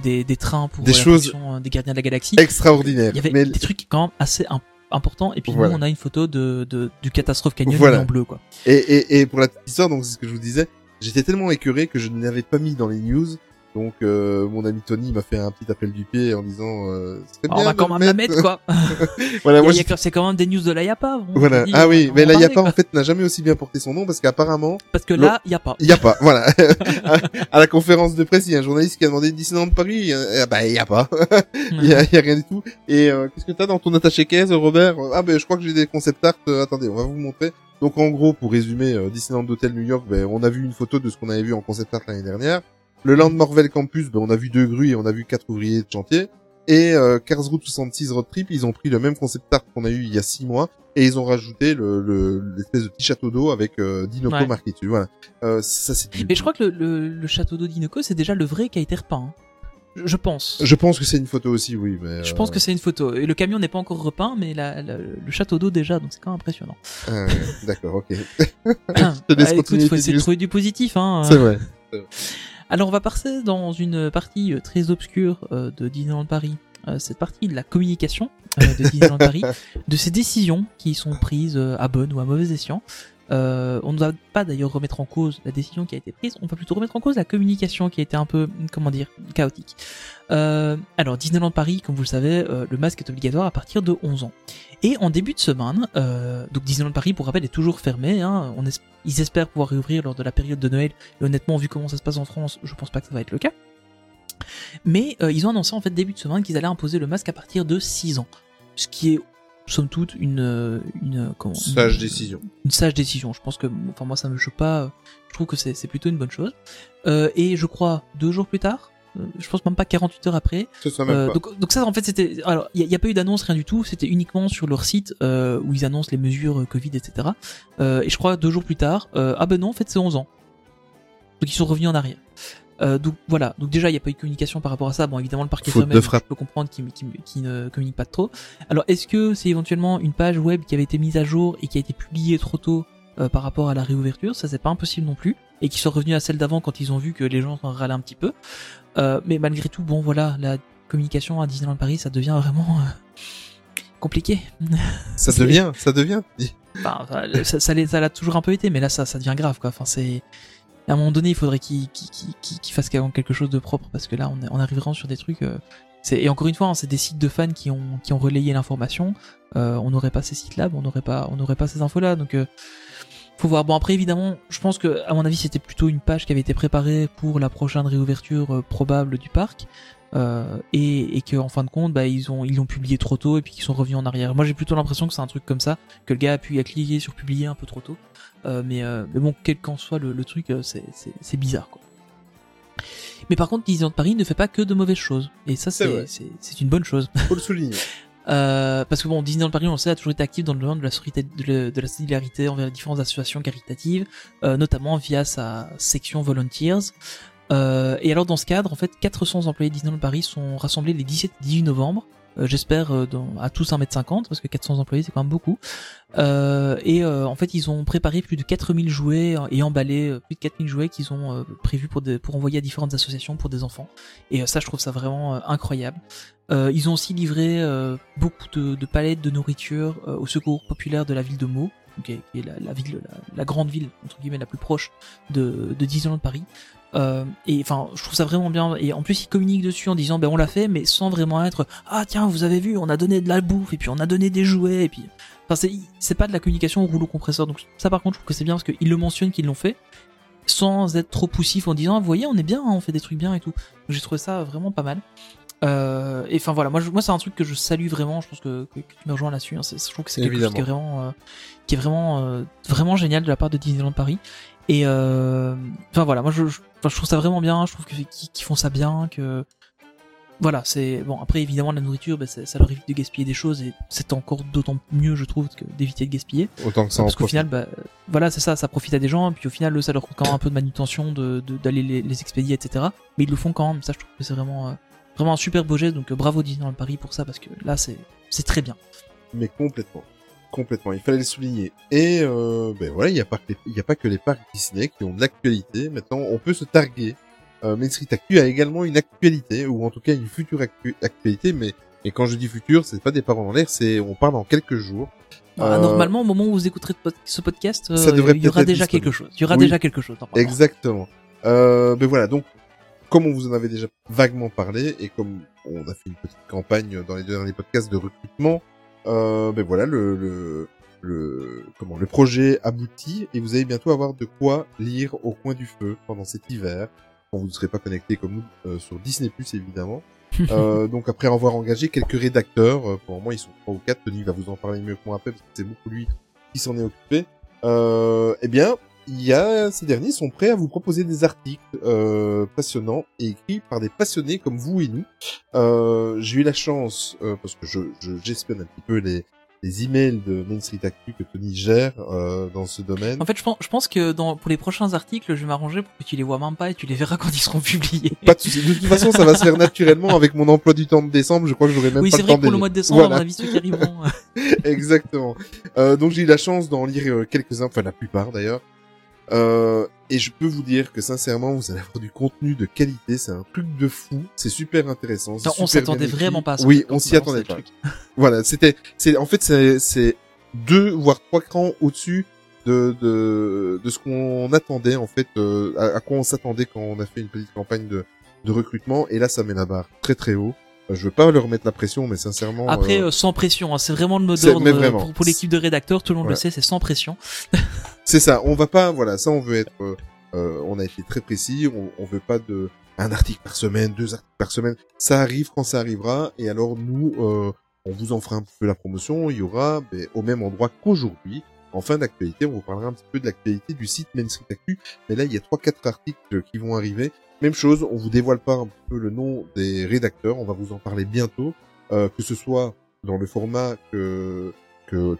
des, des trains pour Des choses des Gardiens de la Galaxie. extraordinaire. Il y avait Mais des trucs quand même assez im- importants. Et puis Voilà. nous, on a une photo de, de du catastrophe canyon Voilà. en bleu, quoi. Et, et, et pour la petite histoire, donc c'est ce que je vous disais, j'étais tellement écœuré que je ne l'avais pas mis dans les news. Donc euh, mon ami Tony m'a fait un petit appel du pied en disant euh, Alors, bien on va de quand même la mettre, quoi. voilà, Il moi j'ai- c'est quand même des news de la Yapa. voilà. dit, Ah oui, va mais la Yapa en fait n'a jamais aussi bien porté son nom parce qu'apparemment Parce que là, il y a pas. il y a pas. Voilà. à, à la conférence de presse, il y a un journaliste qui a demandé Disneyland Paris. euh, bah il y a pas. Il y a, il y a rien du tout. Et euh, qu'est-ce que t'as dans ton attaché caisse, Robert? Ah ben je crois que j'ai des concept art. Euh, attendez, on va vous montrer. Donc en gros, pour résumer, euh, Disneyland Hotel New York, ben, on a vu une photo de ce qu'on avait vu en concept art l'année dernière. Le Land Marvel Campus, ben, on a vu deux grues et on a vu quatre ouvriers de chantier. Et euh, Cars Route 66 Road Trip, ils ont pris le même concept art qu'on a eu il y a six mois et ils ont rajouté le le- l'espèce de petit château d'eau avec euh, Dinoco Ouais. marqué dessus. Voilà. Euh, ça c'est. Mais je crois que le, le, le château d'eau d'Inoko, c'est déjà le vrai qui a été repeint. hein. Je, je pense. Je pense que c'est une photo aussi, oui. Mais, Je euh, pense que c'est une photo. Et le camion n'est pas encore repeint, mais la, la- le château d'eau déjà, donc c'est quand même impressionnant. euh, D'accord, ok. Ah, te laisse écoute, faut essayer de trouver du positif. Hein. C'est vrai. Alors on va passer dans une partie euh, très obscure euh, de Disneyland Paris. Euh, cette partie de la communication de Disneyland Paris, de ces décisions qui sont prises à bonne ou à mauvais escient. Euh, on ne va pas d'ailleurs remettre en cause la décision qui a été prise, on va plutôt remettre en cause la communication qui a été un peu, comment dire, chaotique. Euh, alors Disneyland Paris, comme vous le savez, euh, le masque est obligatoire à partir de 11 ans. Et en début de semaine, euh, donc Disneyland Paris, pour rappel, est toujours fermé. Hein, on es- ils espèrent pouvoir réouvrir lors de la période de Noël. Et honnêtement, vu comment ça se passe en France, je pense pas que ça va être le cas. Mais euh, ils ont annoncé en fait début de semaine qu'ils allaient imposer le masque à partir de 6 ans. Ce qui est, somme toute, une... une comment, Sage une- décision. une sage décision. Je pense que, enfin moi ça me choque pas. Je trouve que c'est plutôt une bonne chose. Euh, et je crois deux jours plus tard, je pense même pas 48 heures après. Ça même Euh, pas. donc, donc ça, en fait, c'était. Alors, il n'y a, pas eu d'annonce, rien du tout. C'était uniquement sur leur site euh, où ils annoncent les mesures euh, Covid, etc. Euh, et je crois deux jours plus tard, euh, ah ben non, en fait, c'est 11 ans. Donc ils sont revenus en arrière. Euh, donc voilà. Donc déjà, il n'y a pas eu de communication par rapport à ça. Bon, évidemment, le parquet fermé, je peux comprendre qu'ils qu'ils- qu'ils ne communiquent pas trop. Alors, est-ce que c'est éventuellement une page web qui avait été mise à jour et qui a été publiée trop tôt euh, par rapport à la réouverture? Ça, c'est pas impossible non plus. Et qui sont revenus à celle d'avant quand ils ont vu que les gens en râlaient un petit peu. Euh, mais malgré tout, bon, voilà, la communication à Disneyland Paris, ça devient vraiment euh, compliqué. Ça devient, ça devient. Enfin, ça, ça l'a toujours un peu été, mais là, ça, ça devient grave, quoi. Enfin, c'est à un moment donné, il faudrait qu'ils qu'ils- qu'ils- qu'ils fassent quelque chose de propre, parce que là, on, on arrive vraiment sur des trucs. euh, et encore une fois, hein, c'est des sites de fans qui ont qui ont relayé l'information. Euh, on n'aurait pas ces sites-là, on n'aurait pas on n'aurait pas ces infos-là, donc. Faut voir. Bon après évidemment, je pense que à mon avis c'était plutôt une page qui avait été préparée pour la prochaine réouverture euh, probable du parc. Euh, et, et que en fin de compte bah, ils ont ils l'ont publié trop tôt et puis qu'ils sont revenus en arrière. Moi j'ai plutôt l'impression que c'est un truc comme ça que le gars a pu a cliqué sur publier un peu trop tôt. Euh, mais, euh, mais bon quel qu'en soit le, le truc c'est bizarre quoi. Mais par contre Disneyland Paris ne fait pas que de mauvaises choses et ça c'est une bonne chose. Faut le souligner. Euh, parce que bon, Disneyland Paris, on le sait, a toujours été actif dans le domaine de la, solidarité- envers les différentes associations caritatives, euh, notamment via sa section Volunteers. Euh, et alors dans ce cadre, en fait, 400 employés de Disneyland Paris sont rassemblés les 17 et 18 novembre. Euh, J'espère euh, à tous 1m50 parce que 400 employés c'est quand même beaucoup. Euh, et en fait ils ont préparé plus de 4000 jouets et emballé plus de 4000 jouets qu'ils ont prévus pour, des- pour envoyer à différentes associations pour des enfants. Et ça je trouve ça vraiment incroyable. Ils ont aussi livré beaucoup de, palettes de nourriture au secours populaire de la ville de Meaux, qui est, la, ville, la grande ville entre guillemets la plus proche de, de Disneyland Paris. Euh, et enfin, je trouve ça vraiment bien. Et en plus, ils communiquent dessus en disant, ben on l'a fait, mais sans vraiment être, ah tiens, vous avez vu, on a donné de la bouffe et puis on a donné des jouets et puis, enfin c'est c'est pas de la communication au rouleau compresseur. Donc ça, par contre, je trouve que c'est bien parce qu'ils le mentionnent qu'ils l'ont fait sans être trop poussif en disant, vous voyez, on est bien, hein, on fait des trucs bien et tout. Donc, J'ai trouvé ça vraiment pas mal. Euh, et enfin voilà, moi, je- moi c'est un truc que je salue vraiment. Je pense que, que, que tu me rejoins là-dessus. hein. Je trouve que c'est quelque chose qui est vraiment, euh, qui est vraiment, euh, vraiment génial de la part de Disneyland Paris. Et euh, enfin voilà, moi je, je, je trouve ça vraiment bien. Je trouve que qu'ils qu'ils font ça bien, que voilà, c'est bon. Après évidemment la nourriture, bah, ça ça leur évite de gaspiller des choses et c'est encore d'autant mieux, je trouve, que d'éviter de gaspiller. Autant que ça en Parce qu'au final, bah, voilà, c'est ça, ça profite à des gens, et puis au final, ça leur coûte quand même un peu de manutention, de de- d'aller les, les expédier, etc. Mais ils le font quand même. Ça, je trouve que c'est vraiment, euh, vraiment un super beau geste. Donc euh, bravo Disneyland Paris pour ça, parce que là, c'est c'est très bien. Mais complètement. Complètement. Il fallait le souligner. Et euh, ben voilà, il n'y a, pas que les- y a pas que les parcs Disney qui ont de l'actualité. Maintenant, on peut se targuer. Euh, Main Street Actu a également une actualité, ou en tout cas une future actu- actualité, mais et quand je dis futur, c'est pas des paroles en l'air, c'est on parle en quelques jours. Ah, Euh, Normalement, au moment où vous écouterez ce podcast, euh, Ça devrait il y aura déjà disponible. quelque chose. Il y aura Oui. déjà quelque chose. Exactement. Euh, ben voilà, donc comme on vous en avait déjà vaguement parlé et comme on a fait une petite campagne dans les deux derniers podcasts de recrutement, euh, ben voilà le, le le comment le projet aboutit et vous allez bientôt avoir de quoi lire au coin du feu pendant cet hiver quand vous ne serez pas connecté comme nous euh, sur Disney Plus évidemment. Euh, donc après avoir engagé quelques rédacteurs, euh, pour le moment ils sont trois ou quatre, Tony va vous en parler mieux que moi après parce que c'est beaucoup lui qui s'en est occupé. Euh, eh bien, il y a ces derniers sont prêts à vous proposer des articles euh, passionnants et écrits par des passionnés comme vous et nous. Euh, J'ai eu la chance euh, parce que je je- j'espionne un petit peu les les emails de Main Street Actu que Tony gère euh, dans ce domaine. En fait, je pense, je pense que dans, pour les prochains articles, je vais m'arranger pour que tu les vois même pas et tu les verras quand ils seront publiés. Pas de. De toute façon, ça va se faire naturellement avec mon emploi du temps de décembre. Je crois que j'aurai même oui, pas c'est le vrai temps que pour le mois de décembre, à Voilà. mon avis, ceux qui arriveront. euh, Exactement. Euh, donc j'ai eu la chance d'en lire quelques-uns, enfin la plupart d'ailleurs. Euh, et je peux vous dire que sincèrement, vous allez avoir du contenu de qualité. C'est un truc de fou. C'est super intéressant. Non, on super s'attendait bien écrit. vraiment pas à ça. Oui, on s'y attendait pas. Voilà, c'était, c'est, en fait, c'est, deux voire trois crans au-dessus de, de, de ce qu'on attendait en fait, euh, à, à quoi on s'attendait quand on a fait une petite campagne de, de recrutement. Et là, ça met la barre très très haut. Euh, Je veux pas leur mettre la pression, mais sincèrement. Après, euh, euh, sans pression, hein, c'est vraiment le mot d'ordre pour, pour l'équipe de rédacteurs, tout le monde Ouais. le sait, c'est sans pression. C'est ça, on va pas, voilà, ça on veut être, euh, euh, on a été très précis, on, on veut pas de un article par semaine, deux articles par semaine, ça arrive quand ça arrivera, et alors nous, euh, on vous en fera un peu la promotion, il y aura, ben, au même endroit qu'aujourd'hui, En fin d'actualité, on vous parlera un petit peu de l'actualité du site Main Street Actu. Mais là, il y a trois, quatre articles qui vont arriver. Même chose, on vous dévoile pas un peu le nom des rédacteurs. On va vous en parler bientôt, euh, que ce soit dans le format que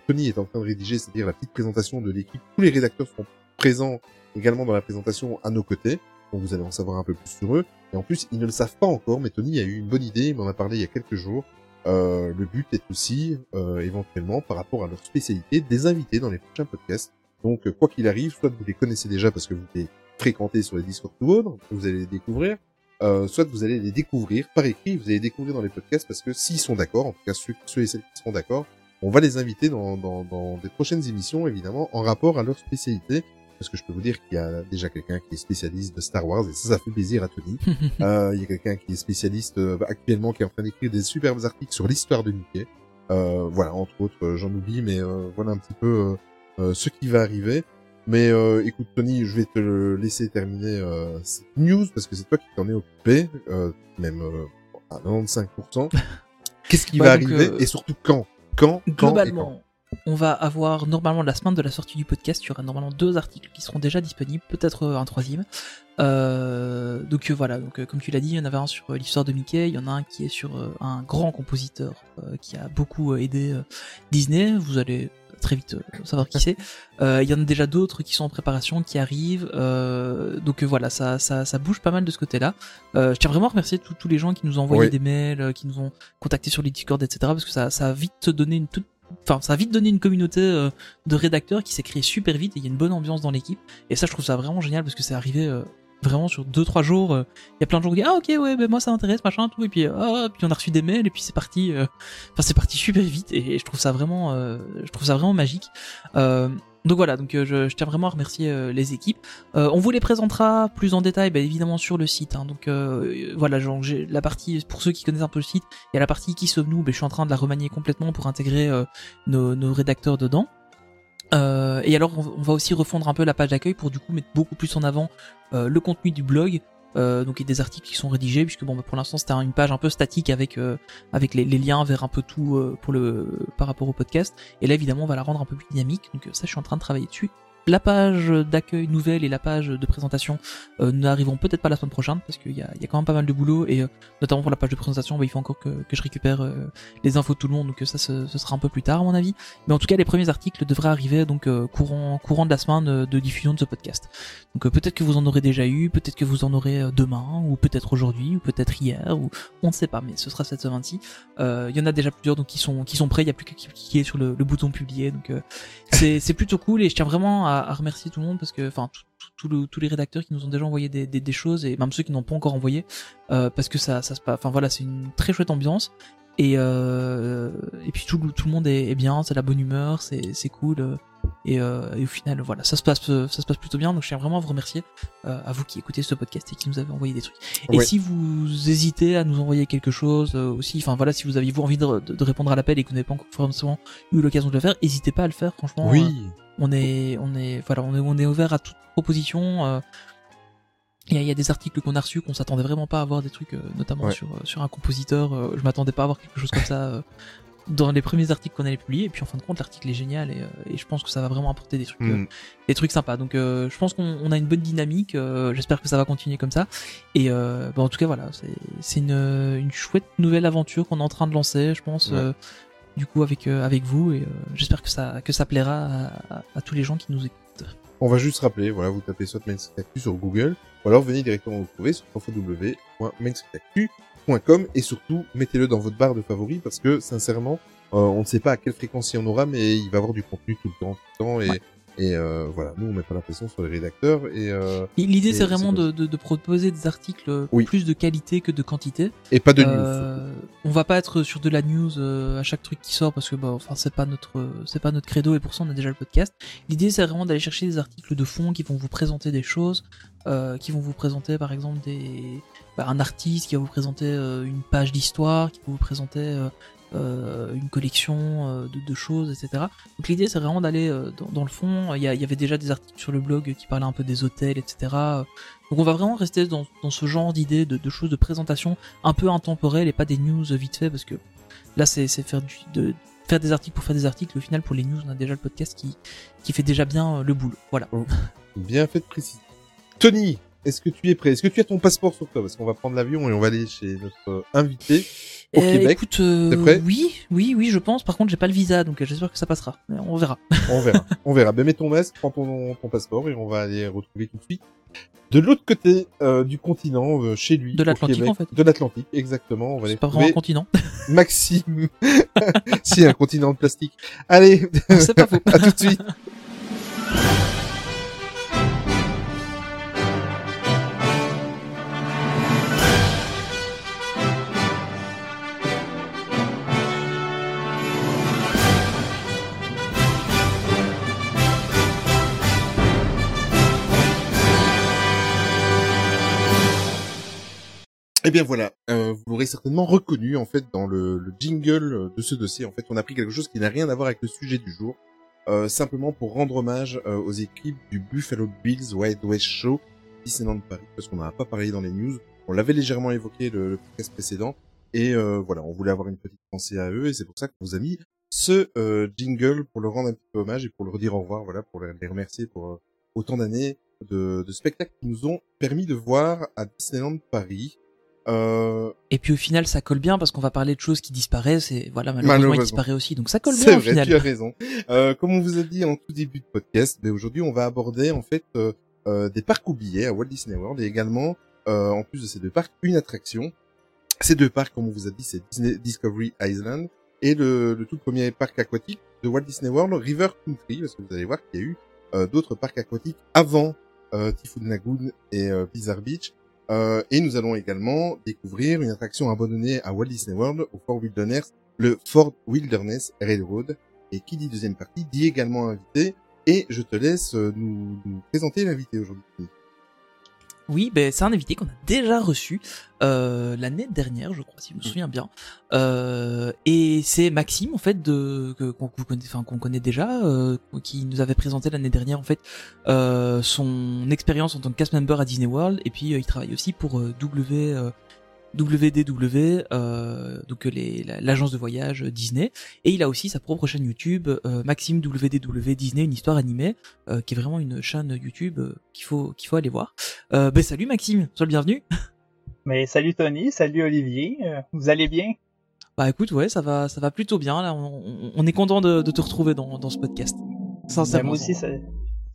Tony est en train de rédiger, c'est-à-dire la petite présentation de l'équipe. Tous les rédacteurs seront présents également dans la présentation à nos côtés. Donc vous allez en savoir un peu plus sur eux. Et en plus, ils ne le savent pas encore, mais Tony a eu une bonne idée, il m'en a parlé il y a quelques jours. Euh, le but est aussi, euh, éventuellement, par rapport à leur spécialité, des invités dans les prochains podcasts. Donc, euh, quoi qu'il arrive, soit vous les connaissez déjà parce que vous les fréquentez sur les Discord ou autres, vous allez les découvrir, euh, soit vous allez les découvrir par écrit, vous allez les découvrir dans les podcasts parce que s'ils sont d'accord, en tout cas ceux, ceux et celles qui seront d'accord, on va les inviter dans, dans, dans des prochaines émissions, évidemment, en rapport à leur spécialité. Parce que je peux vous dire qu'il y a déjà quelqu'un qui est spécialiste de Star Wars, et ça, ça fait plaisir à Tony. Euh, il y a quelqu'un qui est spécialiste euh, actuellement, qui est en train d'écrire des superbes articles sur l'histoire de Mickey. Euh, voilà, entre autres, euh, j'en oublie, mais euh, voilà un petit peu euh, ce qui va arriver. Mais écoute, Tony, je vais te laisser terminer cette news, parce que c'est toi qui t'en es occupé, même à 95%. Qu'est-ce qui Bah, va donc, arriver, et surtout quand? Quand Globalement, on va avoir normalement la semaine de la sortie du podcast, il y aura normalement deux articles qui seront déjà disponibles, peut-être euh, un troisième. Euh, donc euh, voilà, donc comme tu l'as dit, il y en avait un sur l'histoire de Mickey, il y en a un qui est sur un grand compositeur qui a beaucoup aidé Disney. Vous allez très vite euh, savoir qui c'est. Euh, Il y en a déjà d'autres qui sont en préparation, qui arrivent. Euh, donc voilà, ça, ça, ça bouge pas mal de ce côté-là. Je tiens vraiment à remercier tous les gens qui nous ont envoyé Oui. des mails, qui nous ont contactés sur les Discord, etc. Parce que ça, ça a vite donné une toute Enfin, ça a vite donné une communauté euh, de rédacteurs qui s'est créée super vite et il y a une bonne ambiance dans l'équipe. Et ça, je trouve ça vraiment génial parce que c'est arrivé euh, vraiment sur 2-3 jours. euh, Il y a plein de gens qui disent Ah, ok, ouais, ben moi ça m'intéresse, machin, tout. Et puis, euh, ah, puis on a reçu des mails et puis c'est parti. euh, Enfin, c'est parti super vite et, je trouve ça vraiment, euh, je trouve ça vraiment magique. Donc voilà, donc je, tiens vraiment à remercier les équipes. On vous les présentera plus en détail, bah, évidemment sur le site. hein. donc voilà, la partie pour ceux qui connaissent un peu le site, il y a la partie qui sommes-nous. bah, je suis en train de la remanier complètement pour intégrer nos rédacteurs dedans. Euh, et alors, on, va aussi refondre un peu la page d'accueil pour du coup mettre beaucoup plus en avant euh, le contenu du blog. Euh, donc a des articles qui sont rédigés puisque bon bah, pour l'instant c'était une page un peu statique avec les, liens vers un peu tout pour le par rapport au podcast. Et là évidemment on va la rendre un peu plus dynamique. Donc ça je suis en train de travailler dessus la page d'accueil nouvelle et la page de présentation euh, n'arriveront peut-être pas la semaine prochaine parce qu'il y y a quand même pas mal de boulot et euh, notamment pour la page de présentation bah, il faut encore que, que je récupère euh, les infos de tout le monde donc euh, ça ce, ce sera un peu plus tard à mon avis. Mais en tout cas les premiers articles devraient arriver donc euh, courant courant de la semaine euh, de diffusion de ce podcast. Donc peut-être que vous en aurez déjà eu peut-être que vous en aurez demain ou peut-être aujourd'hui ou peut-être hier ou on ne sait pas mais ce sera cette semaine-ci. Il y en a déjà plusieurs donc qui sont qui sont prêts. Il y a plus qu'à cliquer sur le, le bouton publier donc c'est plutôt cool et je tiens vraiment à, à remercier tout le monde parce que enfin le- tous les rédacteurs qui nous ont déjà envoyé des, des, des choses et même ceux qui n'ont pas encore envoyé euh, parce que ça ça se passe enfin voilà c'est une très chouette ambiance et euh, et puis tout, le- tout le monde est, est bien c'est la bonne humeur c'est c'est cool euh, et, euh, et au final voilà ça se passe ça se passe plutôt bien donc je tiens vraiment à vous remercier euh, à vous qui écoutez ce podcast et qui nous avez envoyé des trucs et Ouais. si vous hésitez à nous envoyer quelque chose euh, aussi enfin voilà si vous aviez vous envie de répondre à l'appel et que vous n'avez pas encore forcément eu l'occasion de le faire n'hésitez pas à le faire franchement Oui. On est on est voilà on est on est ouvert à toute proposition euh, il y, y a des articles qu'on a reçus qu'on s'attendait vraiment pas à avoir des trucs euh, notamment Ouais. sur euh, sur un compositeur euh, je m'attendais pas à avoir quelque chose comme ça euh, dans les premiers articles qu'on allait publier et puis en fin de compte l'article est génial et, euh, et je pense que ça va vraiment apporter des trucs euh, Mm. des trucs sympas donc euh, je pense qu'on on a une bonne dynamique euh, j'espère que ça va continuer comme ça et euh, bah, en tout cas voilà c'est c'est une une chouette nouvelle aventure qu'on est en train de lancer je pense Ouais. Du coup avec euh, avec vous et euh, j'espère que ça que ça plaira à, à- à tous les gens qui nous écoutent On va juste rappeler, voilà, vous tapez soit Actu sur Google, ou alors venez directement vous trouver sur www.mainstreetactu.com et surtout mettez-le dans votre barre de favoris parce que sincèrement, euh, on ne sait pas à quelle fréquence il y en aura, mais il va y avoir du contenu tout le temps, tout le temps et Ouais. Et euh, voilà, nous on met pas la pression sur les rédacteurs et euh, Et L'idée c'est vraiment de, de, de proposer des articles Oui. plus de qualité que de quantité. et pas de news. Euh, on va pas être sur de la news euh, à chaque truc qui sort parce que bah enfin c'est pas notre c'est pas notre credo et pour ça on a déjà le podcast. L'idée c'est vraiment d'aller chercher des articles de fond qui vont vous présenter des choses, euh, qui vont vous présenter par exemple des bah, un artiste qui va vous présenter euh, une page d'histoire, qui va vous présenter euh, une collection euh, de, choses, etc. Donc l'idée c'est vraiment d'aller euh, dans, le fond. Il y, avait déjà des articles sur le blog qui parlaient un peu des hôtels, etc. Donc on va vraiment rester dans, ce genre d'idée de, choses de présentation un peu intemporelles et pas des news vite fait parce que là c'est faire du de faire des articles pour faire des articles. Au final, pour les news, on a déjà le podcast qui qui fait déjà bien le boulot. Voilà. Bien fait de préciser. Tony, est-ce que tu es prêt? Est-ce que tu as ton passeport sur toi? Parce qu'on va prendre l'avion et on va aller chez notre euh, invité au Euh, Québec. écoute, euh, prêt? oui, oui, oui, je pense. Par contre, j'ai pas le visa, donc euh, j'espère que ça passera. Mais On verra. On verra. on verra. Ben, mets ton masque, prends ton, ton passeport et on va aller retrouver tout de suite. De l'autre côté euh, du continent, chez lui. De l'Atlantique, en fait. De l'Atlantique, exactement. On va aller pas vraiment un continent. Maxime. si, un continent de plastique. Allez, C'est pas faux. à tout de suite. Eh bien voilà, euh, vous l'aurez certainement reconnu en fait dans le, le jingle de ce dossier. En fait, on a pris quelque chose qui n'a rien à voir avec le sujet du jour, euh, simplement pour rendre hommage euh, aux équipes du Buffalo Bills Wild West Show Disneyland Paris, parce qu'on n'en a pas parlé dans les news. On l'avait légèrement évoqué le, le podcast précédent, et euh, voilà, on voulait avoir une petite pensée à eux, et c'est pour ça qu'on vous a mis ce euh, jingle pour leur rendre un petit peu hommage et pour leur dire au revoir, voilà, pour les les remercier pour euh, autant d'années de, de spectacles qui nous ont permis de voir à Disneyland Paris. Euh, Et puis au final, ça colle bien parce qu'on va parler de choses qui disparaissent et voilà, malheureusement, il Malheureusement. disparaît aussi. Donc ça colle bien au vrai, final. tu as raison. Euh, comme on vous a dit en tout début de podcast, mais aujourd'hui on va aborder en fait euh, euh, des parcs oubliés à Walt Disney World et également, euh, en plus de ces deux parcs, une attraction. Ces deux parcs, comme on vous a dit, c'est Disney Discovery Island et le, le tout premier parc aquatique de Walt Disney World, River Country, parce que vous allez voir qu'il y a eu d'autres parcs aquatiques avant euh, Typhoon Lagoon et Blizzard Beach. Euh, et nous allons également découvrir une attraction abandonnée à Walt Disney World au Fort Wilderness, le Fort Wilderness Railroad. Et qui dit deuxième partie dit également invité. Et je te laisse euh, nous, nous présenter l'invité aujourd'hui. Oui, ben c'est un invité qu'on a déjà reçu euh, l'année dernière, je crois, si je me souviens bien. Euh, et c'est Maxime, en fait, de que- qu'on vous connaît, enfin qu'on connaît déjà, euh, qui nous avait présenté l'année dernière, en fait, euh, son expérience en tant que cast member à Disney World. Et puis il travaille aussi pour euh, W. WDW, euh, donc la- l'agence de voyage Disney, et il a aussi sa propre chaîne YouTube, euh, Maxime WDW Disney, une histoire animée, euh, qui est vraiment une chaîne YouTube euh, qu'il faut qu'il faut aller voir. Euh, ben salut Maxime, sois le bienvenu. Mais salut Tony, salut Olivier, euh, vous allez bien? Bah écoute, ouais, ça va, ça va plutôt bien. Là, on, on- est content de, de te retrouver dans, dans ce podcast. Ben, Sincèrement. moi aussi, ça,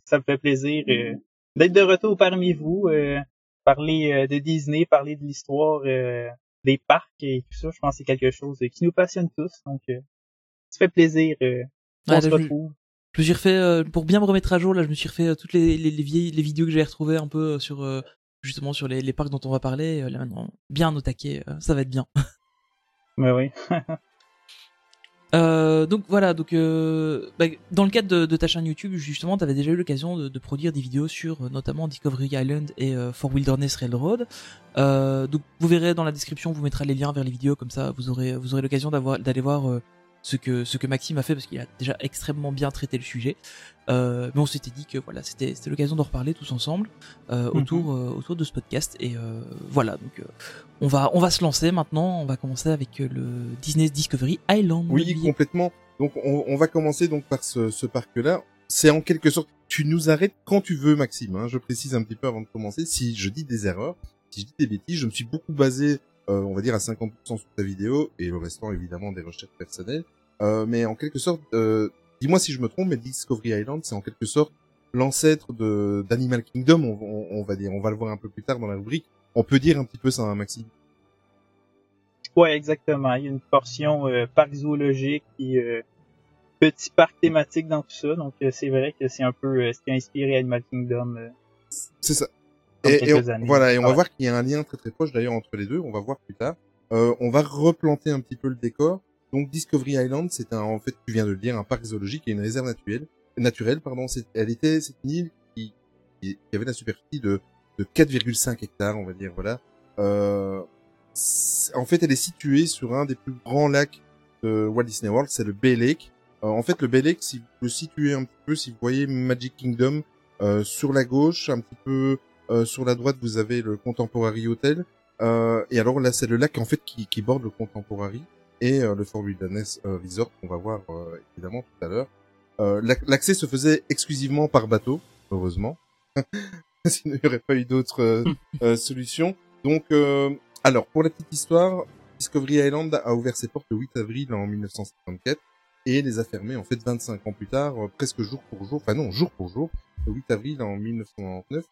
ça me fait plaisir euh, d'être de retour parmi vous, euh, parler euh, de Disney, parler de l'histoire euh, des parcs et tout ça. Je pense que c'est quelque chose qui nous passionne tous, donc euh, ça fait plaisir Ouais, se retrouve. Je me suis refait pour bien me remettre à jour. Là, je me suis refait toutes les, les, les vieilles les vidéos que j'ai retrouvées un peu sur justement sur les, les parcs dont on va parler. Là maintenant, bien au taquet, ça va être bien. Mais oui. Euh, donc voilà, donc euh, bah, dans le cadre de, de ta chaîne YouTube, justement, tu avais déjà eu l'occasion de, produire des vidéos sur euh, notamment Discovery Island et euh, Fort Wilderness Railroad. Donc vous verrez dans la description, on vous mettra les liens vers les vidéos, comme ça vous aurez vous aurez l'occasion d'avoir d'aller voir ce que ce que Maxime a fait parce qu'il a déjà extrêmement bien traité le sujet. Euh, mais on s'était dit que voilà, c'était c'était l'occasion d'en reparler tous ensemble euh, Mhm. autour euh, autour de ce podcast et voilà donc on va on va se lancer maintenant. On va commencer avec le Disney Discovery Island. Oui, complètement. Donc on, on va commencer donc par ce, ce parc-là. C'est en quelque sorte, tu nous arrêtes quand tu veux, Maxime. hein. Je précise un petit peu avant de commencer. Si je dis des erreurs, si je dis des bêtises, je me suis beaucoup basé, euh, on va dire à 50% sur ta vidéo et le restant évidemment des recherches personnelles. Euh, mais en quelque sorte, euh, dis-moi si je me trompe, mais Discovery Island, c'est en quelque sorte l'ancêtre de d'Animal Kingdom. On, on- on va dire, on va le voir un peu plus tard dans la rubrique. On peut dire un petit peu ça, hein, Maxime. Ouais, exactement. Il y a une portion parc zoologique et petit parc thématique dans tout ça. Donc c'est vrai que c'est un peu ce qui a inspiré Animal Kingdom. C'est ça. Et, et on- années. voilà, et on va Ouais. voir qu'il y a un lien très très proche d'ailleurs entre les deux. On va voir plus tard. Euh, on va replanter un petit peu le décor. Donc Discovery Island, c'est un, en fait, tu viens de le dire, un parc zoologique et une réserve naturelle. Naturelle, pardon. C'est- Elle était, c'est une île qui, qui avait la superficie de, de 4,5 hectares, on va dire. Voilà. Euh, en fait, elle est située sur un des plus grands lacs de Walt Disney World, c'est le Bay Lake. Euh, en fait, le Bay Lake, si vous le situez un petit peu, si vous voyez Magic Kingdom euh, sur la gauche, un petit peu sur la droite, vous avez le Contemporary Hotel. Euh, et alors là, c'est le lac en fait qui, qui borde le Contemporary. et euh, le Fort Wilderness euh, Resort qu'on va voir euh, évidemment tout à l'heure. Euh, l'ac- L'accès se faisait exclusivement par bateau, heureusement. Sinon, il n'y aurait pas eu d'autres euh, euh, solutions. Donc, euh, alors, pour la petite histoire, Discovery Island a ouvert ses portes le 8 avril en 1954 et les a fermées en fait 25 ans plus tard, euh, presque jour pour jour, enfin non, jour pour jour, le 8 avril en 1999.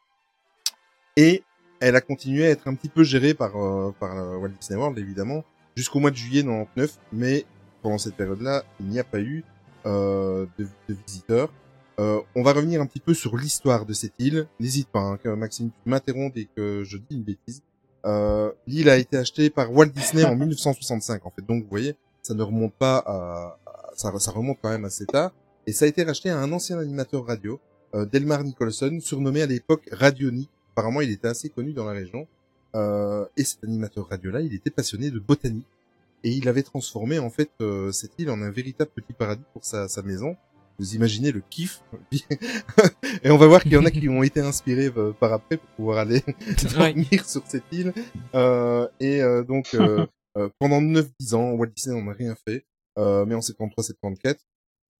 Et elle a continué à être un petit peu gérée par, euh, par Walt Disney World, évidemment, jusqu'au mois de juillet 99, mais pendant cette période-là, il n'y a pas eu euh, de, de visiteurs. Euh, on va revenir un petit peu sur l'histoire de cette île. N'hésite pas, hein, Maxime, tu m'interromps dès que je dis une bêtise. Euh, L'île a été achetée par Walt Disney en 1965, en fait. Donc, vous voyez, ça ne remonte pas à- ça, ça remonte quand même assez tard. Et ça a été racheté à un ancien animateur radio, euh, Delmar Nicholson, surnommé à l'époque Radionic. Apparemment, il était assez connu dans la région. Euh, et cet animateur radio-là, il était passionné de botanique. Et il avait transformé, en fait, euh, cette île en un véritable petit paradis pour sa, sa maison. Vous imaginez le kiff. et on va voir qu'il y en a qui ont été inspirés euh, par après pour pouvoir aller dormir sur cette île. Euh, et euh, donc, euh, pendant 9-10 ans, Walt Disney n'en a rien fait. Euh, mais en 73-74,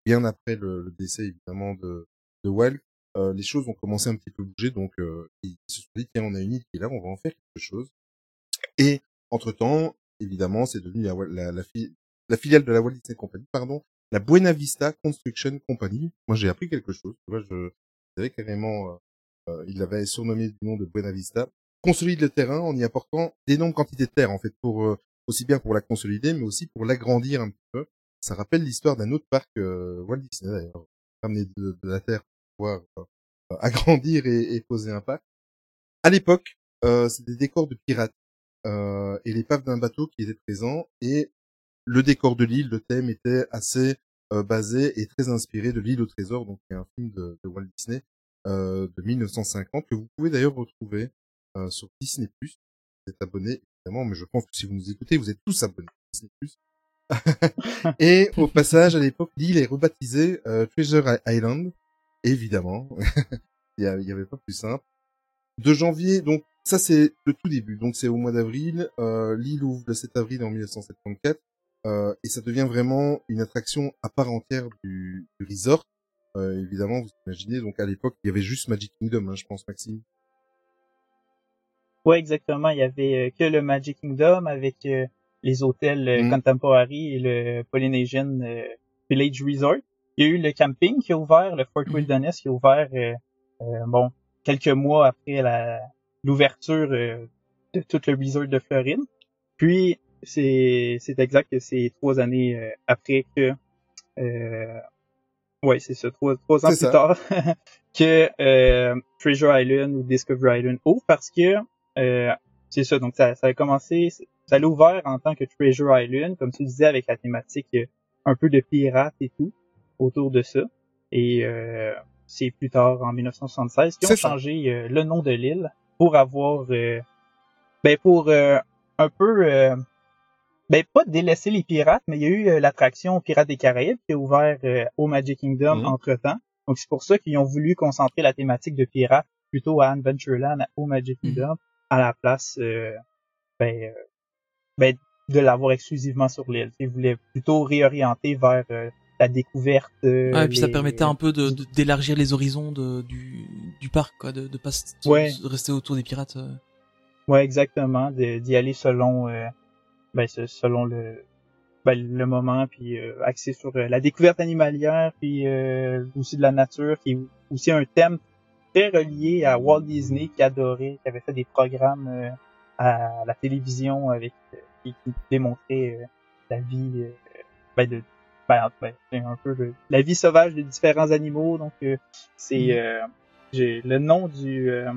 bien après le, le décès évidemment de, de Walt, euh, les choses ont commencé un petit peu à bouger. Donc, euh, ils se sont dit, tiens, on a une est là, on va en faire quelque chose. Et entre-temps, évidemment, c'est devenu la, la, la, fi- la filiale de la Walt Disney Company, pardon, la Buena Vista Construction Company. Moi, j'ai appris quelque chose. Tu vois, je savais carrément, euh, euh, il l'avait surnommé du nom de Buena Vista. Consolide le terrain en y apportant d'énormes quantités de terre, en fait, pour aussi bien pour la consolider, mais aussi pour l'agrandir un petit peu. Ça rappelle l'histoire d'un autre parc Walt Disney d'ailleurs, ramener de, la terre pouvoir euh, agrandir et, et poser un parc. À l'époque, euh, c'était des décors de pirates euh, et l'épave d'un bateau qui était présent et le décor de l'île, le thème était assez basé et très inspiré de l'île au trésor, donc il y a un film de, de Walt Disney euh, de 1950 que vous pouvez d'ailleurs retrouver euh, sur Disney+. Vous êtes abonné évidemment, mais je pense que si vous nous écoutez, vous êtes tous abonnés à Disney+. et au passage, à l'époque, l'île est rebaptisée euh, Treasure Island, évidemment. il y a- il y avait pas plus simple. De janvier, donc ça c'est le tout début, donc c'est au mois d'avril. Euh, l'île ouvre le 7 avril en 1974 euh, et ça devient vraiment une attraction à part entière du, du resort. Euh, évidemment, vous imaginez, donc à l'époque, il y avait juste Magic Kingdom, hein, je pense, Maxime. Ouais, exactement. Il y avait euh, que le Magic Kingdom avec euh, les hôtels euh, Mm. Contemporary et le Polynesian Village Resort. Il y a eu le camping qui a ouvert, le Fort Mhm. Wilderness qui a ouvert, euh, euh, bon, quelques mois après la l'ouverture euh, de tout le resort de Floride. Puis c'est c'est exact que c'est trois années après que euh, ouais c'est ça trois trois ans C'est plus ça. tard que euh, Treasure Island ou Discovery Island ouvre parce que euh, c'est ça donc ça, ça a commencé ça l'a ouvert en tant que Treasure Island comme tu disais avec la thématique un peu de pirates et tout autour de ça et euh, c'est plus tard en 1976 qu'ils ont changé euh, le nom de l'île pour avoir euh, ben pour euh, un peu euh, ben pas délaisser les pirates, mais il y a eu l'attraction Pirates des Caraïbes qui a ouvert au Magic Kingdom Mhm. entre temps. Donc c'est pour ça qu'ils ont voulu concentrer la thématique de pirates plutôt à Adventureland au Magic Mhm. Kingdom à la place euh, ben, euh, ben, de l'avoir exclusivement sur l'île. Ils voulaient plutôt réorienter vers euh, la découverte. euh, Ah, et puis ça permettait un peu de de- d'élargir les horizons de, du, du parc, quoi, de, de pas Ouais. de rester autour des pirates. euh. Ouais, exactement, d'y aller selon euh, ben, selon le ben, le moment, puis euh, axé sur euh, la découverte animalière, puis euh, aussi de la nature, qui est aussi un thème très relié à Walt Disney qui adorait, qui avait fait des programmes euh, à la télévision avec qui, qui démontraient euh, la vie ben, de ben, en- ben, c'est un peu le- la vie sauvage de différents animaux. Donc euh, c'est euh, j'ai le nom du euh,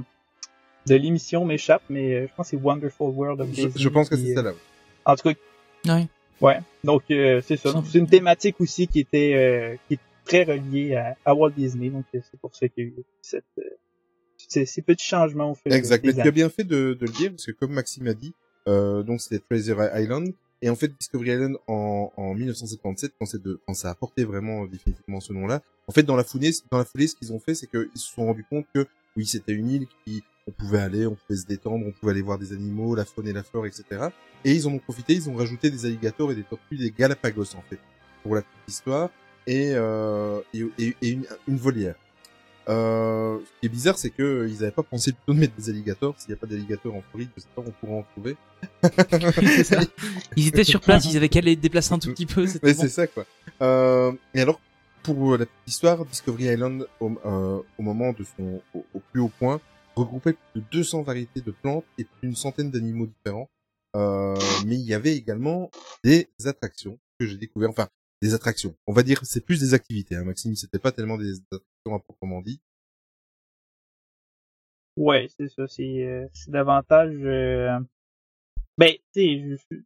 de l'émission m'échappe, mais euh, je pense que c'est Wonderful World of Disney. je pense que c'est euh, ça là. En tout cas, Ouais. ouais. Donc euh, c'est ça. C'est une thématique aussi qui était euh, qui est très reliée à, à Walt Disney. Donc euh, c'est pour ça qu'il y a eu cette, euh, ces, ces petits changements au fil Exact. des Mais tu as bien fait de, de le dire, parce que comme Maxime a dit, euh, donc c'était Treasure Island. Et en fait, Discovery Island en, en 1977, quand, de, quand ça a porté vraiment euh, définitivement ce nom-là, en fait, dans la foulée, dans la foulée, ce qu'ils ont fait, c'est qu'ils se sont rendus compte que oui, c'était une île qui on pouvait aller, on pouvait se détendre, on pouvait aller voir des animaux, la faune et la flore, etc. Et ils en ont profité, ils ont rajouté des alligators et des tortues, des Galapagos en fait, pour la petite histoire, et, euh, et une, une volière. Euh, ce qui est bizarre, c'est que ils avaient pas pensé plutôt de mettre des alligators. S'il n'y a pas d'alligators en Floride, je sais pas, on pourra en trouver. Ça. Ils étaient sur place, ils avaient qu'à les déplacer un tout petit peu. Mais bon. c'est ça, quoi. Euh, et alors, pour la petite histoire, Discovery Island, au, euh, au moment de son, au, au plus haut point, regroupait plus de 200 variétés de plantes et plus d'une centaine d'animaux différents. Euh, mais il y avait également des attractions que j'ai découvert, enfin, des attractions. On va dire, c'est plus des activités, hein, Maxime. C'était pas tellement des attractions à proprement dit. Ouais, c'est ça. C'est euh, c'est davantage. euh, Ben, tu sais, je,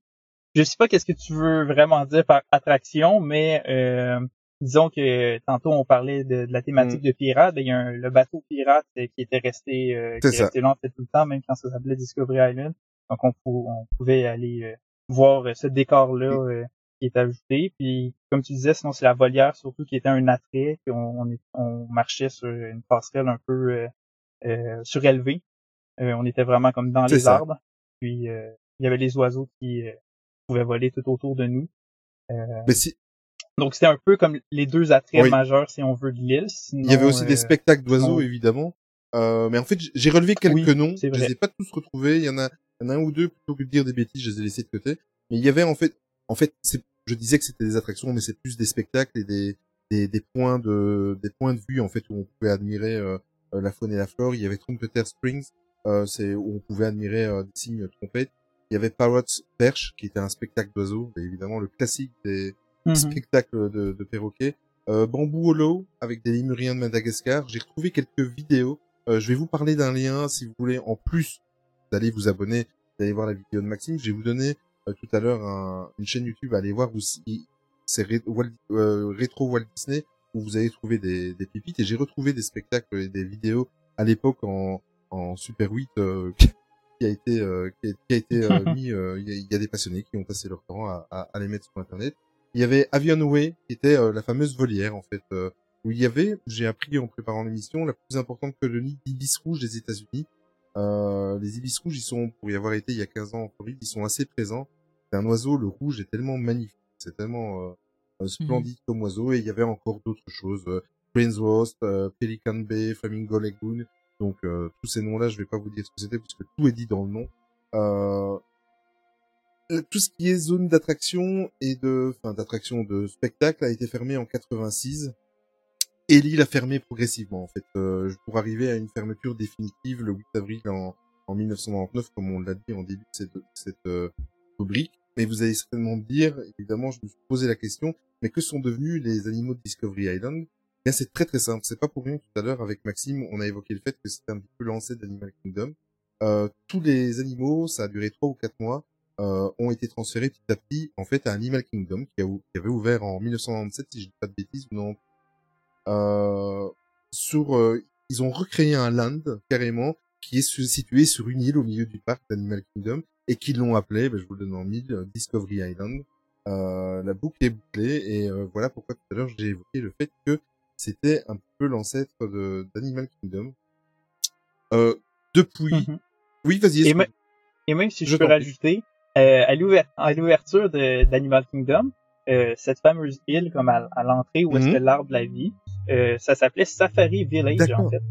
je sais pas qu'est-ce que tu veux vraiment dire par attraction, mais euh, disons que tantôt on parlait de, de la thématique de pirate. Ben, il y a un- le bateau pirate euh, qui était resté, euh, qui resté là en fait tout le temps, même quand ça s'appelait Discovery Island. Donc on, pou- on pouvait aller euh, voir ce décor-là euh, qui est ajouté. Puis comme tu disais, sinon c'est la volière surtout qui était un attrait. Puis on, on, est- on marchait sur une passerelle un peu euh, euh, surélevée. Euh, on était vraiment comme dans les ça. arbres. Puis euh, il y avait les oiseaux qui euh, pouvaient voler tout autour de nous. Mais si, Donc c'était un peu comme les deux attraits Oui. majeurs, si on veut, de l'île. il y avait aussi des euh, spectacles d'oiseaux, évidemment. Euh, mais en fait, j'ai relevé quelques Oui, noms. Je les ai pas tous retrouvés. Il y en a, il y en a un ou deux plutôt que de dire des bêtises, je les ai laissés de côté. Mais il y avait en fait, en fait, c'est, je disais que c'était des attractions, mais c'est plus des spectacles et des, des, des points de, des points de vue en fait où on pouvait admirer euh, la faune et la flore. Il y avait Trumpeter Springs, euh, c'est où on pouvait admirer euh, des signes trompettes. Il y avait Parrots Perch, qui était un spectacle d'oiseaux, évidemment le classique des, mhm. spectacle de, de perroquets. Euh, Bambou Hollow avec des lémuriens de Madagascar. J'ai retrouvé quelques vidéos. Euh, je vais vous parler d'un lien si vous voulez en plus d'aller vous abonner, d'aller voir la vidéo de Maxime. Je vais vous donner tout à l'heure un- une chaîne YouTube à aller voir où c'est euh, rétro Walt Disney où vous allez trouver des, des pépites et j'ai retrouvé des spectacles et des vidéos à l'époque en, en Super 8 euh, qui a été euh, qui a, été euh, mis euh, il y, y a des passionnés qui ont passé leur temps à, à, à les mettre sur internet il y avait Avion Way, qui était euh, la fameuse volière, en fait, euh, où il y avait, j'ai appris en préparant l'émission, la plus importante colonie d'ibis rouges des États-Unis. Euh, les ibis rouges, ils sont, pour y avoir été il y a 15 ans en Floride, ils sont assez présents. C'est un oiseau, le rouge est tellement magnifique, c'est tellement euh, euh, splendide comme oiseau, et il y avait encore d'autres choses, Brainsworth, euh, Pelican Bay, Flamingo Lagoon, donc euh, tous ces noms-là, je vais pas vous dire ce que c'était, parce que tout est dit dans le nom. Euh, tout ce qui est zone d'attraction et de, enfin, d'attraction de spectacle a été fermé en 86. Et l'île a fermé progressivement, en fait, euh, pour arriver à une fermeture définitive le 8 avril en, en 1999, comme on l'a dit en début de cette, cette euh, rubrique. Mais vous allez certainement me dire, évidemment, je me suis posé la question, mais que sont devenus les animaux de Discovery Island? Bien, c'est très très simple. C'est pas pour rien tout à l'heure avec Maxime, on a évoqué le fait que c'était un petit peu l'ancêtre d'Animal Kingdom. Euh, tous les animaux, ça a duré trois ou quatre mois, euh, ont été transférés petit à petit en fait à Animal Kingdom qui, qui avait ouvert en 1997 si je dis pas de bêtises non. Euh, sur, euh, ils ont recréé un land carrément qui est situé sur une île au milieu du parc d'Animal Kingdom et qui l'ont appelé, ben, je vous le donne en mille, Discovery Island. Euh, la boucle est bouclée et euh, voilà pourquoi tout à l'heure j'ai évoqué le fait que c'était un peu l'ancêtre de d'Animal Kingdom. Euh, depuis, Mhm. oui vas-y. Et, et même si je, Je peux rajouter, à l'ouver- à l'ouverture de- d'Animal Kingdom, euh, cette fameuse île comme à, à l'entrée où est-ce Mhm. que l'arbre de la vie, euh, ça s'appelait Safari Village en fait.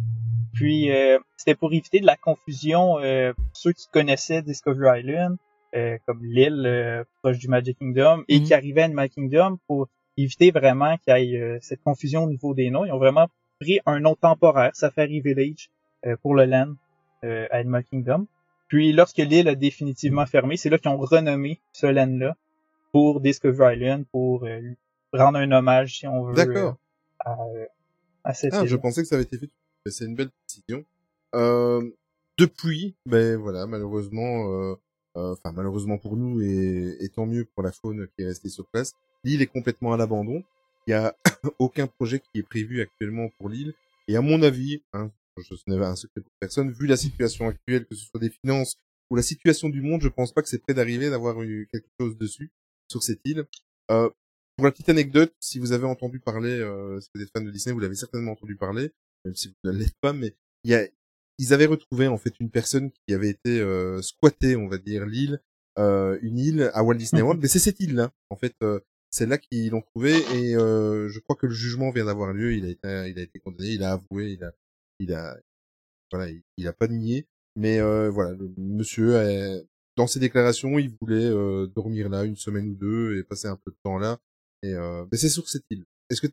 Puis euh, c'était pour éviter de la confusion euh, pour ceux qui connaissaient Discovery Island, euh, comme l'île euh, proche du Magic Kingdom, et Mhm. qui arrivait à Animal Kingdom pour éviter vraiment qu'il y ait euh, cette confusion au niveau des noms. Ils ont vraiment pris un nom temporaire, Safari Village, euh, pour le land euh, à Animal Kingdom. Puis lorsque l'île a définitivement fermé, c'est là qu'ils ont renommé ce land-là pour Discovery Island, pour euh, lui rendre un hommage, si on veut, D'accord. À, à cette Ah, je pensais que ça avait été fait. C'est une belle précision. Euh, depuis, ben voilà, malheureusement, euh, euh, enfin malheureusement pour nous et, et tant mieux pour la faune qui est restée sur place, l'île est complètement à l'abandon. Il y a aucun projet qui est prévu actuellement pour l'île. Et à mon avis, hein, je, ce n'est un secret pour personne, vu la situation actuelle, que ce soit des finances ou la situation du monde, je pense pas que c'est près d'arriver d'avoir eu quelque chose dessus sur cette île. Euh, pour la petite anecdote, si vous avez entendu parler, euh, si vous êtes fan de Disney, vous l'avez certainement entendu parler, même si vous ne l'êtes pas, mais il y a ils avaient retrouvé en fait une personne qui avait été euh, squattée, on va dire, l'île, euh, une île à Walt Disney World. Mais c'est cette île-là, en fait, euh, c'est là qu'ils l'ont trouvé et euh, je crois que le jugement vient d'avoir lieu. Il a été, il a été condamné, il a avoué, il a, il a, voilà, il, il a pas nié. Mais euh, voilà, le monsieur, a- dans ses déclarations, il voulait euh, dormir là une semaine ou deux et passer un peu de temps là. Et euh, mais c'est sur cette île. Est-ce que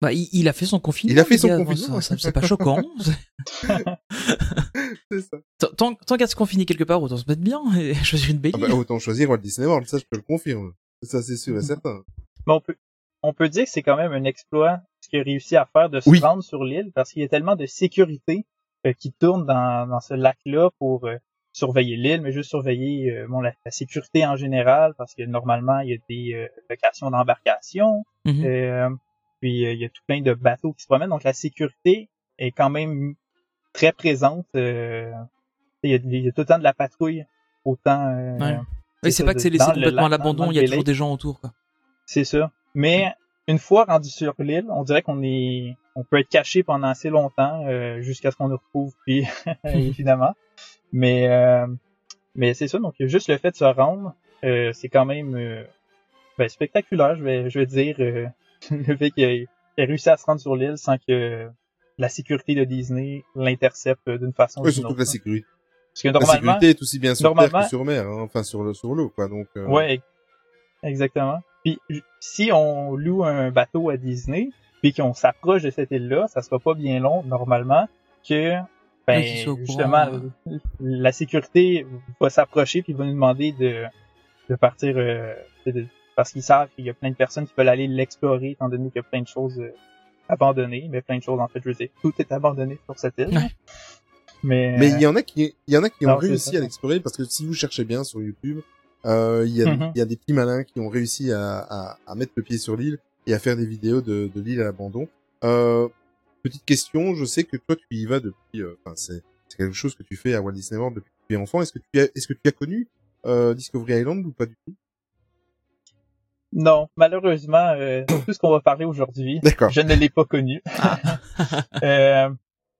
Bah, il, il a fait son confinement. Il a fait son gars, confinement, C'est pas choquant. c'est ça Tant- qu'à se confiner quelque part, autant se mettre bien et choisir une belle ah bah, Autant choisir Walt Disney World, ça je te le confirme. Ça c'est sûr et certain. Mais on peut, on peut dire que c'est quand même un exploit ce qu'il a réussi à faire de se Oui. rendre sur l'île parce qu'il y a tellement de sécurité euh, qui tourne dans, dans ce lac-là pour euh, surveiller l'île, mais juste surveiller euh, bon, la, la sécurité en général parce que normalement il y a des euh, locations d'embarcation, Mhm. euh, puis euh, il y a tout plein de bateaux qui se promènent, donc la sécurité est quand même très présente. euh, il, y a, il y a tout le temps de la patrouille, autant. euh, Ouais. Oui, c'est pas que c'est laissé le complètement à l'abandon, il y a toujours des gens autour. Quoi. C'est ça. Mais une fois rendu sur l'île, on dirait qu'on est, on peut être caché pendant assez longtemps euh, jusqu'à ce qu'on nous retrouve, puis évidemment. Mais euh, mais c'est ça. Donc juste le fait de se rendre, euh, c'est quand même euh, ben, spectaculaire. Je vais je vais dire euh, le fait qu'il ait, réussi à se rendre sur l'île sans que la sécurité de Disney l'intercepte d'une façon ou d'une surtout autre. la sécurité. Parce que La normalement, sécurité est aussi bien sur terre que sur mer, hein, enfin sur le sur l'eau quoi. Donc euh, Ouais, exactement. Puis si on loue un bateau à Disney, puis qu'on s'approche de cette île-là, ça sera pas bien long normalement que ben, courant, justement euh. la sécurité va s'approcher puis va nous demander de de partir euh, de- parce qu'ils savent qu'il y a plein de personnes qui veulent aller l'explorer étant donné qu'il y a plein de choses euh, abandonnées, mais plein de choses en fait, je veux dire, tout est abandonné sur cette île. Ouais. Mais, Mais il y en a qui, il y en a qui ont Non, réussi ça. à l'explorer parce que si vous cherchez bien sur YouTube, euh, il y a, il y a des petits malins qui ont réussi à, à, à mettre le pied sur l'île et à faire des vidéos de, de l'île à l'abandon. Euh, petite question, je sais que toi tu y vas depuis, euh, enfin c'est, c'est quelque chose que tu fais à Walt Disney World depuis que tu es enfant. Est-ce que tu as, est-ce que tu as connu euh, Discovery Island ou pas du tout? Non, malheureusement, euh, tout ce qu'on va parler aujourd'hui, D'accord. je ne l'ai pas connu. Euh,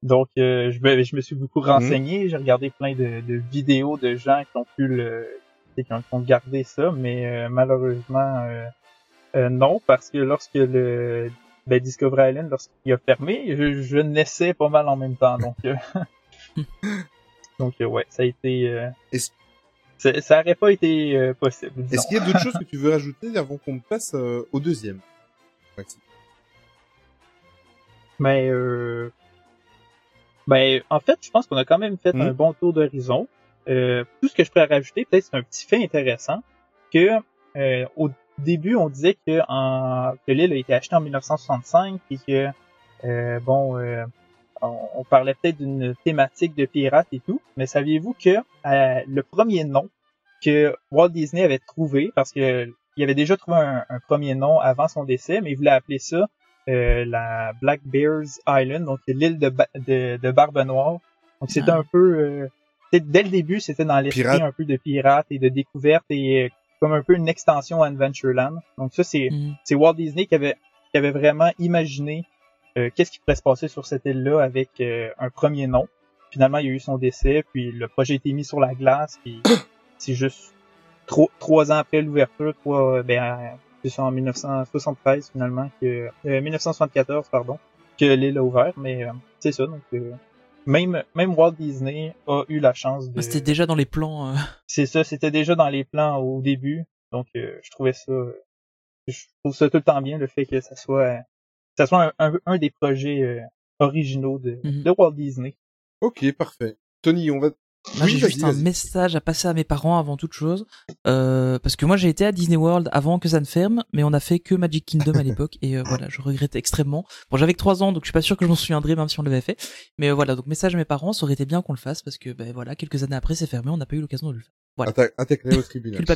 donc, euh, je, me, je me suis beaucoup renseigné. J'ai regardé plein de, de vidéos de gens qui ont pu le, qui ont, qui ont gardé ça, mais euh, malheureusement, euh, euh, non, parce que lorsque le ben, Discovery Island, lorsqu'il a fermé, je, je naissais pas mal en même temps. Donc, euh, donc euh, ouais, ça a été. Euh, ça, ça aurait pas été euh, possible. Est-ce qu'il y a d'autres choses que tu veux rajouter avant qu'on passe euh, au deuxième? Maxime Mais euh, ben en fait, je pense qu'on a quand même fait Mhm. un bon tour d'horizon. Euh, tout ce que je pourrais rajouter, peut-être c'est un petit fait intéressant, que euh, au début on disait que, en, que l'île a été achetée en 1965 et que euh, bon, euh, on, on parlait peut-être d'une thématique de pirates et tout, mais saviez-vous que euh, le premier nom que Walt Disney avait trouvé, parce que il avait déjà trouvé un, un premier nom avant son décès, mais il voulait appeler ça euh, la Black Bears Island, donc l'île de, Ba- de, de Barbe Noire. Donc c'était Ah. un peu, euh, dès le début, c'était dans l'esprit un peu de pirates et de découverte et comme un peu une extension à Adventureland. Donc ça, c'est c'est Walt Disney qui avait, qui avait vraiment imaginé euh, qu'est-ce qui pourrait se passer sur cette île-là avec euh, un premier nom. Finalement, il y a eu son décès, puis le projet a été mis sur la glace, puis c'est juste trois, trois ans après l'ouverture, trois, ben, euh, c'est ça, en 1973 finalement, que, euh, 1974 pardon, que l'île a ouvert, mais euh, c'est ça, donc euh, même même Walt Disney a eu la chance de. C'était déjà dans les plans. euh, C'est ça, c'était déjà dans les plans au début. Donc euh, je trouvais ça je trouve ça tout le temps bien le fait que ça soit que ça soit un, un, un des projets euh, originaux de, Mhm. de Walt Disney. Ok, parfait. Tony, on va. Moi, Oui, j'ai juste un message à passer à mes parents avant toute chose, euh, parce que moi j'ai été à Disney World avant que ça ne ferme, mais on a fait que Magic Kingdom à l'époque et euh, voilà, je regrette extrêmement. Bon, j'avais que 3 ans, donc je suis pas sûr que je m'en souviendrai même si on l'avait fait, mais euh, voilà, donc message à mes parents, ça aurait été bien qu'on le fasse parce que ben voilà, quelques années après c'est fermé, on n'a pas eu l'occasion de le faire. Voilà. Attaque, attaque-les au tribunal.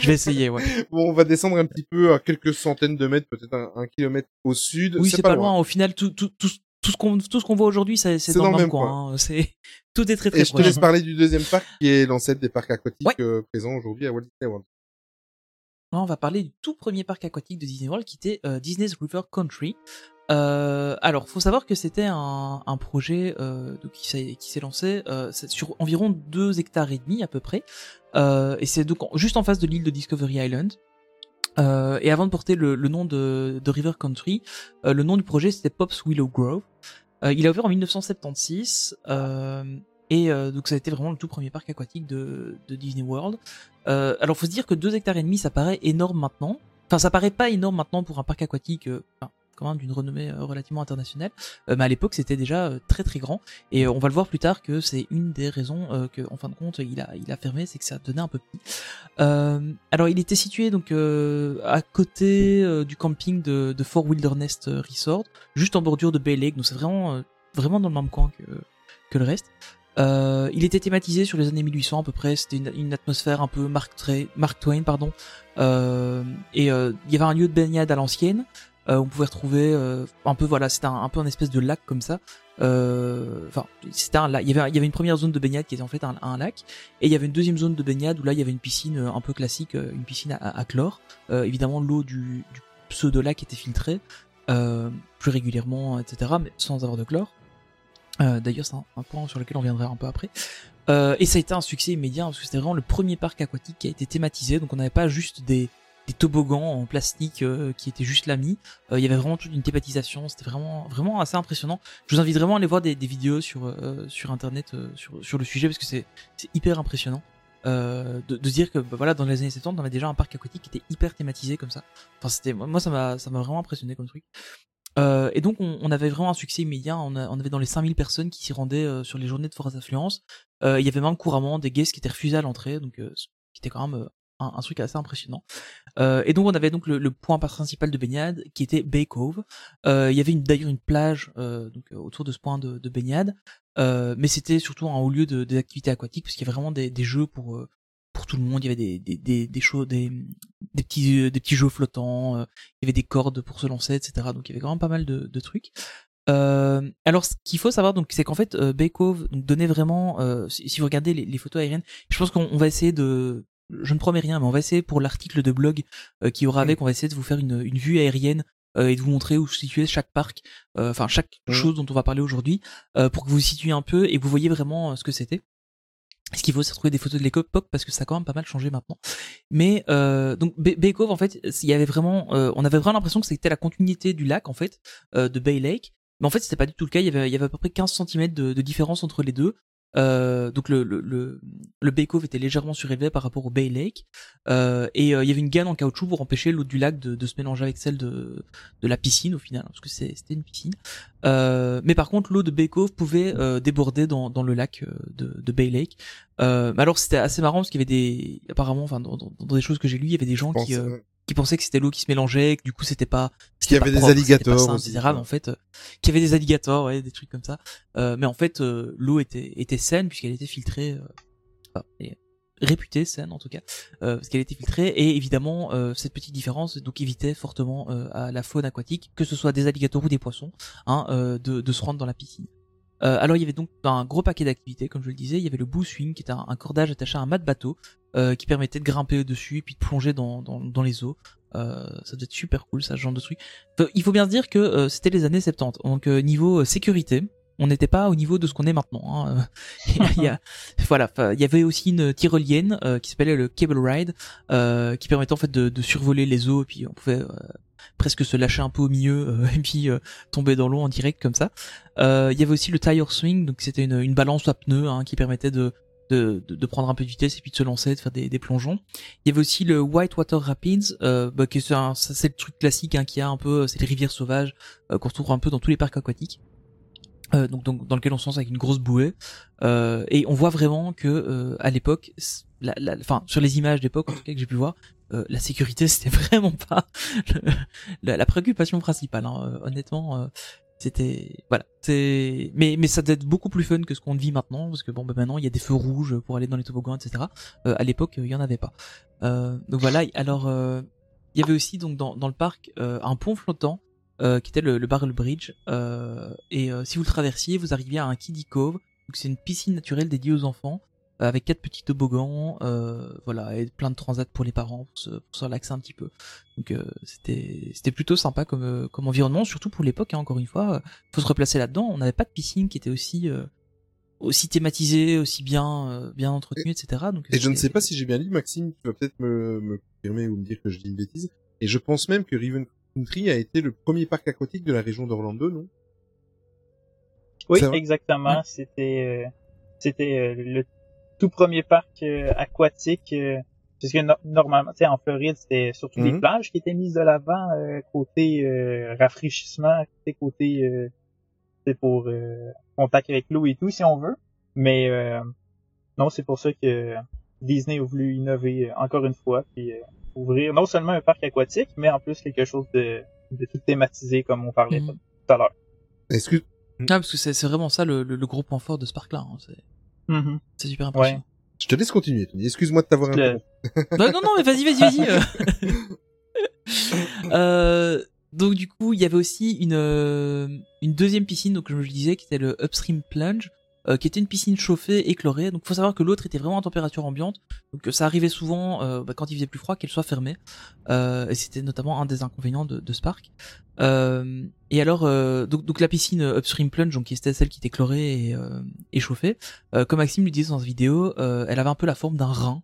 Je vais essayer, ouais. Bon, on va descendre un petit peu à quelques centaines de mètres, peut-être un, un kilomètre au sud. Oui, c'est pas, loin. Au final, tout tout tout tout ce qu'on tout ce qu'on voit aujourd'hui, c'est c'est dans, le même coin. hein. C'est tout est très très Et je te proche. laisse parler du deuxième parc, qui est l'ancêtre des parcs aquatiques Ouais. euh, présents aujourd'hui à Walt Disney World. Là, on va parler du tout premier parc aquatique de Disney World qui était euh, Disney's River Country. Euh, alors, faut savoir que c'était un, un projet euh, donc qui s'est qui s'est lancé euh, sur environ 2 hectares et demi à peu près, euh, et c'est donc juste en face de l'île de Discovery Island. Euh, et avant de porter le, le nom de, de River Country, euh, le nom du projet c'était Pops Willow Grove. Euh, il a ouvert en 1976 euh, et euh, donc ça a été vraiment le tout premier parc aquatique de, de Disney World. Euh, alors faut se dire que 2 hectares et demi ça paraît énorme maintenant. Enfin ça paraît pas énorme maintenant pour un parc aquatique enfin, quand même d'une renommée euh, relativement internationale, Euh, mais à l'époque c'était déjà euh, très très grand et on va le voir plus tard que c'est une des raisons que en fin de compte il a il a fermé, c'est que ça devenait un peu petit. Alors il était situé donc à côté du camping de, Fort Wilderness Resort, juste en bordure de Bay Lake, donc c'est vraiment vraiment dans le même coin que que le reste. Il était thématisé sur les années 1800 à peu près. C'était une, atmosphère un peu Mark, Twain, pardon. Et il y avait un lieu de baignade à l'ancienne. Euh, on pouvait retrouver euh, un peu voilà, c'était un, un peu un espèce de lac comme ça. Euh, Enfin, c'était un lac. Il y avait il y avait une première zone de baignade qui était en fait un, un lac, et il y avait une deuxième zone de baignade où là il y avait une piscine euh, un peu classique, euh, une piscine à, à chlore. Évidemment, l'eau du, du pseudo lac était filtrée plus régulièrement, etc., mais sans avoir de chlore. D'ailleurs, c'est un, un point sur lequel on viendra un peu après. Et ça a été un succès immédiat parce que c'était vraiment le premier parc aquatique qui a été thématisé. Donc on n'avait pas juste des, des toboggans en plastique euh, qui étaient juste là mis. Euh, il y avait vraiment toute une thématisation. C'était vraiment vraiment assez impressionnant. Je vous invite vraiment à aller voir des, vidéos sur euh, sur internet sur sur le sujet parce que c'est hyper impressionnant. De, de dire que bah, voilà dans les années 70 on avait déjà un parc aquatique qui était hyper thématisé comme ça. Enfin c'était moi ça m'a ça m'a vraiment impressionné comme truc. Et donc on, avait vraiment un succès immédiat, on, avait dans les 5000 personnes qui s'y rendaient sur les journées de forte affluence. Il y avait même couramment des guests qui étaient refusés à l'entrée, donc qui était quand même un, truc assez impressionnant. Euh, et donc on avait donc le, point principal de baignade qui était Bay Cove. Euh, il y avait d'ailleurs une plage euh, donc autour de ce point de, de baignade, mais c'était surtout un haut lieu de, des activités aquatiques parce qu'il y avait vraiment des, jeux pour pour tout le monde. Il y avait des des des, des, des, des petits des petits jeux flottants. il y avait des cordes pour se lancer, etc. Donc il y avait vraiment pas mal de, trucs. Alors ce qu'il faut savoir donc c'est qu'en fait Bay Cove donnait vraiment si, vous regardez les, photos aériennes je pense qu'on on va essayer de je ne promets rien mais on va essayer pour l'article de blog euh, qui aura avec on va essayer de vous faire une, une vue aérienne euh, et de vous montrer où se situait chaque parc euh, enfin chaque Mhm. chose dont on va parler aujourd'hui euh, pour que vous vous situiez un peu et que vous voyez vraiment ce que c'était. Ce qu'il faut c'est retrouver des photos de l'époque parce que ça a quand même pas mal changé maintenant. Mais euh, donc Bay Bay Cove en fait il y avait vraiment euh, on avait vraiment l'impression que c'était la continuité du lac en fait euh, de Bay Lake. Mais en fait c'était pas du tout le cas. Il y avait il y avait à peu près 15 cm de, de différence entre les deux euh, donc le, le, le, le Bay Cove était légèrement surélevé par rapport au Bay Lake. Euh, et euh, il y avait une gaine en caoutchouc pour empêcher l'eau du lac de, de se mélanger avec celle de, de la piscine au final parce que c'était une piscine. Euh, mais par contre l'eau de Bay Cove pouvait euh, déborder dans, dans le lac de, de Bay Lake. Euh, mais alors c'était assez marrant parce qu'il y avait des apparemment enfin dans, dans, dans des choses que j'ai lues il y avait des gens qui qui pensaient que c'était l'eau qui se mélangeait que du coup c'était pas Qu'il y avait des alligators sain, aussi, en fait euh, qu'il y avait des alligators ouais des trucs comme ça. Euh, mais en fait euh, l'eau était était saine puisqu'elle était filtrée euh, enfin, et réputée saine en tout cas euh, parce qu'elle était filtrée. Et évidemment euh, cette petite différence donc évitait fortement euh, à la faune aquatique que ce soit des alligators ou des poissons hein, euh, de, de se rendre dans la piscine euh, alors il y avait donc un gros paquet d'activités, comme je le disais. Il y avait le bow swing, qui était un, un cordage attaché à un mât de bateau, euh, qui permettait de grimper au-dessus et puis de plonger dans, dans, dans les eaux. Euh, ça devait être super cool, ça, ce genre de truc. Enfin, il faut bien se dire que euh, c'était les années 70, donc euh, niveau euh, sécurité, on n'était pas au niveau de ce qu'on est maintenant. Hein. il y a, voilà, il y avait aussi une tyrolienne euh, qui s'appelait le cable ride, euh, qui permettait en fait de, de survoler les eaux et puis on pouvait euh, presque se lâcher un peu au milieu euh, et puis euh, tomber dans l'eau en direct comme ça. Euh, il y avait aussi le tire swing, donc c'était une, une balance à pneus hein, qui permettait de, de, de, prendre un peu de vitesse et puis de se lancer, de faire des, des plongeons. Il y avait aussi le Whitewater Rapids, euh, bah, qui c'est le truc classique hein, qui a un peu, c'est les rivières sauvages euh, qu'on retrouve un peu dans tous les parcs aquatiques. Euh, donc, donc dans lequel on se lance avec une grosse bouée et on voit vraiment que à l'époque enfin sur les images d'époque en tout cas que j'ai pu voir euh, la sécurité c'était vraiment pas la, préoccupation principale hein. Euh, honnêtement euh, c'était voilà c'est mais mais ça doit être beaucoup plus fun que ce qu'on vit maintenant parce que bon bah maintenant il y a des feux rouges pour aller dans les toboggans etc à l'époque il y en avait pas. Donc voilà alors il y avait aussi donc dans, dans le parc un pont flottant qui était le, Barrel Bridge. Et si vous le traversiez vous arriviez à un kiddie cove. Donc c'est une piscine naturelle dédiée aux enfants avec quatre petits toboggans, euh, voilà, et plein de transats pour les parents pour se, pour se relaxer un petit peu. Donc euh, c'était c'était plutôt sympa comme euh, comme environnement, surtout pour l'époque. Hein, encore une fois, euh, faut se replacer là-dedans. On n'avait pas de piscine qui était aussi euh, aussi thématisée, aussi bien euh, bien entretenue, etc. Donc Et je ne sais pas si j'ai bien lu, Maxime, tu vas peut-être me, me confirmer ou me dire que je dis une bêtise. Et je pense même que Riven Country a été le premier parc aquatique de la région d'Orlando, non? Oui, exactement. C'était euh, c'était euh, le tout premier parc euh, aquatique. euh, parce que no- normalement, tu sais, en Floride, c'était surtout les Mhm. plages qui étaient mises de l'avant euh, côté euh, rafraîchissement, côté côté euh, c'est pour euh, contact avec l'eau et tout, si on veut. Mais euh, non, c'est pour ça que Disney a voulu innover euh, encore une fois, puis euh, ouvrir non seulement un parc aquatique, mais en plus quelque chose de, de tout thématisé comme on parlait Mhm. tout à l'heure. Est-ce que Ah, parce que c'est c'est vraiment ça le, le, le gros point fort de ce parc-là. hein. C'est Mhm. c'est super impressionnant. je te laisse continuer. Excuse-moi de t'avoir interrompu. Bah, non, non, mais vas-y, vas-y, vas-y. euh. Donc du coup, il y avait aussi une euh, une deuxième piscine, donc comme je le disais, qui était le Upstream Plunge, euh, qui était une piscine chauffée et chlorée. Donc faut savoir que l'autre était vraiment en température ambiante, donc ça arrivait souvent euh, bah, quand il faisait plus froid qu'elle soit fermée. Euh, et c'était notamment un des inconvénients de, de ce parc. Euh, et alors, euh, donc, donc la piscine Upstream Plunge, donc qui était celle qui était chlorée et, euh, et chauffée, euh, comme Maxime lui disait dans sa vidéo, euh, elle avait un peu la forme d'un rein.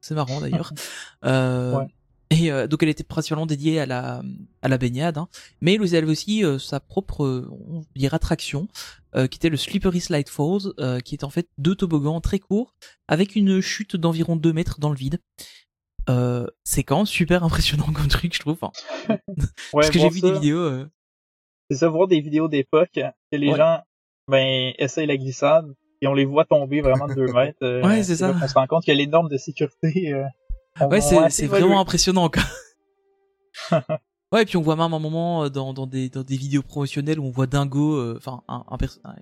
C'est marrant d'ailleurs. Euh, Ouais. Et euh, donc elle était principalement dédiée à la à la baignade, hein. mais elle avait aussi euh, sa propre euh, on dirait attraction, euh, qui était le Slippery Slide Falls, euh, qui est en fait deux toboggans très courts avec une chute d'environ 2 mètres dans le vide. Euh, c'est quand même super impressionnant comme truc, je trouve. Enfin, Ouais, parce que j'ai vu ça, des vidéos. euh, C'est ça, voir des vidéos d'époque, que les Ouais. gens, ben, essayent la glissade, et on les voit tomber vraiment de deux mètres. euh, Ouais, c'est ça. là qu'on se rend compte que les normes de sécurité, euh, Ouais, ont c'est vraiment impressionnant quoi. ouais, et puis on voit même un moment euh, dans, dans des dans des vidéos promotionnelles où on voit Dingo, euh, enfin un, un, un-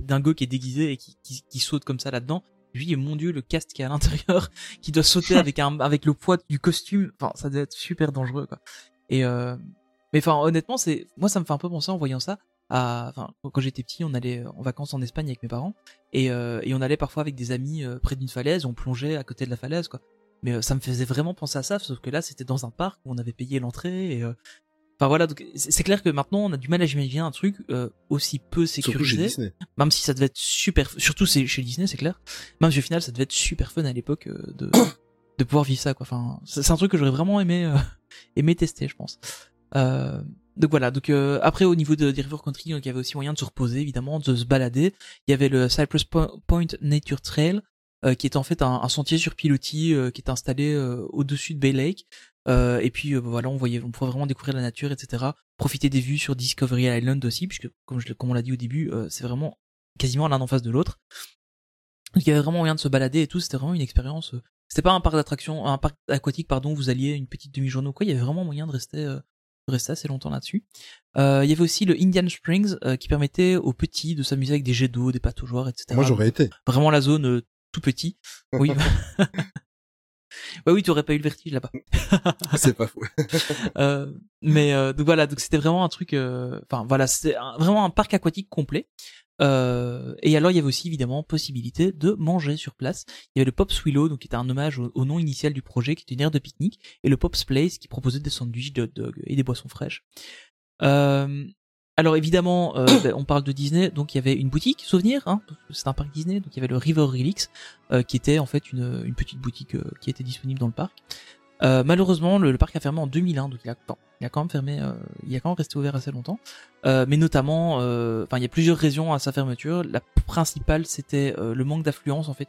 Dingo qui est déguisé et qui, qui, qui saute comme ça là-dedans. Lui, et mon dieu, le cast qui est à l'intérieur, qui doit sauter avec un avec le poids du costume. Enfin, ça doit être super dangereux quoi. Et euh, mais enfin honnêtement, c'est moi ça me fait un peu penser en voyant ça. À, enfin, quand j'étais petit, on allait en vacances en Espagne avec mes parents et, euh, et on allait parfois avec des amis près d'une falaise, on plongeait à côté de la falaise quoi. Mais euh, ça me faisait vraiment penser à ça, sauf que là c'était dans un parc où on avait payé l'entrée et euh, enfin voilà, donc c'est clair que maintenant on a du mal à imaginer un truc euh, aussi peu chez sécurisé, même si ça devait être super, surtout chez Disney c'est clair, même si au final ça devait être super fun à l'époque euh, de de pouvoir vivre ça quoi. Enfin c'est un truc que j'aurais vraiment aimé euh, aimé tester je pense. Euh, donc voilà, donc euh, après au niveau de, des River Country, donc il y avait aussi moyen de se reposer évidemment, de se balader. Il y avait le Cypress Po- Point Nature Trail, qui est en fait un, un sentier sur pilotis euh, qui est installé euh, au-dessus de Bay Lake. Euh, et puis euh, voilà, on voyait, on pouvait vraiment découvrir la nature, etc. Profiter des vues sur Discovery Island aussi, puisque comme je, comme on l'a dit au début, euh, c'est vraiment quasiment l'un en face de l'autre. Donc il y avait vraiment moyen de se balader et tout. C'était vraiment une expérience. euh, C'était pas un parc d'attraction, un parc aquatique pardon. où Vous alliez une petite demi-journée ou quoi. Il y avait vraiment moyen de rester, euh, de rester assez longtemps là-dessus. Euh, il y avait aussi le Indian Springs euh, qui permettait aux petits de s'amuser avec des jets d'eau, des pataugeoires, etc. Moi, j'aurais été. Vraiment la zone euh, tout petit. Oui. bah oui, tu aurais pas eu le vertige là-bas. C'est pas fou. Euh, mais euh, donc voilà, donc c'était vraiment un truc. euh, Enfin voilà, c'était un- vraiment un parc aquatique complet. Euh, et alors il y avait aussi évidemment possibilité de manger sur place. Il y avait le Pop's Willow, donc qui était un hommage au, au nom initial du projet, qui était une aire de pique-nique, et le Pop's Place qui proposait des sandwichs, de hot dogs et des boissons fraîches. Euh, alors évidemment, euh, ben, on parle de Disney, donc il y avait une boutique souvenir, hein, c'est un parc Disney, donc il y avait le River Relics, euh, qui était en fait une, une petite boutique euh, qui était disponible dans le parc. Malheureusement, le, le parc a fermé en 2001, donc il a, il a quand même fermé, il a quand même resté ouvert assez longtemps. Mais notamment, enfin, il y a plusieurs raisons à sa fermeture. La principale, c'était le manque d'affluence en fait.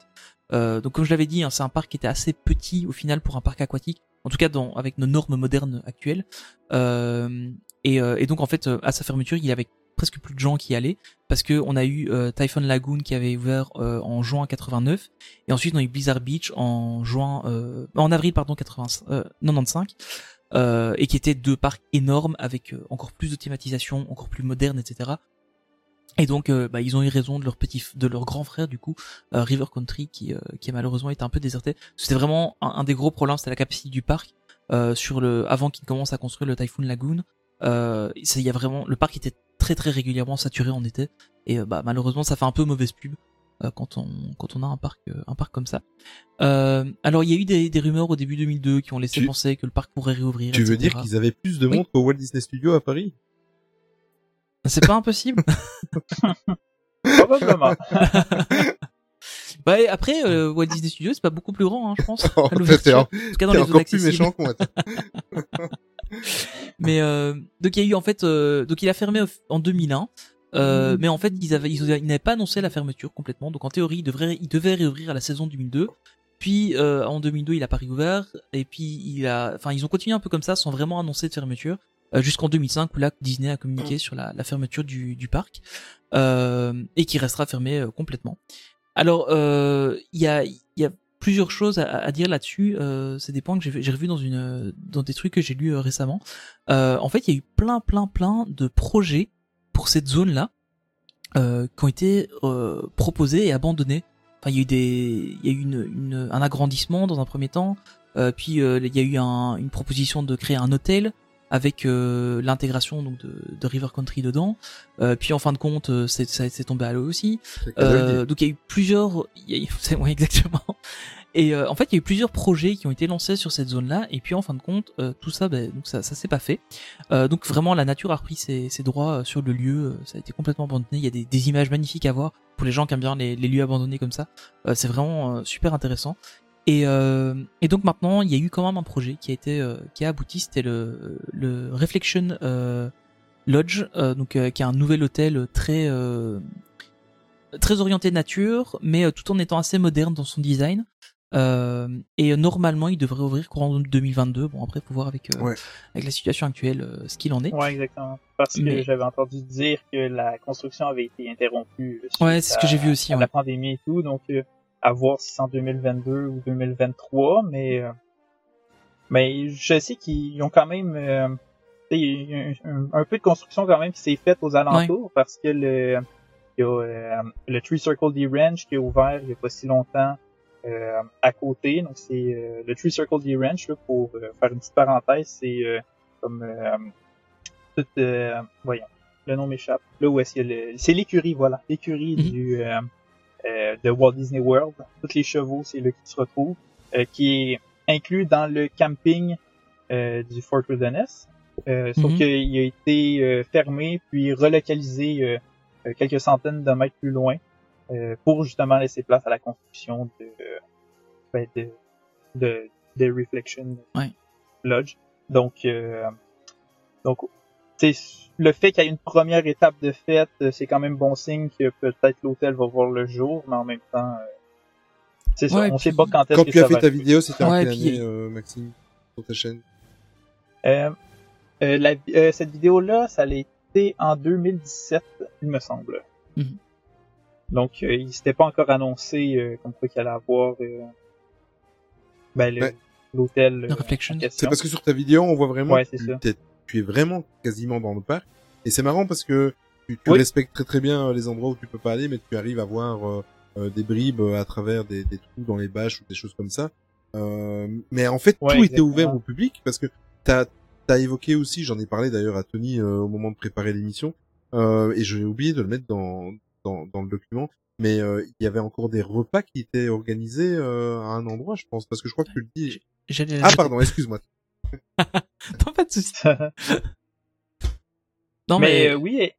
Donc, comme je l'avais dit, hein, c'est un parc qui était assez petit au final pour un parc aquatique, en tout cas dans, avec nos normes modernes actuelles. Euh, et, euh, et donc, en fait, euh, à sa fermeture, il y avait presque plus de gens qui allaient parce que on a eu euh, Typhoon Lagoon qui avait ouvert euh, en juin 89 et ensuite on a eu Blizzard Beach en juin euh, en avril pardon 80, euh, 95 euh, et qui étaient deux parcs énormes avec encore plus de thématisation encore plus moderne etc et donc bah, ils ont eu raison de leur petit de leur grand frère du coup River Country qui qui a malheureusement été un peu déserté. C'était vraiment un, un des gros problèmes c'était la capacité du parc sur le avant qu'ils commencent à construire le Typhoon Lagoon euh, ça, y a vraiment le parc était très très régulièrement saturé en été et euh, bah malheureusement ça fait un peu mauvaise pub euh, quand on quand on a un parc euh, un parc comme ça. Euh, alors il y a eu des, des rumeurs au début 2002 qui ont laissé Tu- penser que le parc pourrait réouvrir. Tu veux dire qu'ils avaient plus de Oui. monde qu'au Walt Disney Studio à Paris? C'est pas impossible. Bah, après euh, Walt Disney Studios c'est pas beaucoup plus grand, hein, je pense. Oh, t'es en- En tout cas dans t'es les zones encore plus méchant toi. Mais euh, donc il y a eu en fait euh, donc il a fermé en 2001. Euh, mais en fait, ils avaient, ils, ils n'avaient pas annoncé la fermeture complètement. Donc en théorie, il devrait, il devait réouvrir à la saison 2002. Puis euh, en 2002, il a pas réouvert. Et puis il a, enfin, ils ont continué un peu comme ça, sans vraiment annoncer de fermeture, euh, jusqu'en 2005 où là Disney a communiqué sur la, la fermeture du, du parc euh, et qui restera fermé euh, complètement. Alors euh, il y a, il y a plusieurs choses à, dire là-dessus. Euh, c'est des points que j'ai revu dans des trucs que j'ai lus euh, récemment. Euh, en fait, il y a eu plein, plein, plein de projets pour cette zone-là qui ont été proposés et abandonnés. Enfin, il y a eu un agrandissement dans un premier temps, puis il y a eu un- une proposition de créer un hôtel avec euh, l'intégration donc de, de River Country dedans. Euh, puis en fin de compte, euh, c'est, ça c'est tombé à l'eau aussi. Euh, donc il y a eu plusieurs, il y a eu- c'est ouais, exactement. Et euh, en fait, il y a eu plusieurs projets qui ont été lancés sur cette zone-là, et puis en fin de compte, euh, tout ça, ben, donc ça, ça s'est pas fait. Euh, donc vraiment, la nature a repris ses, ses droits sur le lieu. Ça a été complètement abandonné. Il y a des, des images magnifiques à voir pour les gens qui aiment bien les, les lieux abandonnés comme ça. Euh, c'est vraiment euh, super intéressant. Et, euh, et donc maintenant, il y a eu quand même un projet qui a été, euh, qui a abouti. C'était le, le Reflection euh, Lodge, euh, donc euh, qui est un nouvel hôtel très euh, très orienté nature, mais euh, tout en étant assez moderne dans son design. Euh, et euh, normalement, il devrait ouvrir courant 2022. Bon, après, faut voir avec euh, Ouais. avec la situation actuelle euh, ce qu'il en est. Ouais, exactement. Parce que j'avais entendu dire que la construction avait été interrompue. suite Ouais, c'est ce que à- j'ai vu aussi, à ouais. La pandémie et tout, donc euh, à voir si c'est en 2022 ou 2023, mais euh, mais je sais qu'ils ont quand même euh, il y a un, peu de construction quand même qui s'est faite aux alentours parce que le il y a euh, le Tree Circle D Ranch qui est ouvert il y a pas si longtemps euh, à côté. Donc c'est euh, le Tree Circle D Ranch là, pour euh, faire une petite parenthèse, c'est euh, comme euh, tout euh, voyons, le nom m'échappe. Là où est-ce qu'il y a le c'est l'écurie voilà, l'écurie Mhm. du de Walt Disney World. Tous les chevaux, c'est là qui se retrouvent, euh, qui est inclus dans le camping euh, du Fort Wilderness. Euh, sauf Mhm. qu'il a été euh, fermé puis relocalisé euh, euh, quelques centaines de mètres plus loin euh, pour justement laisser place à la construction de euh, ben, de, de, de Reflection Ouais. Lodge. Donc euh, donc le fait qu'il y ait une première étape de fête, euh, c'est quand même bon signe que peut-être l'hôtel va voir le jour, mais en même temps, euh, c'est ça, Ouais, on puis- sait pas quand est-ce Quand que tu as fait va ta arriver. vidéo, c'était en Ouais, quelle puis- année, euh, Maxime, sur ta chaîne Euh, euh, la- euh, cette vidéo-là, ça a été en 2017, il me semble. Mhm. Donc, euh, il s'était pas encore annoncé euh, comme quoi qu'il allait avoir euh, ben, l'hôtel Le euh, Reflection. en C'est parce que sur ta vidéo, on voit vraiment Ouais, que c'est tu, es vraiment quasiment dans le parc. Et c'est marrant parce que tu, tu Oui. respectes très très bien euh, les endroits où tu peux pas aller, mais tu arrives à voir euh, euh, des bribes euh, à travers des, des trous dans les bâches ou des choses comme ça. Euh, mais en fait, Ouais, tout était ouvert au public parce que t'as as évoqué aussi, j'en ai parlé d'ailleurs à Tony euh, au moment de préparer l'émission, euh, et j'ai oublié de le mettre dans, dans, dans le document. Mais euh, il y avait encore des repas qui étaient organisés euh, à un endroit, je pense, parce que je crois que tu le dis. Ah pardon, excuse-moi. Non, pas de souci. Non mais mais, euh, oui, et-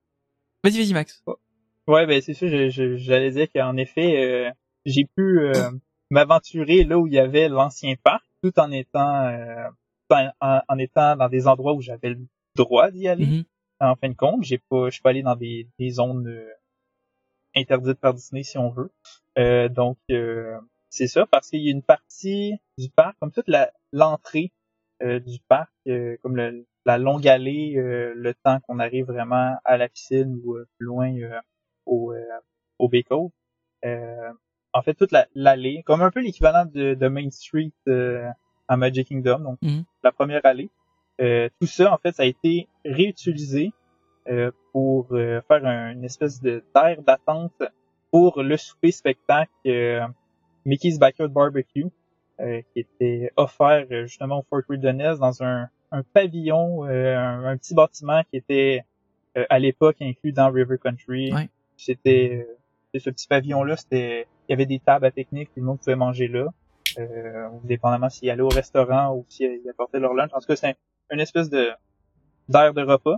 vas-y, vas-y Max. ouais, ben c'est sûr, j'allais dire qu'en effet, euh, j'ai pu euh, m'aventurer là où il y avait l'ancien parc, tout en étant euh, en, en- étant dans des endroits où j'avais le droit d'y aller. Mhm. en fin de compte. J'ai pas, je suis pas allé dans des, des zones interdites par Disney si on veut. Euh, donc euh, c'est ça parce qu'il y a une partie du parc, comme toute l'entrée du parc, euh, comme le, la longue allée, euh, le temps qu'on arrive vraiment à la piscine ou euh, plus loin euh, au euh, au. Euh, en fait, toute la- l'allée, comme un peu l'équivalent de, de Main Street euh, à Magic Kingdom, donc Mhm. la première allée. Euh, tout ça, en fait, ça a été réutilisé euh, pour euh, faire un- une espèce de d'air d'attente pour le souper spectacle euh, Mickey's Backyard Barbecue, euh, qui était offert euh, justement au Fort Wilderness dans un, un pavillon, euh, un, un petit bâtiment qui était euh, à l'époque inclus dans River Country. Ouais. C'était euh, ce petit pavillon-là, c'était, il y avait des tables à pique-nique, tout le monde pouvait manger là. Euh, dépendamment s'ils allaient au restaurant ou s'ils apportaient leur lunch. En tout cas, c'est une espèce de d'aire de repas.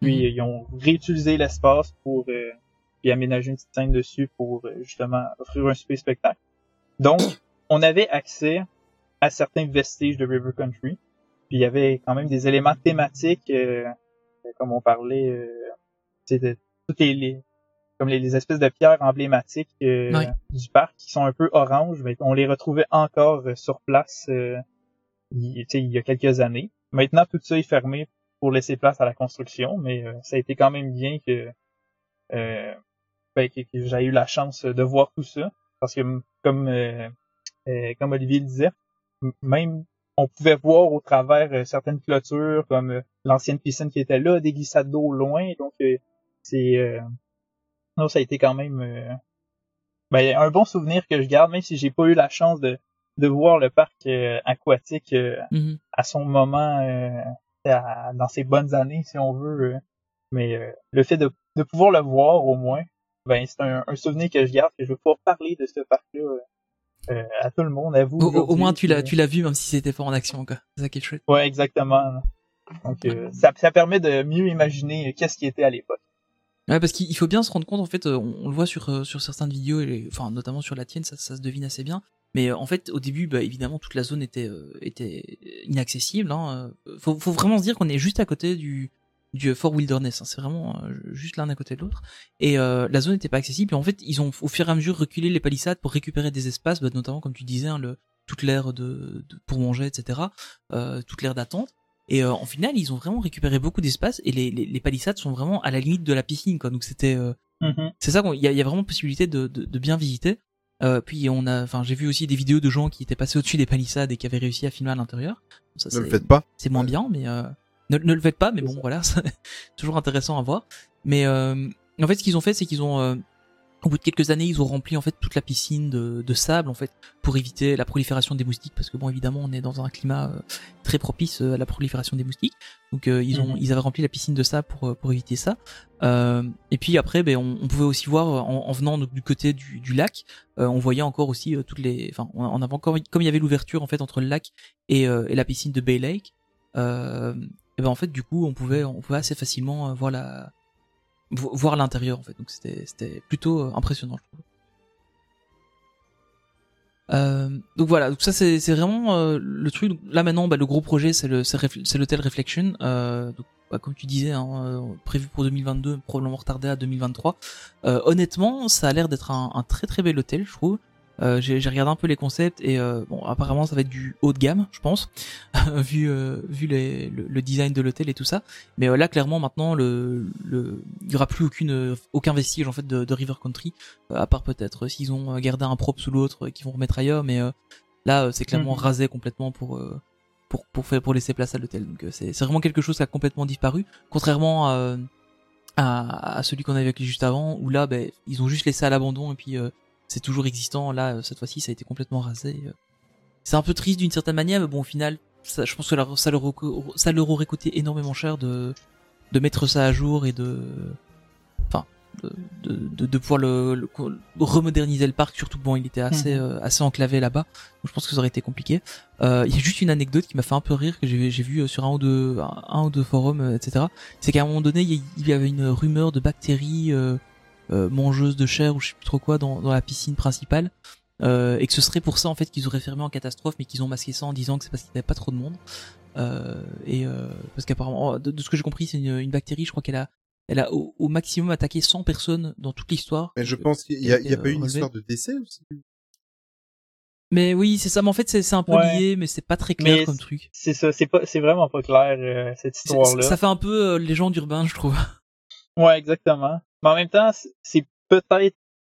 Puis Mhm. ils ont réutilisé l'espace pour euh, puis aménager une petite scène dessus pour euh, justement offrir un super spectacle. Donc, on avait accès à certains vestiges de River Country. Puis il y avait quand même des éléments thématiques, euh, comme on parlait, euh, de toutes les, les- comme les, les espèces de pierres emblématiques euh, du parc qui sont un peu oranges, mais on les retrouvait encore euh, sur place euh, il, il y a quelques années. Maintenant, tout ça est fermé pour laisser place à la construction, mais ça a été quand même bien que, euh, ben, que, que j'ai eu la chance de voir tout ça, parce que comme euh, comme Olivier le disait, même on pouvait voir au travers euh, certaines clôtures, comme euh, l'ancienne piscine qui était là, des glissades d'eau loin, donc euh, c'est euh, non, ça a été quand même euh, ben, un bon souvenir que je garde, même si j'ai pas eu la chance de, de voir le parc euh, aquatique euh, Mhm. à son moment, euh, à- dans ses bonnes années, si on veut. euh. mais euh, le fait de, de pouvoir le voir au moins, ben c'est un, un souvenir que je garde, que je veux pouvoir parler de ce parc-là euh, à tout le monde, à vous. Au, moins tu l'as, tu l'as vu même si c'était pas en action quoi. C'est ça qui est chouette. Ouais, exactement. Donc euh, ça, ça permet de mieux imaginer qu'est-ce qui était à l'époque. Ouais, parce qu'il il faut bien se rendre compte, en fait, euh, on, on le voit sur, euh, sur certaines vidéos, et, les- enfin, notamment sur la tienne, ça, ça se devine assez bien. Mais en fait, au début, bah, évidemment, toute la zone était, euh, était inaccessible. Hein. Faut, faut vraiment se dire qu'on est juste à côté du, du Fort Wilderness. Hein. C'est vraiment euh, juste l'un à côté de l'autre. Et euh, la zone n'était pas accessible. Et en fait, ils ont au fur et à mesure reculé les palissades pour récupérer des espaces, bah, notamment, comme tu disais, hein, le, toute l'aire de, de, pour manger, etc. Euh, toute l'aire d'attente. Et euh, en final, ils ont vraiment récupéré beaucoup d'espace et les, les, les palissades sont vraiment à la limite de la piscine, quoi. Donc c'était, euh, Mhm. c'est ça qu'il y a, il y a vraiment possibilité de, de, de bien visiter. Euh, puis on a, enfin, j'ai vu aussi des vidéos de gens qui étaient passés au-dessus des palissades et qui avaient réussi à filmer à l'intérieur. Ça, Ne le c'est- faites pas. c'est moins bien, mais euh, ne, ne le faites pas. Mais bon, voilà, c'est toujours intéressant à voir. Mais euh, en fait, ce qu'ils ont fait, c'est qu'ils ont, euh, au bout de quelques années, ils ont rempli en fait toute la piscine de, de sable en fait pour éviter la prolifération des moustiques, parce que bon, évidemment, on est dans un climat euh, très propice euh, à la prolifération des moustiques. Donc euh, ils ont, Mhm. ils avaient rempli la piscine de sable pour euh, pour éviter ça. Euh, et puis après, ben, on, on pouvait aussi voir en, en venant donc, du côté du, du lac, euh, on voyait encore aussi toutes les, enfin, on, on avait encore comme il y avait l'ouverture en fait entre le lac et, euh, et la piscine de Bay Lake. Euh, et ben en fait du coup on pouvait on pouvait assez facilement euh, voir la vo- voir l'intérieur en fait donc c'était plutôt euh, impressionnant je trouve. Euh, donc voilà, donc ça c'est vraiment le truc. Là maintenant, bah, le gros projet c'est le c'est l'hôtel Reflection. Donc, bah, comme tu disais, hein, prévu pour 2022, probablement retardé à 2023. Euh, honnêtement, ça a l'air d'être un très très bel hôtel, je trouve. Euh, j'ai regardé un peu les concepts et euh, bon apparemment ça va être du haut de gamme, je pense, vu euh, vu les, le, le design de l'hôtel et tout ça. Mais euh, là clairement maintenant le le il y aura plus aucune aucun vestige en fait de, de River Country euh, à part peut-être s'ils ont euh, gardé un prop sous l'autre et qu'ils vont remettre ailleurs mais euh, là euh, c'est clairement Mhm. rasé complètement pour euh, pour pour faire pour laisser place à l'hôtel donc euh, c'est c'est vraiment quelque chose qui a complètement disparu contrairement à à, à celui qu'on avait vu juste avant où là ben ils ont juste laissé à l'abandon et puis euh, c'est toujours existant là euh, cette fois-ci ça a été complètement rasé euh. c'est un peu triste d'une certaine manière mais bon au final ça, je pense que ça leur, ça leur aurait coûté énormément cher de de mettre ça à jour et de enfin de, de, de, pouvoir le, le- remoderniser le parc surtout que bon il était assez Mhm. euh, assez enclavé là-bas donc je pense que ça aurait été compliqué Euh, il y a juste une anecdote qui m'a fait un peu rire que j'ai vu sur un ou deux un, un ou deux forums etc c'est qu'à un moment donné il y, y avait une rumeur de bactéries euh, euh, mangeuses de chair ou je sais plus trop quoi dans, dans la piscine principale euh, et que ce serait pour ça en fait qu'ils auraient fermé en catastrophe mais qu'ils ont masqué ça en disant que c'est parce qu'il n'y avait pas trop de monde euh, et euh, parce qu'apparemment de, de ce que j'ai compris c'est une, une bactérie je crois qu'elle a elle a au, au maximum attaqué 100 personnes dans toute l'histoire Mais je pense qu'il y a, il y a pas eu une histoire de décès aussi. mais oui c'est ça mais en fait c'est un peu Ouais. lié mais c'est pas très clair Mais comme truc C'est ça, c'est pas, c'est vraiment pas clair euh, cette histoire-là. ça fait un peu euh, légende urbaine je trouve Ouais, exactement. Mais en même temps, c'est- peut-être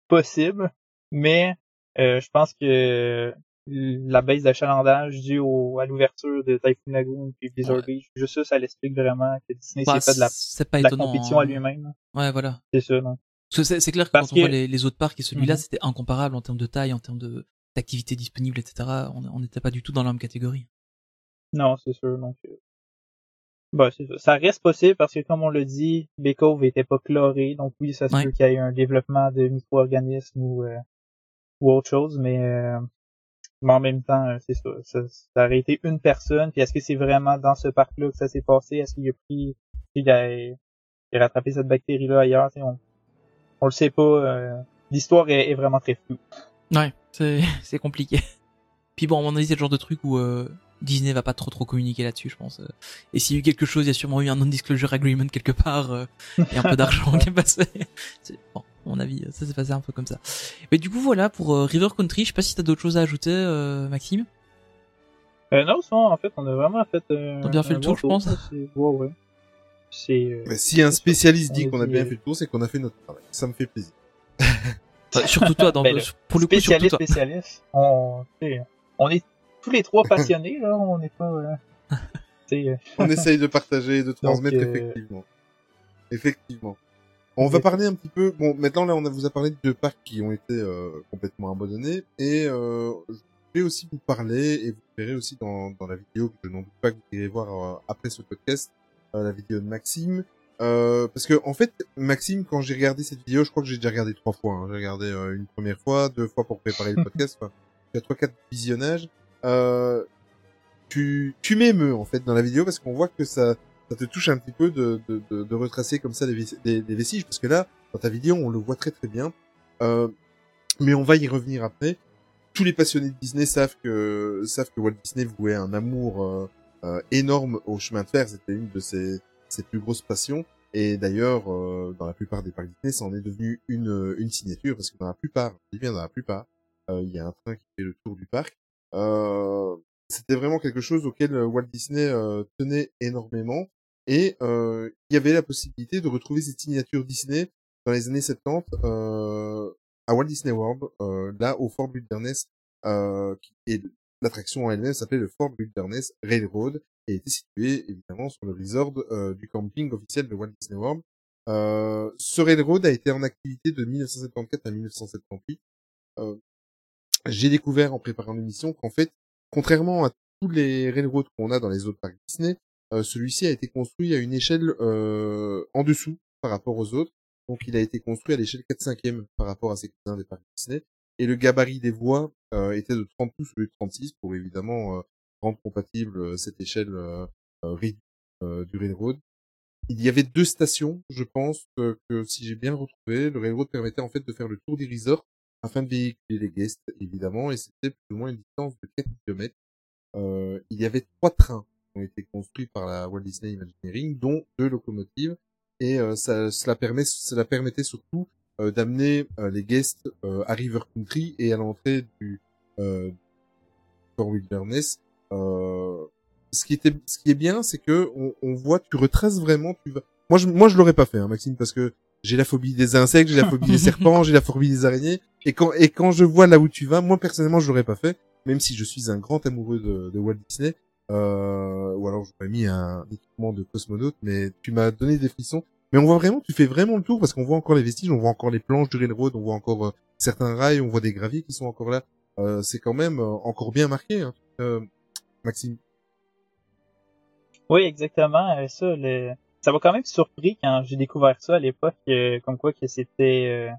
possible, mais euh, je pense que la baisse d'achalandage due au, à l'ouverture de Typhoon Lagoon puis Blizzard Ouais. Beach, juste ça, ça l'explique vraiment que Disney Bah, s'est fait de la, c'est pas de la compétition hein. à lui-même. ouais voilà C'est ça, donc. Parce que c'est clair que Parce quand on voit que- les, les autres parcs et celui-là, Mhm. c'était incomparable en termes de taille, en termes de d'activité disponible, etc. On on n'était pas du tout dans la même catégorie. Non, c'est sûr, donc. Bah, c'est ça. Ça reste possible parce que, comme on l'a dit, Bécove était pas chloré. Donc oui, ça se Ouais. peut qu'il y ait un développement de micro-organismes ou, euh, ou autre chose, mais, euh, mais en même temps, euh, c'est ça, ça. Ça aurait été une personne. Puis est-ce que c'est vraiment dans ce parc-là que ça s'est passé? Est-ce qu'il a pris, il a, il a rattrapé cette bactérie-là ailleurs? On, on le sait pas. euh, L'histoire est, est vraiment très floue. Ouais, c'est c'est compliqué. Puis bon, à mon avis, c'est le genre de truc où euh, Disney va pas trop trop communiquer là-dessus, je pense. euh. Et s'il y a eu quelque chose, il y a sûrement eu un non-disclosure agreement quelque part euh, et un peu d'argent qui est passé. C'est- Bon, à mon avis, ça s'est passé un peu comme ça. Mais du coup, voilà pour euh, River Country. Je sais pas si t'as d'autres choses à ajouter, euh, Maxime. Euh, non, en fait, on a vraiment fait. Euh, On a bien fait le tour, je pense. c'est- Ouais, ouais. C'est. euh, Mais si un spécialiste dit a qu'on a bien fait le tour, c'est qu'on a fait notre travail. Ça me fait plaisir. Surtout toi, dans, le pour le coup, surtout spécialiste, toi. spécialiste. On, tu sais, on est tous les trois passionnés, là. On n'est pas. Euh, euh, On essaye de partager et de transmettre euh, effectivement. Effectivement. On va parler un petit peu. Bon, maintenant là, on a, vous a parlé de deux parcs qui ont été euh, complètement abandonnés, et euh, je vais aussi vous parler et vous verrez aussi dans, dans la vidéo que je n'en doute pas que vous irez voir euh, après ce podcast, euh, la vidéo de Maxime. Euh, parce que en fait, Maxime, quand j'ai regardé cette vidéo, je crois que j'ai déjà regardé trois fois. hein. J'ai regardé euh, une première fois, deux fois pour préparer le podcast. Enfin, il y a trois quatre visionnages. Euh, tu tu m'émeus en fait dans la vidéo parce qu'on voit que ça ça te touche un petit peu de, de, de, de retracer comme ça des, des, des vestiges, parce que là, dans ta vidéo, on le voit très très bien. Euh, mais on va y revenir après. Tous les passionnés de Disney savent que savent que Walt Disney vouait un amour euh, euh, énorme au chemin de fer. C'était une de ses, ses plus grosses passions. Et d'ailleurs, euh, dans la plupart des parcs Disney, ça en est devenu une, une signature, parce que dans la plupart, je dis bien dans la plupart, euh, il y a un train qui fait le tour du parc. Euh, c'était vraiment quelque chose auquel euh, Walt Disney euh, tenait énormément et il y avait la possibilité de retrouver cette signature Disney dans les années 70 euh, à Walt Disney World, là au Fort Wilderness, qui est l'attraction en elle-même s'appelait le Fort Wilderness Railroad et était situé évidemment sur le resort du camping officiel de Walt Disney World. Euh, ce railroad a été en activité de 1974 à 1978. Euh, J'ai découvert en préparant l'émission qu'en fait, contrairement à tous les railroads qu'on a dans les autres parcs Disney, euh, celui-ci a été construit à une échelle euh, en dessous par rapport aux autres. Donc il a été construit à l'échelle 4-5e par rapport à ses cousins des parcs Disney. Et le gabarit des voies euh, était de 30 pouces au lieu de 36 pour évidemment euh, rendre compatible euh, cette échelle euh, réduite du railroad. Il y avait deux stations, je pense, que si j'ai bien retrouvé, le railroad permettait en fait de faire le tour des resorts afin de véhiculer les guests, évidemment, et c'était plus ou moins une distance de 4 km. Euh, il y avait trois trains qui ont été construits par la Walt Disney Imagineering, dont deux locomotives, et euh, ça, cela, permet, cela permettait surtout euh, d'amener les guests à River Country et à l'entrée du euh, Fort Wilderness. Ce qui était, ce qui est bien, c'est que on, voit, tu retraces vraiment, tu. Moi, je, moi, je l'aurais pas fait, hein, Maxime, parce que j'ai la phobie des insectes, j'ai la phobie des serpents, j'ai la phobie des araignées. Et quand, et quand je vois là où tu vas, moi personnellement, je l'aurais pas fait, même si je suis un grand amoureux de, de Walt Disney. Euh, ou alors j'aurais mis un équipement de cosmonaute, mais tu m'as donné des frissons. Mais on voit vraiment, tu fais vraiment le tour parce qu'on voit encore les vestiges, on voit encore les planches du railroad, on voit encore euh, certains rails, on voit des graviers qui sont encore là. Euh, c'est quand même euh, encore bien marqué, hein, euh, Maxime. Oui, exactement. euh, Ça, le... ça m'a quand même surpris quand j'ai découvert ça à l'époque, euh, comme quoi que c'était, euh,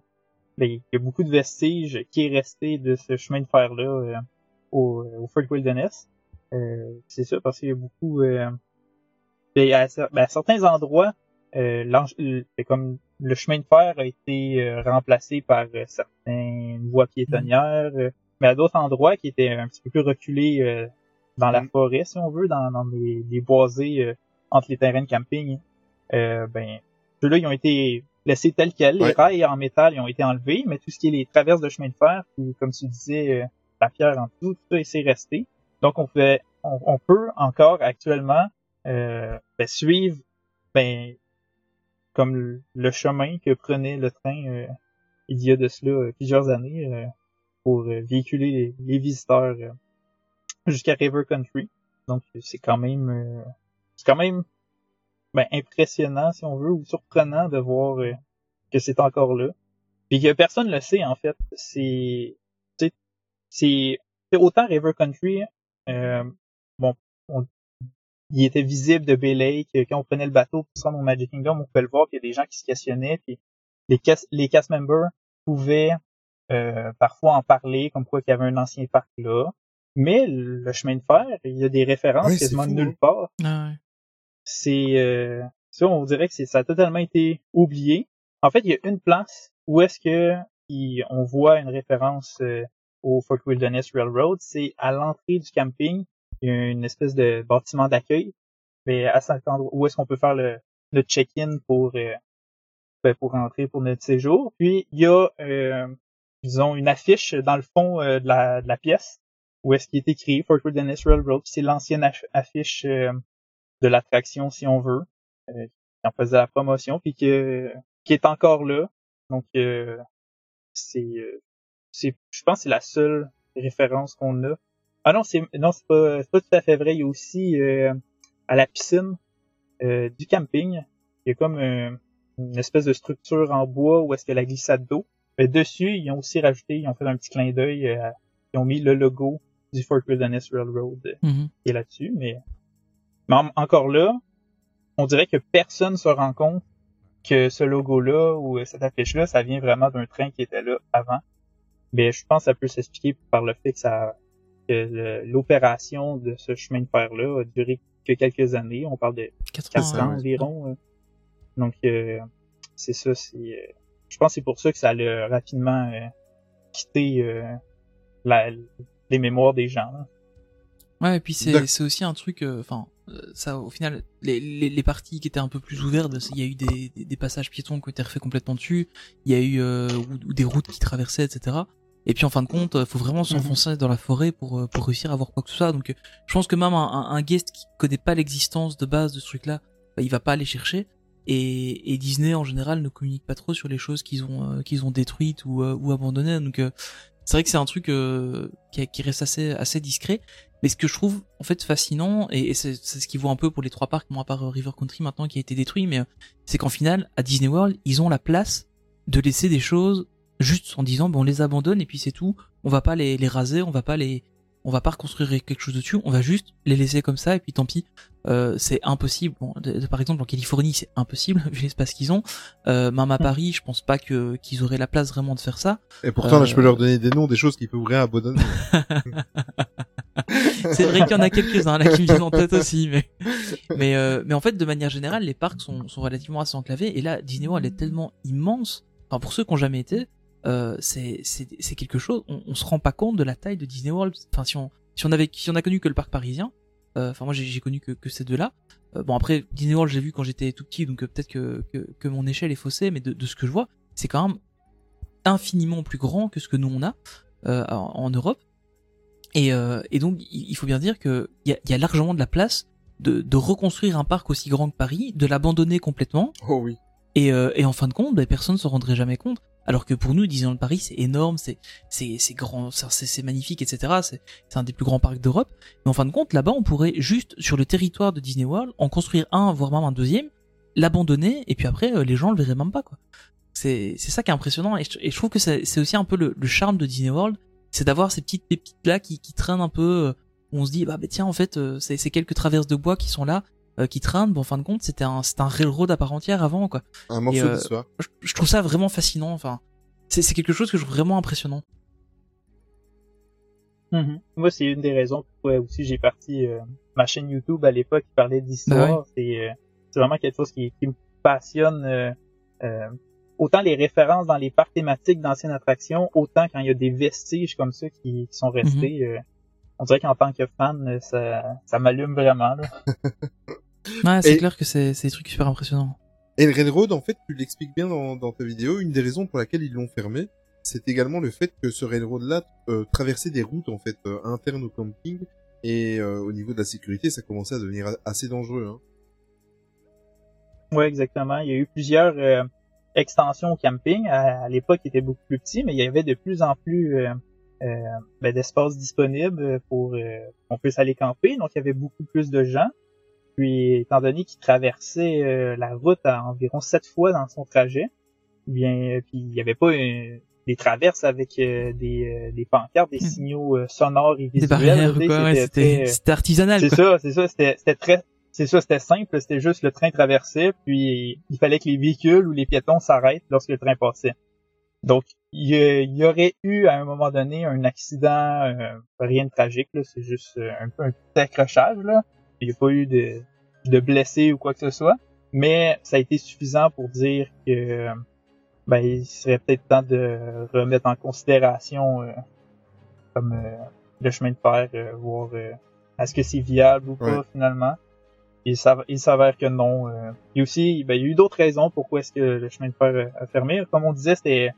ben, il y a beaucoup de vestiges qui est resté de ce chemin de fer là euh, au, au Fort Wilderness. Euh, c'est ça parce qu'il y a beaucoup, euh, ben, à, ben, à certains endroits, euh, le- c'est comme le chemin de fer a été remplacé par certaines voies piétonnières, mais à d'autres endroits qui étaient un petit peu plus reculés euh, dans la Mm. forêt, si on veut, dans, dans les, les boisés euh, entre les terrains de camping, euh, ben ceux-là ils ont été laissés tels quels. Les rails en métal ils ont été enlevés, mais tout ce qui est les traverses de chemin de fer, puis comme tu disais, euh, la pierre en dessous, tout ça c'est resté. Donc on fait, on, on peut encore actuellement euh, ben, suivre ben comme le, le chemin que prenait le train euh, il y a de cela euh, plusieurs années euh, pour véhiculer les, les visiteurs euh, jusqu'à River Country. Donc c'est quand même euh, c'est quand même ben, impressionnant si on veut ou surprenant de voir euh, que c'est encore là. Puis que personne le sait en fait. C'est c'est autant River Country euh, bon on, il était visible de Bay Lake. Quand on prenait le bateau pour se rendre au Magic Kingdom, on pouvait le voir, puis il y a des gens qui se questionnaient, puis les cast, les cast members pouvaient euh, parfois en parler, comme quoi qu'il y avait un ancien parc là. Mais le chemin de fer, il y a des références c'est quasiment fou, nulle part. Ah ouais. C'est euh, ça, on dirait que c'est ça a totalement été oublié. En fait, il y a une place où est-ce que on voit une référence euh, au Fort Wilderness Railroad, c'est à l'entrée du camping, il y a une espèce de bâtiment d'accueil, mais à cet endroit où est-ce qu'on peut faire le, check-in pour euh, ben, pour rentrer pour notre séjour. Puis il y a euh, disons une affiche dans le fond de, la, de la pièce où est-ce qu'il est écrit Fort Wilderness Railroad. C'est l'ancienne aff- affiche euh, de l'attraction si on veut, euh, qui en faisait la promotion puis que qui est encore là. Donc euh, c'est euh, c'est je pense que c'est la seule référence qu'on a. Ah non, c'est non, c'est pas c'est pas tout à fait vrai, il y a aussi euh, à la piscine euh, du camping, il y a comme une espèce de structure en bois où est-ce que la glissade d'eau. Mais dessus, ils ont aussi rajouté, ils ont fait un petit clin d'œil, euh, ils ont mis le logo du Fort Wilderness Railroad Mhm. qui est là-dessus, mais, mais en- encore là, on dirait que personne se rend compte que ce logo-là ou euh, cette affiche-là, ça vient vraiment d'un train qui était là avant. Mais je pense que ça peut s'expliquer par le fait que ça que le- l'opération de ce chemin de fer-là a duré que quelques années. On parle de 4 4 ans, environ. euh. Donc euh, c'est ça, c'est euh, je pense que c'est pour ça que ça a rapidement euh, quitté euh, la, les mémoires des gens. là. Ouais, et puis c'est aussi un truc, euh, enfin, euh, ça au final, les, les, les parties qui étaient un peu plus ouvertes, il y a eu des, des, des passages piétons qui ont été refaits complètement dessus, il y a eu euh, ou, ou des routes qui traversaient, etc. Et puis en fin de compte, euh, faut vraiment s'enfoncer dans la forêt pour euh, pour réussir à voir quoi que ce soit. Donc, euh, je pense que même un, guest qui connaît pas l'existence de base de ce truc-là, bah, il va pas aller chercher. Et, et Disney en général ne communique pas trop sur les choses qu'ils ont euh, qu'ils ont détruites ou euh, ou abandonnées. Donc euh, c'est vrai que c'est un truc euh, qui, reste assez discret. Mais ce que je trouve en fait fascinant, et, c'est ce qui vaut un peu pour les trois parcs, bon à part euh, River Country maintenant qui a été détruit, mais euh, c'est qu'en final, à Disney World, ils ont la place de laisser des choses juste en disant bon on les abandonne et puis c'est tout. On va pas les, les raser, on va pas les, on va pas reconstruire quelque chose dessus, on va juste les laisser comme ça et puis tant pis. Euh, c'est impossible. Bon, de- de- par exemple en Californie c'est impossible vu l'espace qu'ils ont. Euh, même à Paris, je pense pas que qu'ils auraient la place vraiment de faire ça. Et pourtant, là, je peux Euh, leur donner des noms, des choses qui pourraient abandonner. C'est vrai qu'il y en a quelques-uns là qui me viennent en tête aussi, mais mais euh, mais en fait de manière générale les parcs sont sont relativement assez enclavés et là Disney World est tellement immense. Enfin pour ceux qui ont jamais été, euh, c'est quelque chose. On, on se rend pas compte de la taille de Disney World. Enfin si on si on avait si on a connu que le parc parisien, euh, enfin moi j'ai connu que ces deux là. bon après Disney World j'ai vu quand j'étais tout petit donc euh, peut-être que, que mon échelle est faussée, mais de ce que je vois c'est quand même infiniment plus grand que ce que nous on a euh, en, Europe. Et, euh, et donc, il faut bien dire que il y a, y a largement de la place de, de reconstruire un parc aussi grand que Paris, de l'abandonner complètement, oh oui. Et, euh, et en fin de compte, ben, personne ne se rendrait jamais compte. Alors que pour nous, Disneyland Paris, c'est énorme, c'est grand, c'est magnifique, etc. C'est un des plus grands parcs d'Europe. Mais en fin de compte, là-bas, on pourrait juste sur le territoire de Disney World en construire un, voire même un deuxième, l'abandonner, et puis après, euh, les gens le verraient même pas. C'est ça qui est impressionnant, et je, trouve que c'est aussi un peu le, charme de Disney World, c'est d'avoir ces petites pépites là qui, traînent un peu. euh, où on se dit bah, bah tiens en fait euh, c'est quelques traverses de bois qui sont là, euh, qui traînent. Bon en fin de compte c'était un un railroad à part entière avant quoi Un morceau euh, d'histoire. je, je trouve ça vraiment fascinant. Enfin, c'est c'est quelque chose que je trouve vraiment impressionnant. Mhm. Moi, c'est une des raisons pourquoi aussi j'ai parti euh, ma chaîne YouTube à l'époque qui parlait d'histoire. Bah C'est euh, c'est vraiment quelque chose qui, qui me passionne. euh, euh, autant les références dans les parcs thématiques d'anciennes attractions, autant quand il y a des vestiges comme ça qui, qui sont restés. Mhm. euh, on dirait qu'en tant que fan, ça, ça m'allume vraiment. Là. Ouais, c'est Et- clair que c'est des trucs super impressionnants. Et le Railroad, en fait, tu l'expliques bien dans, dans ta vidéo, une des raisons pour laquelle ils l'ont fermé, c'est également le fait que ce Railroad-là euh, traversait des routes, en fait, euh, internes au camping, et euh, au niveau de la sécurité, ça commençait à devenir a- assez dangereux. Hein. Ouais, exactement. Il y a eu plusieurs euh, extensions au camping. À, à l'époque, il était beaucoup plus petit, mais il y avait de plus en plus euh, euh, ben, d'espace disponible pour euh, qu'on puisse aller camper. Donc, il y avait beaucoup plus de gens. Puis, étant donné qu'il traversait euh, la route à environ sept fois dans son trajet, bien, euh, puis il n'y avait pas euh, des traverses avec euh, des, euh, des pancartes, des Hmm. signaux euh, sonores et visuels. ouais, c'était c'était artisanal c'est ça, c'est ça. C'était, très, c'est ça, c'était simple, c'était juste le train traversait, puis il fallait que les véhicules ou les piétons s'arrêtent lorsque le train passait. Donc, il y, aurait eu à un moment donné un accident, euh, rien de tragique, là, c'est juste un peu un petit accrochage, là. Il n'y a pas eu de, de blessés ou quoi que ce soit, mais ça a été suffisant pour dire que ben, il serait peut-être temps de remettre en considération euh, comme euh, le chemin de fer, euh, voir euh, est-ce que c'est viable ou pas Ouais. finalement. Il s'avère, que non. euh. Et aussi, ben, il y a eu d'autres raisons pourquoi est-ce que le chemin de fer euh, a fermé. Comme on disait, c'était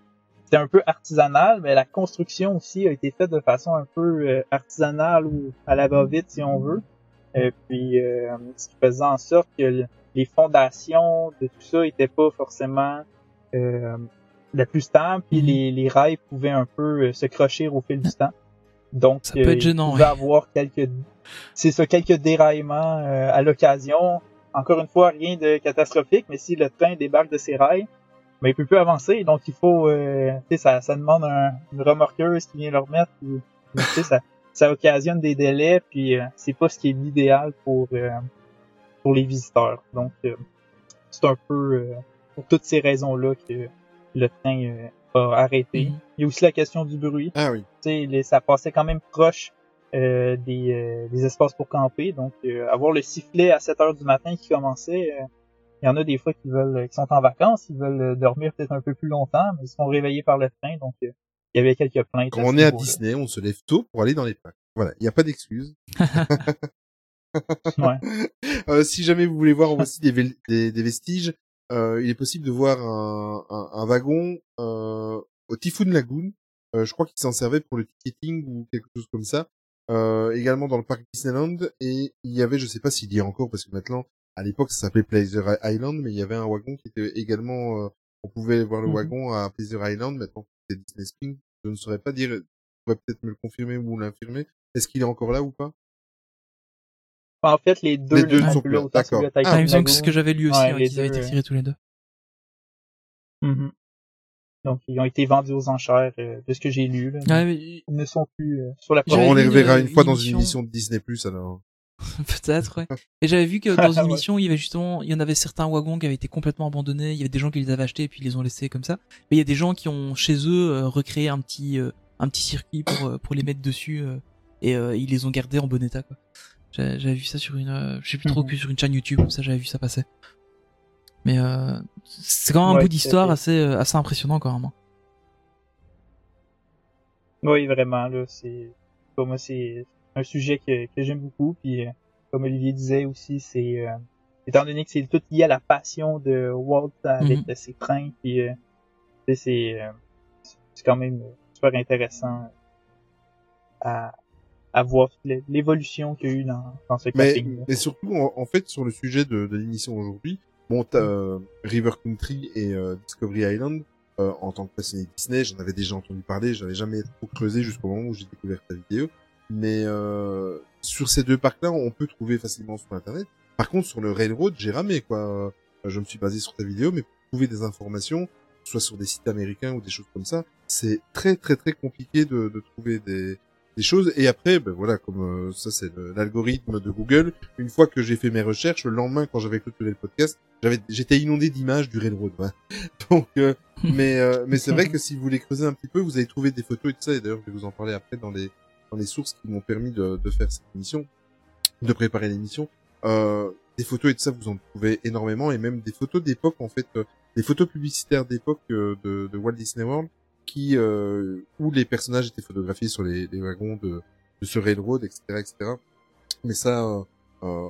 c'était un peu artisanal, mais la construction aussi a été faite de façon un peu artisanale ou à la va-vite si on veut. Et puis, euh, ce qui faisait en sorte que le- les fondations de tout ça étaient pas forcément euh, la plus stable, puis Mhm. les, les rails pouvaient un peu euh, se crocher au fil du temps. Donc, Ça peut être gênant, il pouvait ouais. avoir quelques, c'est ça, quelques déraillements euh, à l'occasion. Encore une fois, rien de catastrophique, mais si le train débarque de ses rails, ben, il peut plus avancer. Donc, il faut, euh, tu sais, ça, ça demande un, une remorqueuse qui vient le remettre. Puis, ça, ça occasionne des délais, puis euh, c'est pas ce qui est l'idéal pour euh, pour les visiteurs. Donc, euh, c'est un peu euh, pour toutes ces raisons-là que le train euh, a arrêté. Mhm. Il y a aussi la question du bruit. Ah oui. Tu sais, les- ça passait quand même proche euh, des, euh, des espaces pour camper. Donc, euh, avoir le sifflet à 7 heures du matin qui commençait, euh, il y en a des fois qui veulent, qui sont en vacances, ils veulent dormir peut-être un peu plus longtemps, mais ils sont réveillés par le train. Donc, euh, il y avait quelques plaintes. Quand on est à. Disney, on se lève tôt pour aller dans les parcs. Voilà, il n'y a pas d'excuse. Ouais. Euh, si jamais vous voulez voir aussi des, des, des vestiges, euh, il est possible de voir un, un, un wagon euh, au Typhoon Lagoon. Euh, je crois qu'il s'en servait pour le ticketing ou quelque chose comme ça. Euh, également dans le parc Disneyland. Et il y avait, je sais pas s'il y a encore, parce que maintenant, à l'époque, ça s'appelait Pleasure Island, mais il y avait un wagon qui était également... euh, on pouvait voir le Mhm. wagon à Pleasure Island. Maintenant, c'est Disney Spring. Je ne saurais pas dire... Vous pourrez peut-être me le confirmer ou l'infirmer. Est-ce qu'il est encore là ou pas? En fait, les deux, Les deux ne sont plus là, d'accord. Ah, il me semble que ce que j'avais lu aussi, Ouais, ouais, les qu'ils avaient été euh, tirés tous les deux. Mhm. Donc, ils ont été vendus aux enchères euh, de ce que j'ai lu. Là, mais mais- Ils ne sont plus euh, sur la J'avais on les reverra une- une fois dans une émission- émission de Disney Plus alors. Peut-être, ouais. Et j'avais vu que dans une Ouais. émission, il y avait justement, il y en avait certains wagons qui avaient été complètement abandonnés. Il y avait des gens qui les avaient achetés et puis ils les ont laissés comme ça. Mais il y a des gens qui ont chez eux euh, recréé un petit, euh, un petit circuit pour euh, pour les mettre dessus et ils les ont gardés en bon état quoi. J'avais vu ça sur une, je sais plus trop Mhm. que sur une chaîne YouTube, ça j'avais vu ça passer. Mais euh, c'est quand même un Ouais, bout d'histoire assez assez impressionnant quand même. hein. Oui, vraiment, là, c'est, pour moi, c'est un sujet que, que j'aime beaucoup, puis euh, comme Olivier disait aussi, c'est, euh, étant donné que c'est tout lié à la passion de Walt avec Mhm. euh, ses trains, puis euh, tu sais, c'est, euh, c'est quand même super intéressant à, à voir l'é- l'évolution qu'il y a eu dans, dans ce Mais, camping. mais surtout, en, en fait, sur le sujet de, de l'émission aujourd'hui, bon, euh, River Country et euh, Discovery Island. euh, en tant que passionné Disney, j'en avais déjà entendu parler, j'avais jamais trop creusé jusqu'au moment où j'ai découvert ta vidéo. Mais euh, sur ces deux parcs-là, on peut trouver facilement sur Internet. Par contre, sur le Railroad, j'ai ramé, quoi. Je me suis basé sur ta vidéo, mais pour trouver des informations, soit sur des sites américains ou des choses comme ça, c'est très très très compliqué de, de trouver des, des choses. Et après, ben voilà, comme euh, ça c'est l'algorithme de Google. Une fois que j'ai fait mes recherches, le lendemain quand j'avais clôturé le podcast, j'avais j'étais inondé d'images du railroad. voilà. Donc, euh, mais euh, mais c'est vrai que si vous voulez creuser un petit peu, vous allez trouver des photos et tout ça. Et d'ailleurs, je vais vous en parler après dans les les sources qui m'ont permis de, de faire cette émission, de préparer l'émission. Euh, des photos et tout ça, vous en trouvez énormément, et même des photos d'époque, en fait, euh, des photos publicitaires d'époque euh, de, de Walt Disney World, qui euh, où les personnages étaient photographiés sur les, les wagons de, de ce railroad, etc., etc. Mais ça, euh, euh,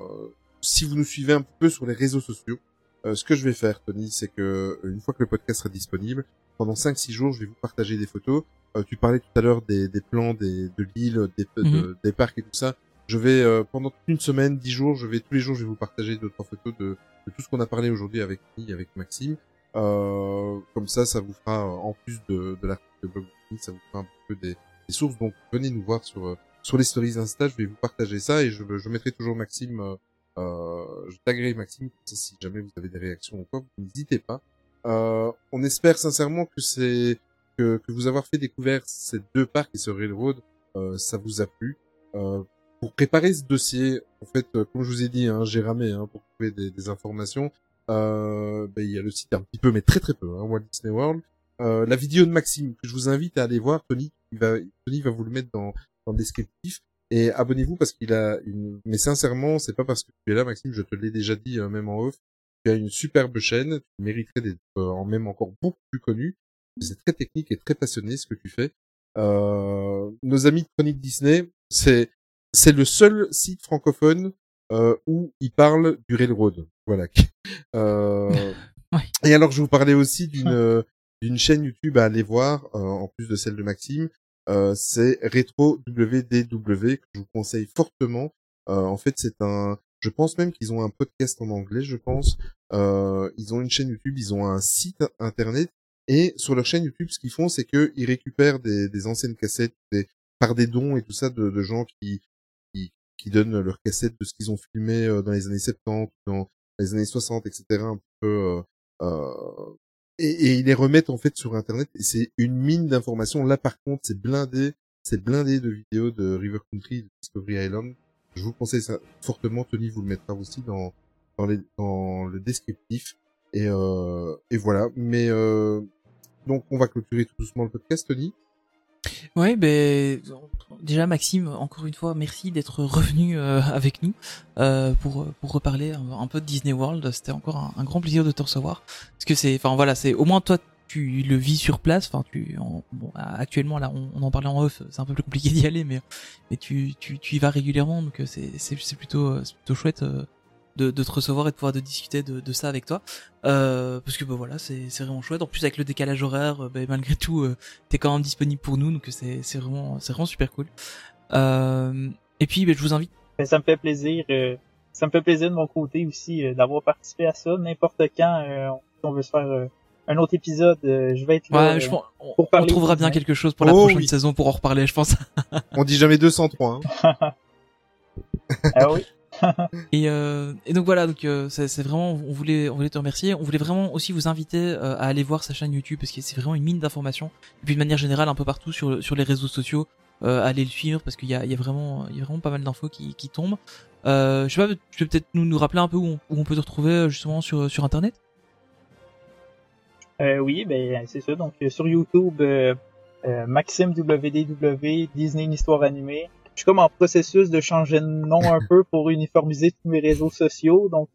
si vous nous suivez un peu sur les réseaux sociaux, ce que je vais faire, Tony, c'est que une fois que le podcast sera disponible, pendant 5-6 jours, je vais vous partager des photos. Euh, tu parlais tout à l'heure des, des plans des, de l'île, des, de- Mhm. des parcs et tout ça. Je vais euh, pendant une semaine, 10 jours, je vais tous les jours, je vais vous partager deux trois photos de, de tout ce qu'on a parlé aujourd'hui avec avec Maxime. Euh, comme ça, ça vous fera euh, en plus de, de l'article de blog, ça vous fera un peu des, des sources. Donc venez nous voir sur euh, sur les stories Insta, je vais vous partager ça et je, je mettrai toujours Maxime. Euh, je taguerai Maxime si jamais vous avez des réactions ou quoi, n'hésitez pas. Euh, on espère sincèrement que c'est que, que vous avoir fait découvrir ces deux parcs et ce railroad, euh, ça vous a plu. Euh, pour préparer ce dossier, en fait, euh, comme je vous ai dit, hein, j'ai ramé hein, pour trouver des, des informations. Euh, ben, il y a le site un petit peu, mais très très peu, hein, Walt Disney World. Euh, la vidéo de Maxime que je vous invite à aller voir, Tony, il va, Tony va vous le mettre dans, dans le descriptif. Et abonnez-vous parce qu'il a une. Mais sincèrement, c'est pas parce que tu es là, Maxime, je te l'ai déjà dit euh, même en off. Tu as une superbe chaîne, tu mériterais d'être en même encore beaucoup plus connu. C'est très technique et très passionné ce que tu fais. Euh, nos amis de Chronique Disney, c'est c'est le seul site francophone euh, où ils parlent du railroad. Voilà. Euh, Ouais. Et alors, je vous parlais aussi d'une euh, d'une chaîne YouTube à aller voir, euh, en plus de celle de Maxime. Euh, c'est Retro WDW que je vous conseille fortement. Euh, en fait, c'est un, je pense même qu'ils ont un podcast en anglais, je pense. Euh, ils ont une chaîne YouTube, ils ont un site internet et sur leur chaîne YouTube, ce qu'ils font, c'est qu'ils récupèrent des, des anciennes cassettes des, par des dons et tout ça de, de gens qui, qui qui donnent leurs cassettes de ce qu'ils ont filmé euh, dans les années 70, dans les années 60, etc. Un peu euh, euh, et, et ils les remettent en fait sur internet et c'est une mine d'informations. Là par contre, c'est blindé, c'est blindé de vidéos de River Country, de Discovery Island. Je vous conseille ça fortement. Tony vous le mettra aussi dans dans, les, dans le descriptif et euh, et voilà. Mais euh, donc on va clôturer tout doucement le podcast, Tony. Ouais, ben déjà Maxime, encore une fois, merci d'être revenu euh, avec nous euh, pour pour reparler un, peu de Disney World. C'était encore un, grand plaisir de te recevoir parce que c'est, enfin voilà, c'est au moins toi tu le vis sur place. Enfin, tu bon, actuellement là, on, en parlait en off, c'est un peu plus compliqué d'y aller, mais mais tu tu tu y vas régulièrement, donc euh, c'est plutôt plutôt chouette. De, de te recevoir et de pouvoir de discuter de, de ça avec toi euh, parce que bah voilà c'est c'est vraiment chouette en plus avec le décalage horaire euh, bah, malgré tout euh, t'es quand même disponible pour nous donc c'est c'est vraiment c'est vraiment super cool euh, et puis bah, je vous invite Ben, ça me fait plaisir. euh, ça me fait plaisir de mon côté aussi euh, d'avoir participé à ça. N'importe quand, euh, si on veut se faire euh, un autre épisode, euh, je vais être là. ouais, euh, je pense on, pour on parler trouvera bien quelque chose pour la Oh prochaine oui. saison pour en reparler je pense On dit jamais 203. Hein. Ah oui. Et, euh, et donc voilà, donc euh, c'est vraiment, on voulait, on voulait te remercier. On voulait vraiment aussi vous inviter euh, à aller voir sa chaîne YouTube parce que c'est vraiment une mine d'informations. Et puis de manière générale, un peu partout sur sur les réseaux sociaux, allez le suivre parce qu'il y a, vraiment, y a vraiment pas mal d'infos qui, qui tombent. Je sais pas, tu peux peut-être nous, rappeler un peu où on, peut te retrouver justement sur sur internet? Oui, ben c'est ça. Donc sur YouTube, Maxime WDW, Disney une histoire animée. Je suis comme en processus de changer de nom un peu pour uniformiser tous mes réseaux sociaux. Donc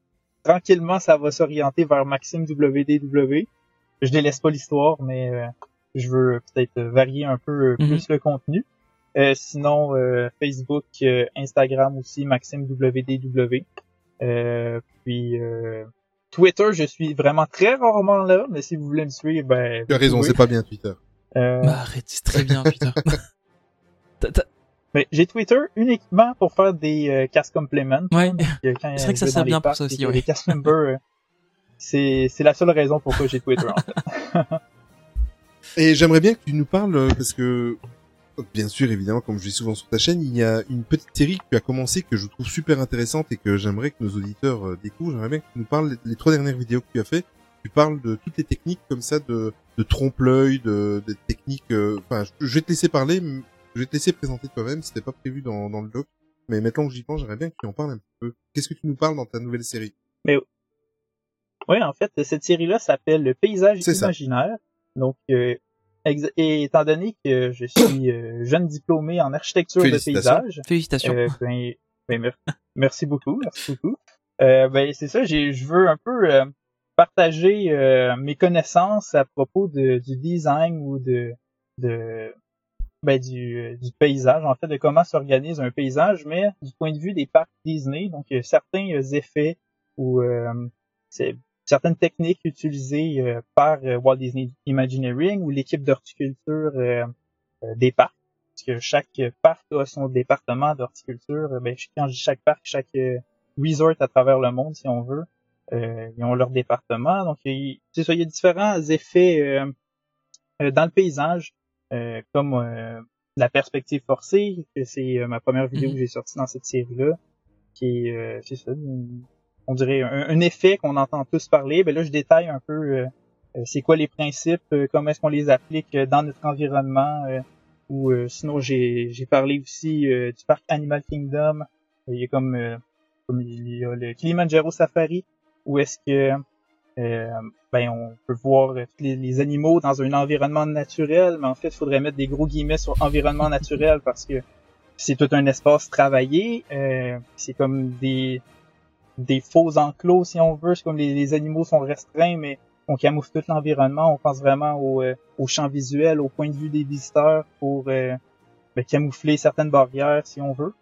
tranquillement, ça va s'orienter vers Maxime WDW. Je délaisse pas l'histoire, mais euh, je veux peut-être varier un peu euh, Mhm. plus le contenu. Euh, sinon, euh, Facebook, euh, Instagram aussi, Maxime WDW. Euh, puis euh, Twitter, je suis vraiment très rarement là, mais si vous voulez me suivre, ben Tu as raison, c'est pas bien Twitter. Euh, Bah arrête, c'est très bien Twitter. Mais j'ai Twitter uniquement pour faire des euh, cast compliments. Ouais. Euh, C'est vrai que ça sert bien pour ça aussi, ouais. Les cast members, euh, c'est c'est la seule raison pourquoi j'ai Twitter. En fait. Et j'aimerais bien que tu nous parles, euh, parce que, bien sûr, évidemment, comme je dis souvent sur ta chaîne, il y a une petite série que tu as commencé que je trouve super intéressante et que j'aimerais que nos auditeurs découvrent. J'aimerais bien que tu nous parles les, les trois dernières vidéos que tu as fait. Tu parles de toutes les techniques comme ça, de, de trompe-l'œil, de, des techniques. Enfin, je, je vais te laisser parler, je vais te laisser présenter toi-même. C'était pas prévu dans, dans le doc, mais maintenant que j'y pense, j'aimerais bien que tu en parles un petit peu. Qu'est-ce que tu nous parles dans ta nouvelle série? Oui, en fait, cette série-là s'appelle Le paysage ça. imaginaire. Donc, euh, et étant donné que je suis euh, jeune diplômé en architecture de Félicitations. paysage, Félicitations. Euh, ben, ben, mer- merci beaucoup, merci beaucoup. Euh, ben c'est ça, j'ai, je veux un peu euh, partager euh, mes connaissances à propos de, du design ou de, de ben, du, du paysage, en fait, de comment s'organise un paysage, mais du point de vue des parcs Disney, donc euh, certains euh, effets ou euh, certaines techniques utilisées euh, par euh, Walt Disney Imagineering ou l'équipe d'horticulture des parcs parce que chaque parc a son département d'horticulture. Ben, quand je dis chaque parc, chaque resort à travers le monde, si on veut, ils ont leur département. Donc, il, il y a différents effets dans le paysage, euh, comme euh, la perspective forcée, que c'est euh, ma première vidéo Mhm. que j'ai sortie dans cette série-là, qui est, euh, c'est ça, on dirait un, un effet qu'on entend tous parler. Ben là, je détaille un peu c'est quoi les principes, euh, comment est-ce qu'on les applique dans notre environnement, euh, Ou euh, sinon j'ai j'ai parlé aussi euh, du parc Animal Kingdom. Il y a comme euh, comme il y a le Kilimanjaro Safari où est-ce que euh, ben on peut voir les, animaux dans un environnement naturel, mais en fait il faudrait mettre des gros guillemets sur environnement naturel parce que c'est tout un espace travaillé. Euh, c'est comme des des faux enclos si on veut. C'est comme les, les animaux sont restreints, mais on camoufle tout l'environnement. On pense vraiment au, euh, au champ visuel, au point de vue des visiteurs pour euh, ben, camoufler certaines barrières si on veut.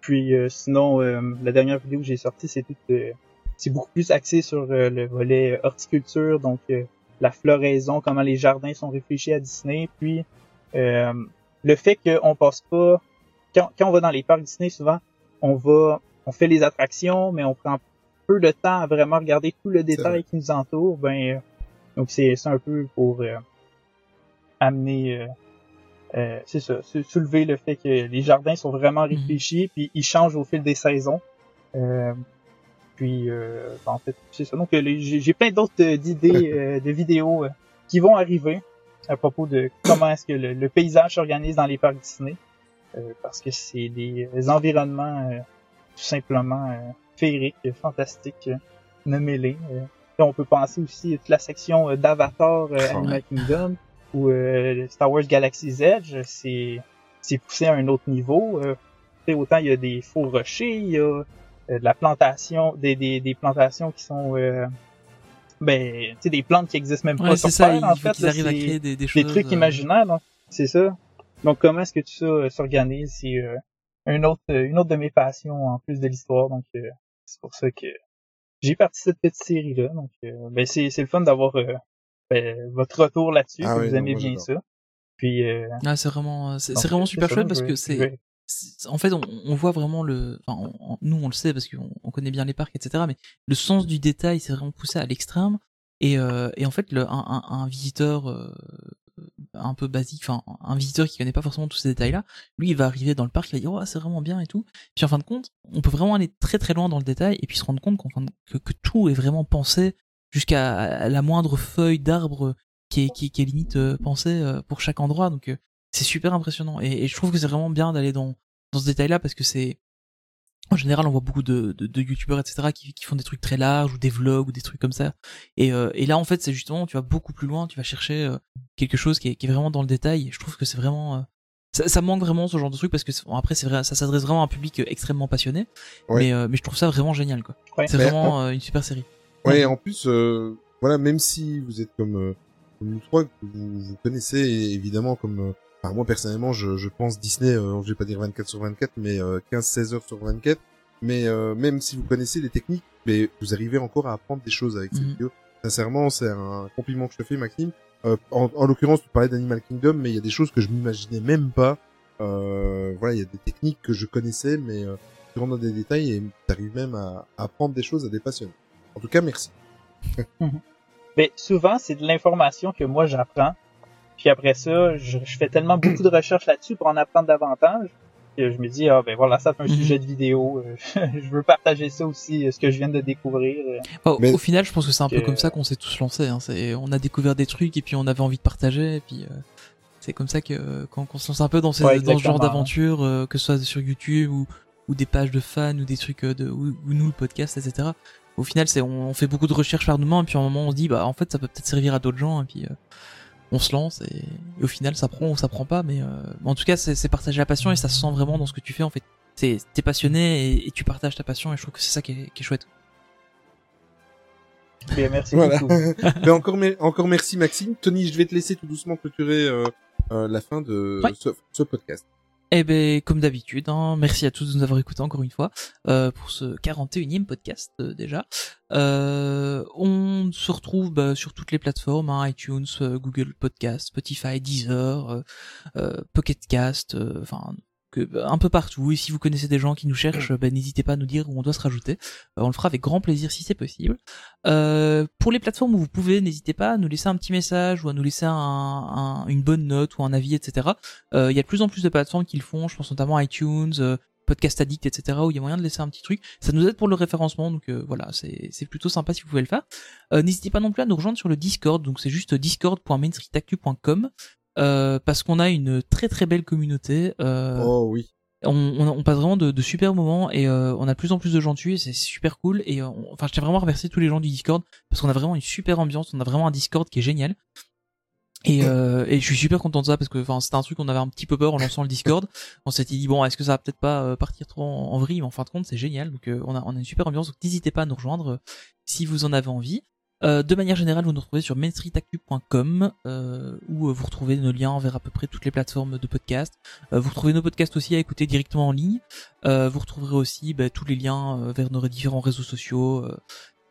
Puis euh, sinon, la dernière vidéo que j'ai sortie, c'est tout, euh, c'est beaucoup plus axé sur euh, le volet horticulture, donc euh, la floraison, comment les jardins sont réfléchis à Disney, puis euh, le fait qu'on passe pas quand, quand on va dans les parcs Disney, souvent on va on fait les attractions, mais on prend peu de temps à vraiment regarder tout le détail qui nous entoure. Ben euh, donc c'est c'est un peu pour euh, amener euh, euh, c'est ça, sou- soulever le fait que les jardins sont vraiment Mhm. réfléchis, puis ils changent au fil des saisons. Puis euh, en fait, c'est ça. Donc euh, j'ai plein d'autres euh, d'idées euh, de vidéos qui vont arriver à propos de comment est-ce que le, le paysage s'organise dans les parcs Disney. Parce que c'est des, environnements tout simplement féeriques, fantastiques, Puis on peut penser aussi à toute la section d'Avatar euh, Animal. Kingdom ou euh, Star Wars Galaxy's Edge, c'est poussé à un autre niveau. Euh, autant il y a des faux rochers, il y a de la plantation, des, des, des plantations qui sont euh, ben, tu sais, des plantes qui existent même pas Ouais, sur c'est ça, Terre, il en fait. là, arrivent à créer des, des des choses. trucs euh, imaginaires, donc c'est ça. Donc comment est-ce que tout ça euh, s'organise, c'est euh, un autre, euh, une autre de mes passions en plus de l'histoire, donc euh, c'est pour ça que j'ai parti cette petite série là. Donc euh, ben c'est c'est le fun d'avoir euh, ben, votre retour là-dessus, Ah si oui, vous aimez bien ça. Puis euh, Ah, c'est vraiment, c'est vraiment euh, super chouette parce que c'est- en fait, on, voit vraiment le, enfin, on- nous on le sait parce qu'on on connaît bien les parcs, etc. Mais le sens du détail, c'est vraiment poussé à l'extrême. Et, euh, et en fait, un, un, visiteur euh, un peu basique, enfin, un visiteur qui connaît pas forcément tous ces détails-là, lui, il va arriver dans le parc, il va dire, oh, c'est vraiment bien et tout. Puis en fin de compte, on peut vraiment aller très très loin dans le détail et puis se rendre compte que, que tout est vraiment pensé jusqu'à la moindre feuille d'arbre qui est, qui, qui est limite euh, pensée pour chaque endroit. Donc, c'est super impressionnant. Et, et je trouve que c'est vraiment bien d'aller dans, dans ce détail-là parce que c'est, en général, on voit beaucoup de, de, de youtubeurs, etc., qui, qui font des trucs très larges ou des vlogs ou des trucs comme ça. Et, euh, et là, en fait, c'est justement, tu vas beaucoup plus loin, tu vas chercher euh, quelque chose qui est, qui est vraiment dans le détail. Et je trouve que c'est vraiment, euh, ça, ça manque vraiment ce genre de truc parce que c'est- bon, après, c'est vrai, ça s'adresse vraiment à un public euh, extrêmement passionné. Ouais. Mais, euh, mais je trouve ça vraiment génial, quoi. Ouais. C'est vraiment euh, une super série. Ouais, en plus, euh, voilà, même si vous êtes comme, euh, comme nous trois, que vous, vous connaissez évidemment comme, euh, enfin, moi personnellement, je, je pense Disney, euh, je vais pas dire 24 sur 24, mais euh, 15-16 heures sur 24. Mais euh, même si vous connaissez les techniques, mais vous arrivez encore à apprendre des choses avec cette Mhm. vidéo. Sincèrement, c'est un compliment que je te fais, Maxime. Euh, en, en l'occurrence, tu parlais d'Animal Kingdom, mais il y a des choses que je m'imaginais même pas. Euh, voilà, il y a des techniques que je connaissais, mais euh, tu rentres dans des détails et tu arrives même à, à apprendre des choses à des passionnés. En tout cas, merci. Ben, souvent, c'est de l'information que moi j'apprends. Puis après ça, je, je fais tellement beaucoup de recherches là-dessus pour en apprendre davantage que je me dis, ah ben voilà, ça fait un Mhm. sujet de vidéo. euh, je veux partager ça aussi, euh, ce que je viens de découvrir. Au- Mais- Au final, je pense que c'est un peu comme ça qu'on s'est tous lancés. Hein. On a découvert des trucs et puis on avait envie de partager. Et puis euh, c'est comme ça que quand qu'on se lance un peu dans, ces, Ouais, dans ce genre d'aventure, euh, que ce soit sur YouTube ou, ou des pages de fans ou des trucs de ou, ou nous le podcast, etc. Au final, c'est on, on fait beaucoup de recherches par nous-mêmes et puis à un moment on se dit bah en fait ça peut peut-être servir à d'autres gens et puis euh, on se lance et, et au final ça prend ou ça prend pas. Mais euh, en tout cas, c'est c'est partager la passion et ça se sent vraiment dans ce que tu fais en fait. C'est- T'es passionné et, et tu partages ta passion et je trouve que c'est ça qui est, qui est chouette. Merci Voilà. beaucoup. Ben, encore, mer- encore merci Maxime. Tony, je vais te laisser tout doucement clôturer euh, euh, la fin de Ouais. ce, ce podcast. Eh ben, comme d'habitude, hein, merci à tous de nous avoir écoutés encore une fois euh, pour ce 41e podcast euh, déjà. Euh, on se retrouve bah, sur toutes les plateformes, hein, iTunes, Google Podcast, Spotify, Deezer, Pocket Cast, enfin que, bah, un peu partout. Et si vous connaissez des gens qui nous cherchent, bah, n'hésitez pas à nous dire où on doit se rajouter. Euh, on le fera avec grand plaisir si c'est possible. Euh, pour les plateformes où vous pouvez, n'hésitez pas à nous laisser un petit message ou à nous laisser un, un- une bonne note ou un avis, etc. Euh, Il y a de plus en plus de plateformes qui le font, je pense notamment iTunes, Podcast Addict, etc. où il y a moyen de laisser un petit truc. Ça nous aide pour le référencement, donc voilà, c'est plutôt sympa si vous pouvez le faire. N'hésitez pas non plus à nous rejoindre sur le Discord, donc c'est juste discord.mainstreetactu.com. euh, parce qu'on a une très très belle communauté. Euh, Oh oui. on, on, on passe vraiment de, de super moments et euh, on a de plus en plus de gens dessus et c'est super cool et on- enfin je tiens vraiment à remercier tous les gens du Discord parce qu'on a vraiment une super ambiance on a vraiment un Discord qui est génial. Et, euh, et je suis super content de ça parce que enfin c'était un truc qu'on avait un petit peu peur en lançant le Discord. On s'était dit bon est-ce que ça va peut-être pas partir trop en, en vrille mais en fin de compte c'est génial. Donc euh, on a on a une super ambiance. Donc n'hésitez pas à nous rejoindre euh, si vous en avez envie euh, de manière générale, vous nous retrouvez sur mainstreetactu.com euh, où euh, vous retrouvez nos liens vers à peu près toutes les plateformes de podcast. Euh, vous retrouvez nos podcasts aussi à écouter directement en ligne. Vous retrouverez aussi bah, tous les liens vers nos différents réseaux sociaux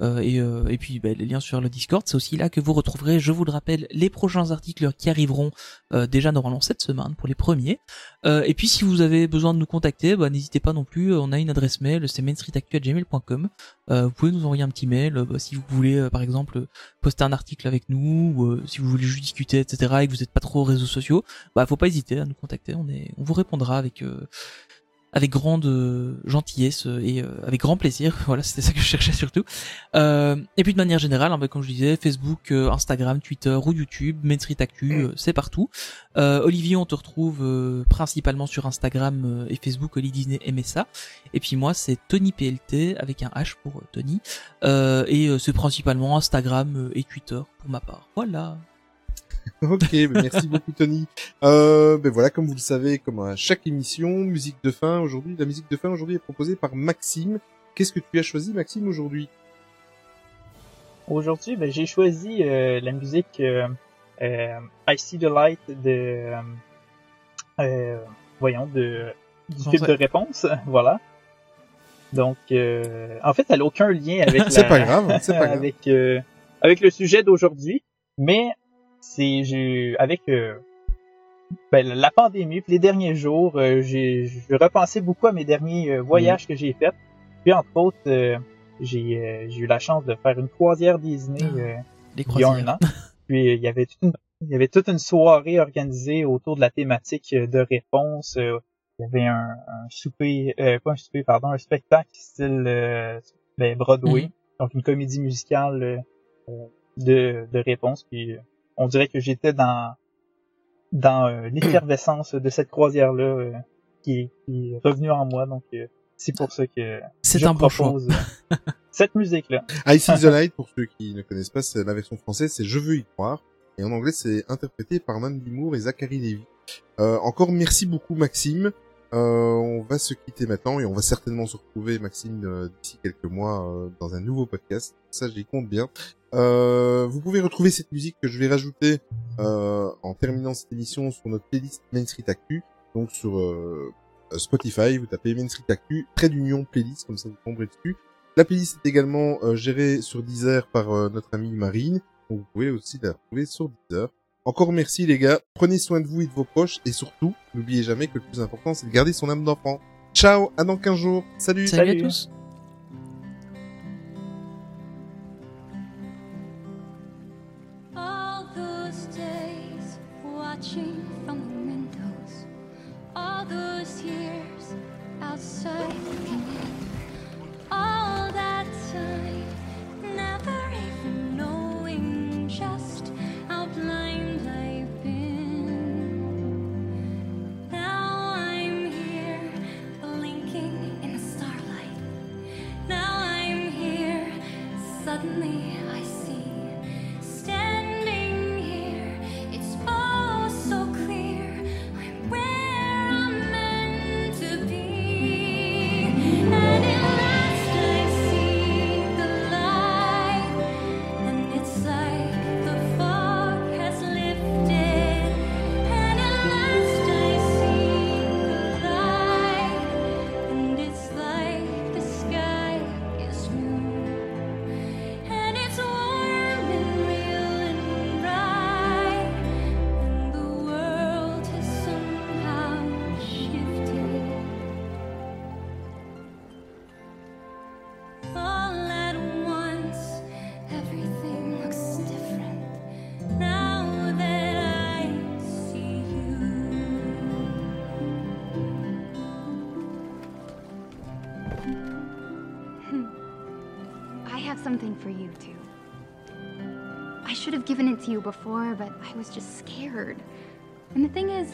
euh, euh, et, euh, et puis bah, les liens sur le Discord. C'est aussi là que vous retrouverez, je vous le rappelle, les prochains articles qui arriveront euh, déjà normalement cette semaine pour les premiers. Euh, et puis si vous avez besoin de nous contacter, bah, n'hésitez pas non plus. On a une adresse mail, c'est mainstreetactu@gmail.com. Euh, vous pouvez nous envoyer un petit mail euh, bah, si vous voulez, euh, par exemple, poster un article avec nous, ou euh, si vous voulez juste discuter, etc. et que vous n'êtes pas trop aux réseaux sociaux, bah faut pas hésiter à nous contacter. On est, on vous répondra avec euh, avec grande euh, gentillesse euh, et euh, avec grand plaisir. Voilà, c'était ça que je cherchais surtout. Euh, et puis de manière générale, hein, bah, comme je disais, Facebook, euh, Instagram, Twitter ou YouTube, Main Street Actu, euh, c'est partout. Euh, Olivier, on te retrouve euh, principalement sur Instagram euh, et Facebook, Oli Disney MSA. Et puis moi, c'est Tony PLT avec un H pour Tony. Euh, et euh, c'est principalement Instagram et Twitter pour ma part. Voilà. Ok, merci beaucoup Tony. Euh, ben voilà, comme vous le savez, comme à chaque émission, musique de fin aujourd'hui. La musique de fin aujourd'hui est proposée par Maxime. Qu'est-ce que tu as choisi, Maxime, aujourd'hui? Aujourd'hui, ben, j'ai choisi euh, la musique euh, euh, I See the Light de euh, euh, voyons de du film de réponse, voilà. Donc, euh, en fait, elle a aucun lien avec C'est la- pas grave, c'est pas grave. avec euh, avec le sujet d'aujourd'hui, mais c'est j'ai avec euh, ben, la pandémie, puis les derniers jours, euh, j'ai repensé beaucoup à mes derniers euh, voyages que j'ai faits. Puis entre autres, euh, j'ai eu la chance de faire une croisière Disney Ah. euh, Les il y a un an. Puis il y avait toute une, il y avait toute une soirée organisée autour de la thématique de réponse. Il y avait un, un souper, euh, pas un souper, pardon, un spectacle style ben, Broadway, Mhm. donc une comédie musicale de, de réponse. Puis on dirait que j'étais dans dans euh, l'effervescence de cette croisière là qui, est- qui est revenue en moi. Donc euh, c'est pour ça que C'est un bon choix. euh, cette musique là. I See the Light, pour ceux qui ne connaissent pas, c'est la version française, c'est Je veux y croire. Et en anglais, c'est interprété par Mandy Moore et Zachary Levy. Euh, encore merci beaucoup, Maxime. Euh, on va se quitter maintenant et on va certainement se retrouver, Maxime, euh, d'ici quelques mois euh, dans un nouveau podcast. Ça, j'y compte bien. Euh, vous pouvez retrouver cette musique que je vais rajouter euh, en terminant cette émission sur notre playlist Main Street Actu. Donc sur Spotify, vous tapez Main Street Actu, trait d'union playlist, comme ça vous tomberez dessus. La playlist est également gérée sur Deezer par notre amie Marine. Donc vous pouvez aussi la retrouver sur Deezer. Encore merci les gars. Prenez soin de vous et de vos proches. Et surtout, n'oubliez jamais que le plus important, c'est de garder son âme d'enfant. Ciao, à dans 15 jours. Salut. Salut à Salut. tous. Given it to you before, but I was just scared. And the thing is,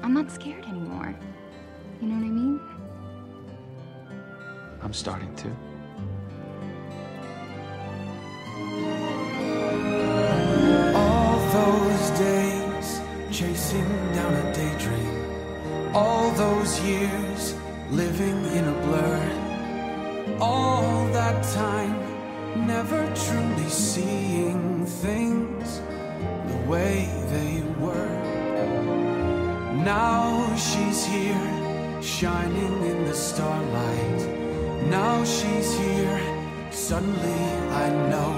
I'm not scared anymore. You know what I mean? I'm starting to. All those days chasing down a daydream. All those years living in a blur. All that time never truly seeing things the way they were. Now she's here, shining in the starlight. Now she's here, suddenly I know.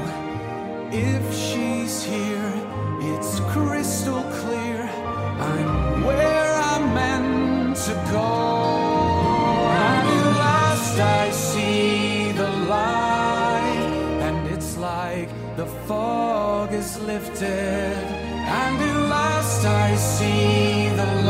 If she's here, it's crystal clear. I'm where I'm meant to go. The light, lifted. And at last I see the light,